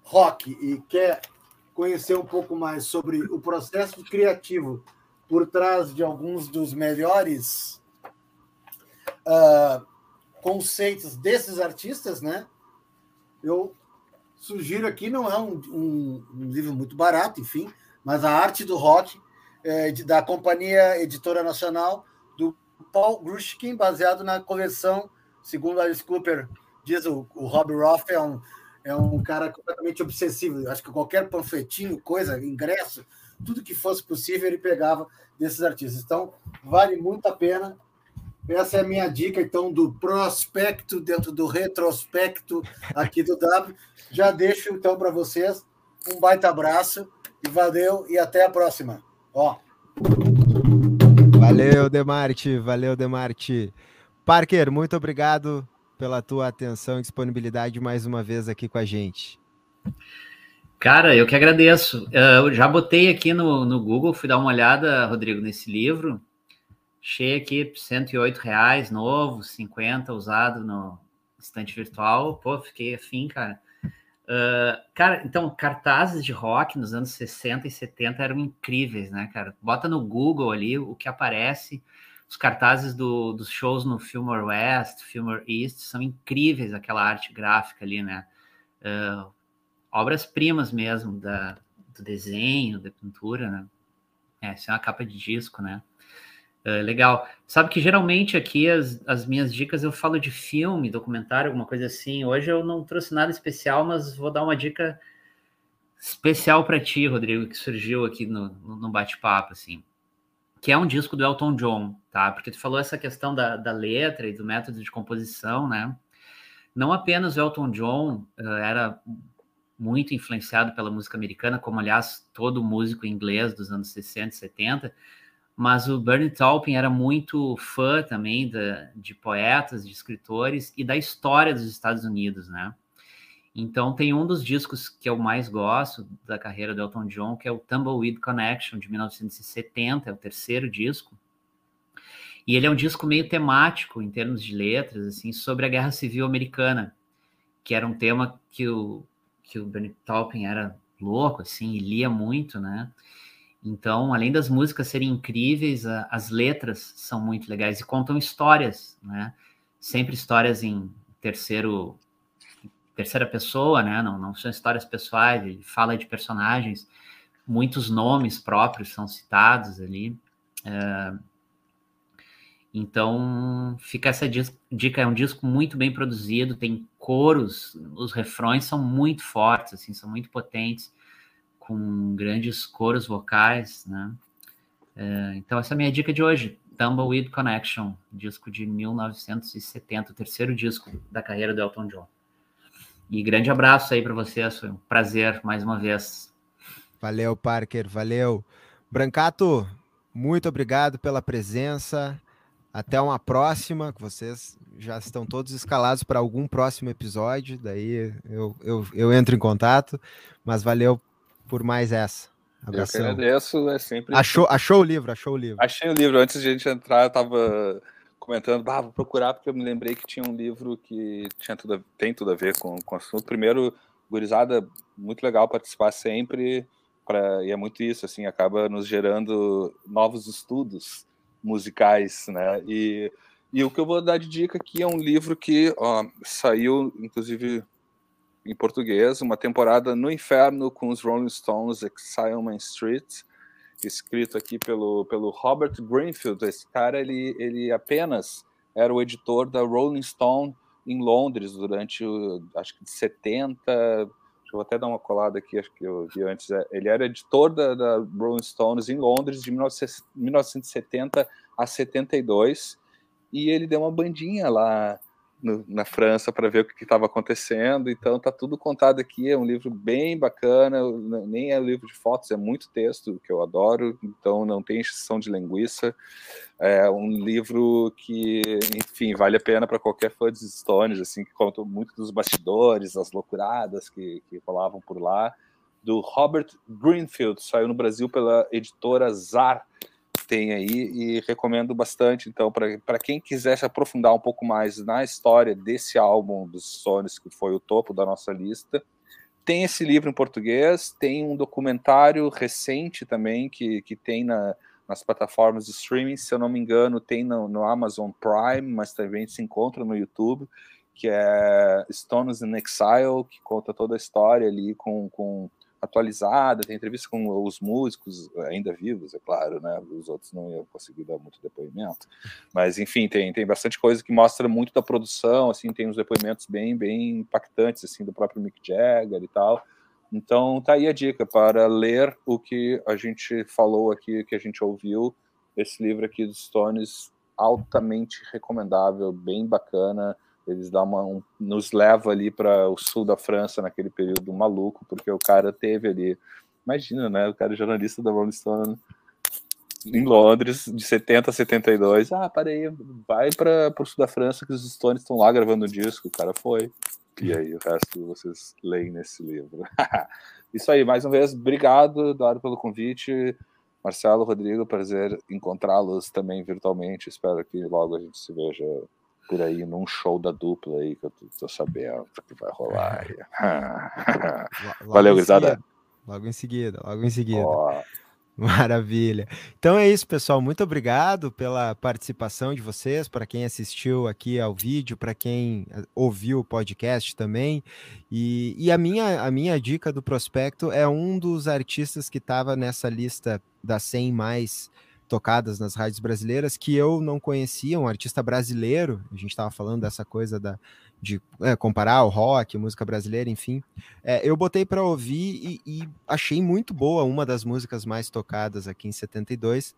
rock e quer conhecer um pouco mais sobre o processo criativo por trás de alguns dos melhores uh, conceitos desses artistas, né? Eu sugiro aqui, não é um, um, um livro muito barato, enfim, mas a arte do rock é, de, da Companhia Editora Nacional do Paul Grushkin, baseado na coleção, segundo Alice Cooper diz, o, o Rob Roth é um, é um cara completamente obsessivo. Acho que qualquer panfletinho, coisa, ingresso, tudo que fosse possível, ele pegava desses artistas. Então, vale muito a pena essa é a minha dica, então, do prospecto dentro do retrospecto aqui do W. Já deixo, então, para vocês um baita abraço e valeu e até a próxima. Ó. Valeu, Demarte, valeu, Demarte. Parker, muito obrigado pela tua atenção e disponibilidade mais uma vez aqui com a gente. Cara, eu que agradeço. Eu já botei aqui no, no Google, fui dar uma olhada, Rodrigo, nesse livro. Achei aqui 108 reais, novo, 50 usado no estante virtual. Pô, fiquei afim, cara. Uh, cara, então, cartazes de rock nos anos 60 e 70 eram incríveis, né, cara? Bota no Google ali o que aparece. Os cartazes do, dos shows no Fillmore West, Fillmore East, são incríveis, aquela arte gráfica ali, né? Uh, Obras-primas mesmo da, do desenho, da pintura, né? É, isso é uma capa de disco, né? É, legal. Sabe que geralmente aqui as, as minhas dicas eu falo de filme, documentário, alguma coisa assim. Hoje eu não trouxe nada especial, mas vou dar uma dica especial para ti, Rodrigo, que surgiu aqui no, no bate-papo, assim. Que é um disco do Elton John, tá? Porque tu falou essa questão da, da letra e do método de composição, né? Não apenas o Elton John uh, era muito influenciado pela música americana, como aliás todo músico inglês dos anos 60 e 70, mas o Bernie Taupin era muito fã também da, de poetas, de escritores e da história dos Estados Unidos, né? Então tem um dos discos que eu mais gosto da carreira do Elton John, que é o Tumbleweed Connection de 1970, é o terceiro disco. E ele é um disco meio temático em termos de letras, assim, sobre a Guerra Civil Americana, que era um tema que o que o Bernie Taupin era louco, assim, e lia muito, né? Então, além das músicas serem incríveis, a, as letras são muito legais e contam histórias, né? Sempre histórias em terceiro terceira pessoa, né? Não, não são histórias pessoais, ele fala de personagens, muitos nomes próprios são citados ali. É, então, fica essa dica, é um disco muito bem produzido, tem coros, os refrões são muito fortes, assim, são muito potentes com grandes coros vocais, né? É, então, essa é a minha dica de hoje. Tumbleweed Connection, disco de 1970, o terceiro disco da carreira do Elton John. E grande abraço aí para vocês, foi um prazer mais uma vez. Valeu, Parker, valeu. Brancato, muito obrigado pela presença. Até uma próxima, que vocês já estão todos escalados para algum próximo episódio, daí eu, eu, eu entro em contato, mas valeu por mais essa. Abração. Eu agradeço, é sempre. Achou, achou o livro, achou o livro. Achei o livro. Antes de a gente entrar, eu estava comentando, bah, vou procurar, porque eu me lembrei que tinha um livro que tinha tudo a, tem tudo a ver com, com o assunto. Primeiro, gurizada, muito legal participar sempre, pra, e é muito isso, assim, acaba nos gerando novos estudos musicais, né? E, e o que eu vou dar de dica aqui é um livro que ó, saiu, inclusive, em português, uma temporada no inferno com os Rolling Stones, Exile Street, escrito aqui pelo, pelo Robert Greenfield. Esse cara, ele, ele apenas era o editor da Rolling Stone em Londres durante, acho que de 70, deixa eu até dar uma colada aqui, acho que eu vi antes, é, ele era editor da, da Rolling Stones em Londres de 1970 a 72, e ele deu uma bandinha lá no, na França para ver o que estava acontecendo. Então tá tudo contado aqui. É um livro bem bacana. Nem é livro de fotos, é muito texto que eu adoro. Então não tem exceção de linguiça. É um livro que, enfim, vale a pena para qualquer fã de Stones, assim, que conta muito dos bastidores, as loucuradas que, que rolavam por lá. Do Robert Greenfield, saiu no Brasil pela editora Zar tem aí e recomendo bastante. Então, para quem quiser se aprofundar um pouco mais na história desse álbum dos Stones, que foi o topo da nossa lista, tem esse livro em português, tem um documentário recente também que, que tem na, nas plataformas de streaming, se eu não me engano, tem no, no Amazon Prime, mas também se encontra no YouTube, que é Stones in Exile, que conta toda a história ali com, com atualizada, tem entrevista com os músicos ainda vivos, é claro, né? Os outros não iam conseguir dar muito depoimento. Mas enfim, tem, tem bastante coisa que mostra muito da produção, assim, tem uns depoimentos bem bem impactantes assim do próprio Mick Jagger e tal. Então tá aí a dica para ler o que a gente falou aqui, que a gente ouviu, esse livro aqui dos Stones altamente recomendável, bem bacana eles dão uma, um, nos leva ali para o sul da França naquele período maluco, porque o cara teve ali, imagina, né? O cara é jornalista da Rolling Stone em Londres, de 70 a 72. Ah, parei, vai para o sul da França que os Stones estão lá gravando o disco. O cara foi. E aí, o resto vocês leem nesse livro. Isso aí, mais uma vez, obrigado, Eduardo, pelo convite. Marcelo, Rodrigo, prazer encontrá-los também virtualmente. Espero que logo a gente se veja por aí num show da dupla aí que eu tô, tô sabendo que vai rolar. Valeu, gurizada. Logo em seguida, logo em seguida. Oh. Maravilha. Então é isso, pessoal. Muito obrigado pela participação de vocês, para quem assistiu aqui ao vídeo, para quem eh, ouviu o podcast também. E, e, a, minha, a minha dica do prospecto é um dos artistas que estava nessa lista das 100 mais tocadas nas rádios brasileiras que eu não conhecia, um artista brasileiro. A gente estava falando dessa coisa da, de é, comparar o rock, música brasileira, enfim. É, eu botei para ouvir e, e, achei muito boa uma das músicas mais tocadas aqui em 72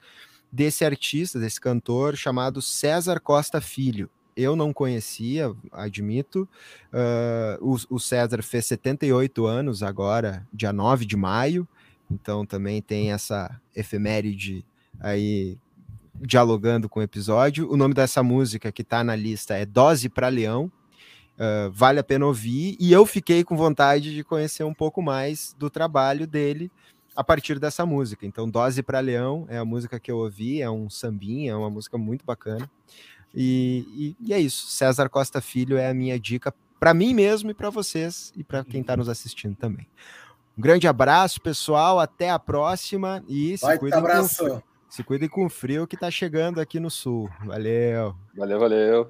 desse artista, desse cantor chamado César Costa Filho. Eu não conhecia, admito. Uh, o, o César fez 78 anos agora, dia 9 de maio. Então também tem essa efeméride aí dialogando com o episódio. O nome dessa música que está na lista é Dose para Leão. uh, vale a pena ouvir. E eu fiquei com vontade de conhecer um pouco mais do trabalho dele a partir dessa música. Então, Dose para Leão é a música que eu ouvi, é um sambinha, é uma música muito bacana. E, e, e é isso. César Costa Filho é a minha dica para mim mesmo e para vocês e para quem está nos assistindo também. Um grande abraço, pessoal. Até a próxima e se cuidem, abraço. com, se cuidem com o frio que está chegando aqui no sul. Valeu. Valeu, valeu.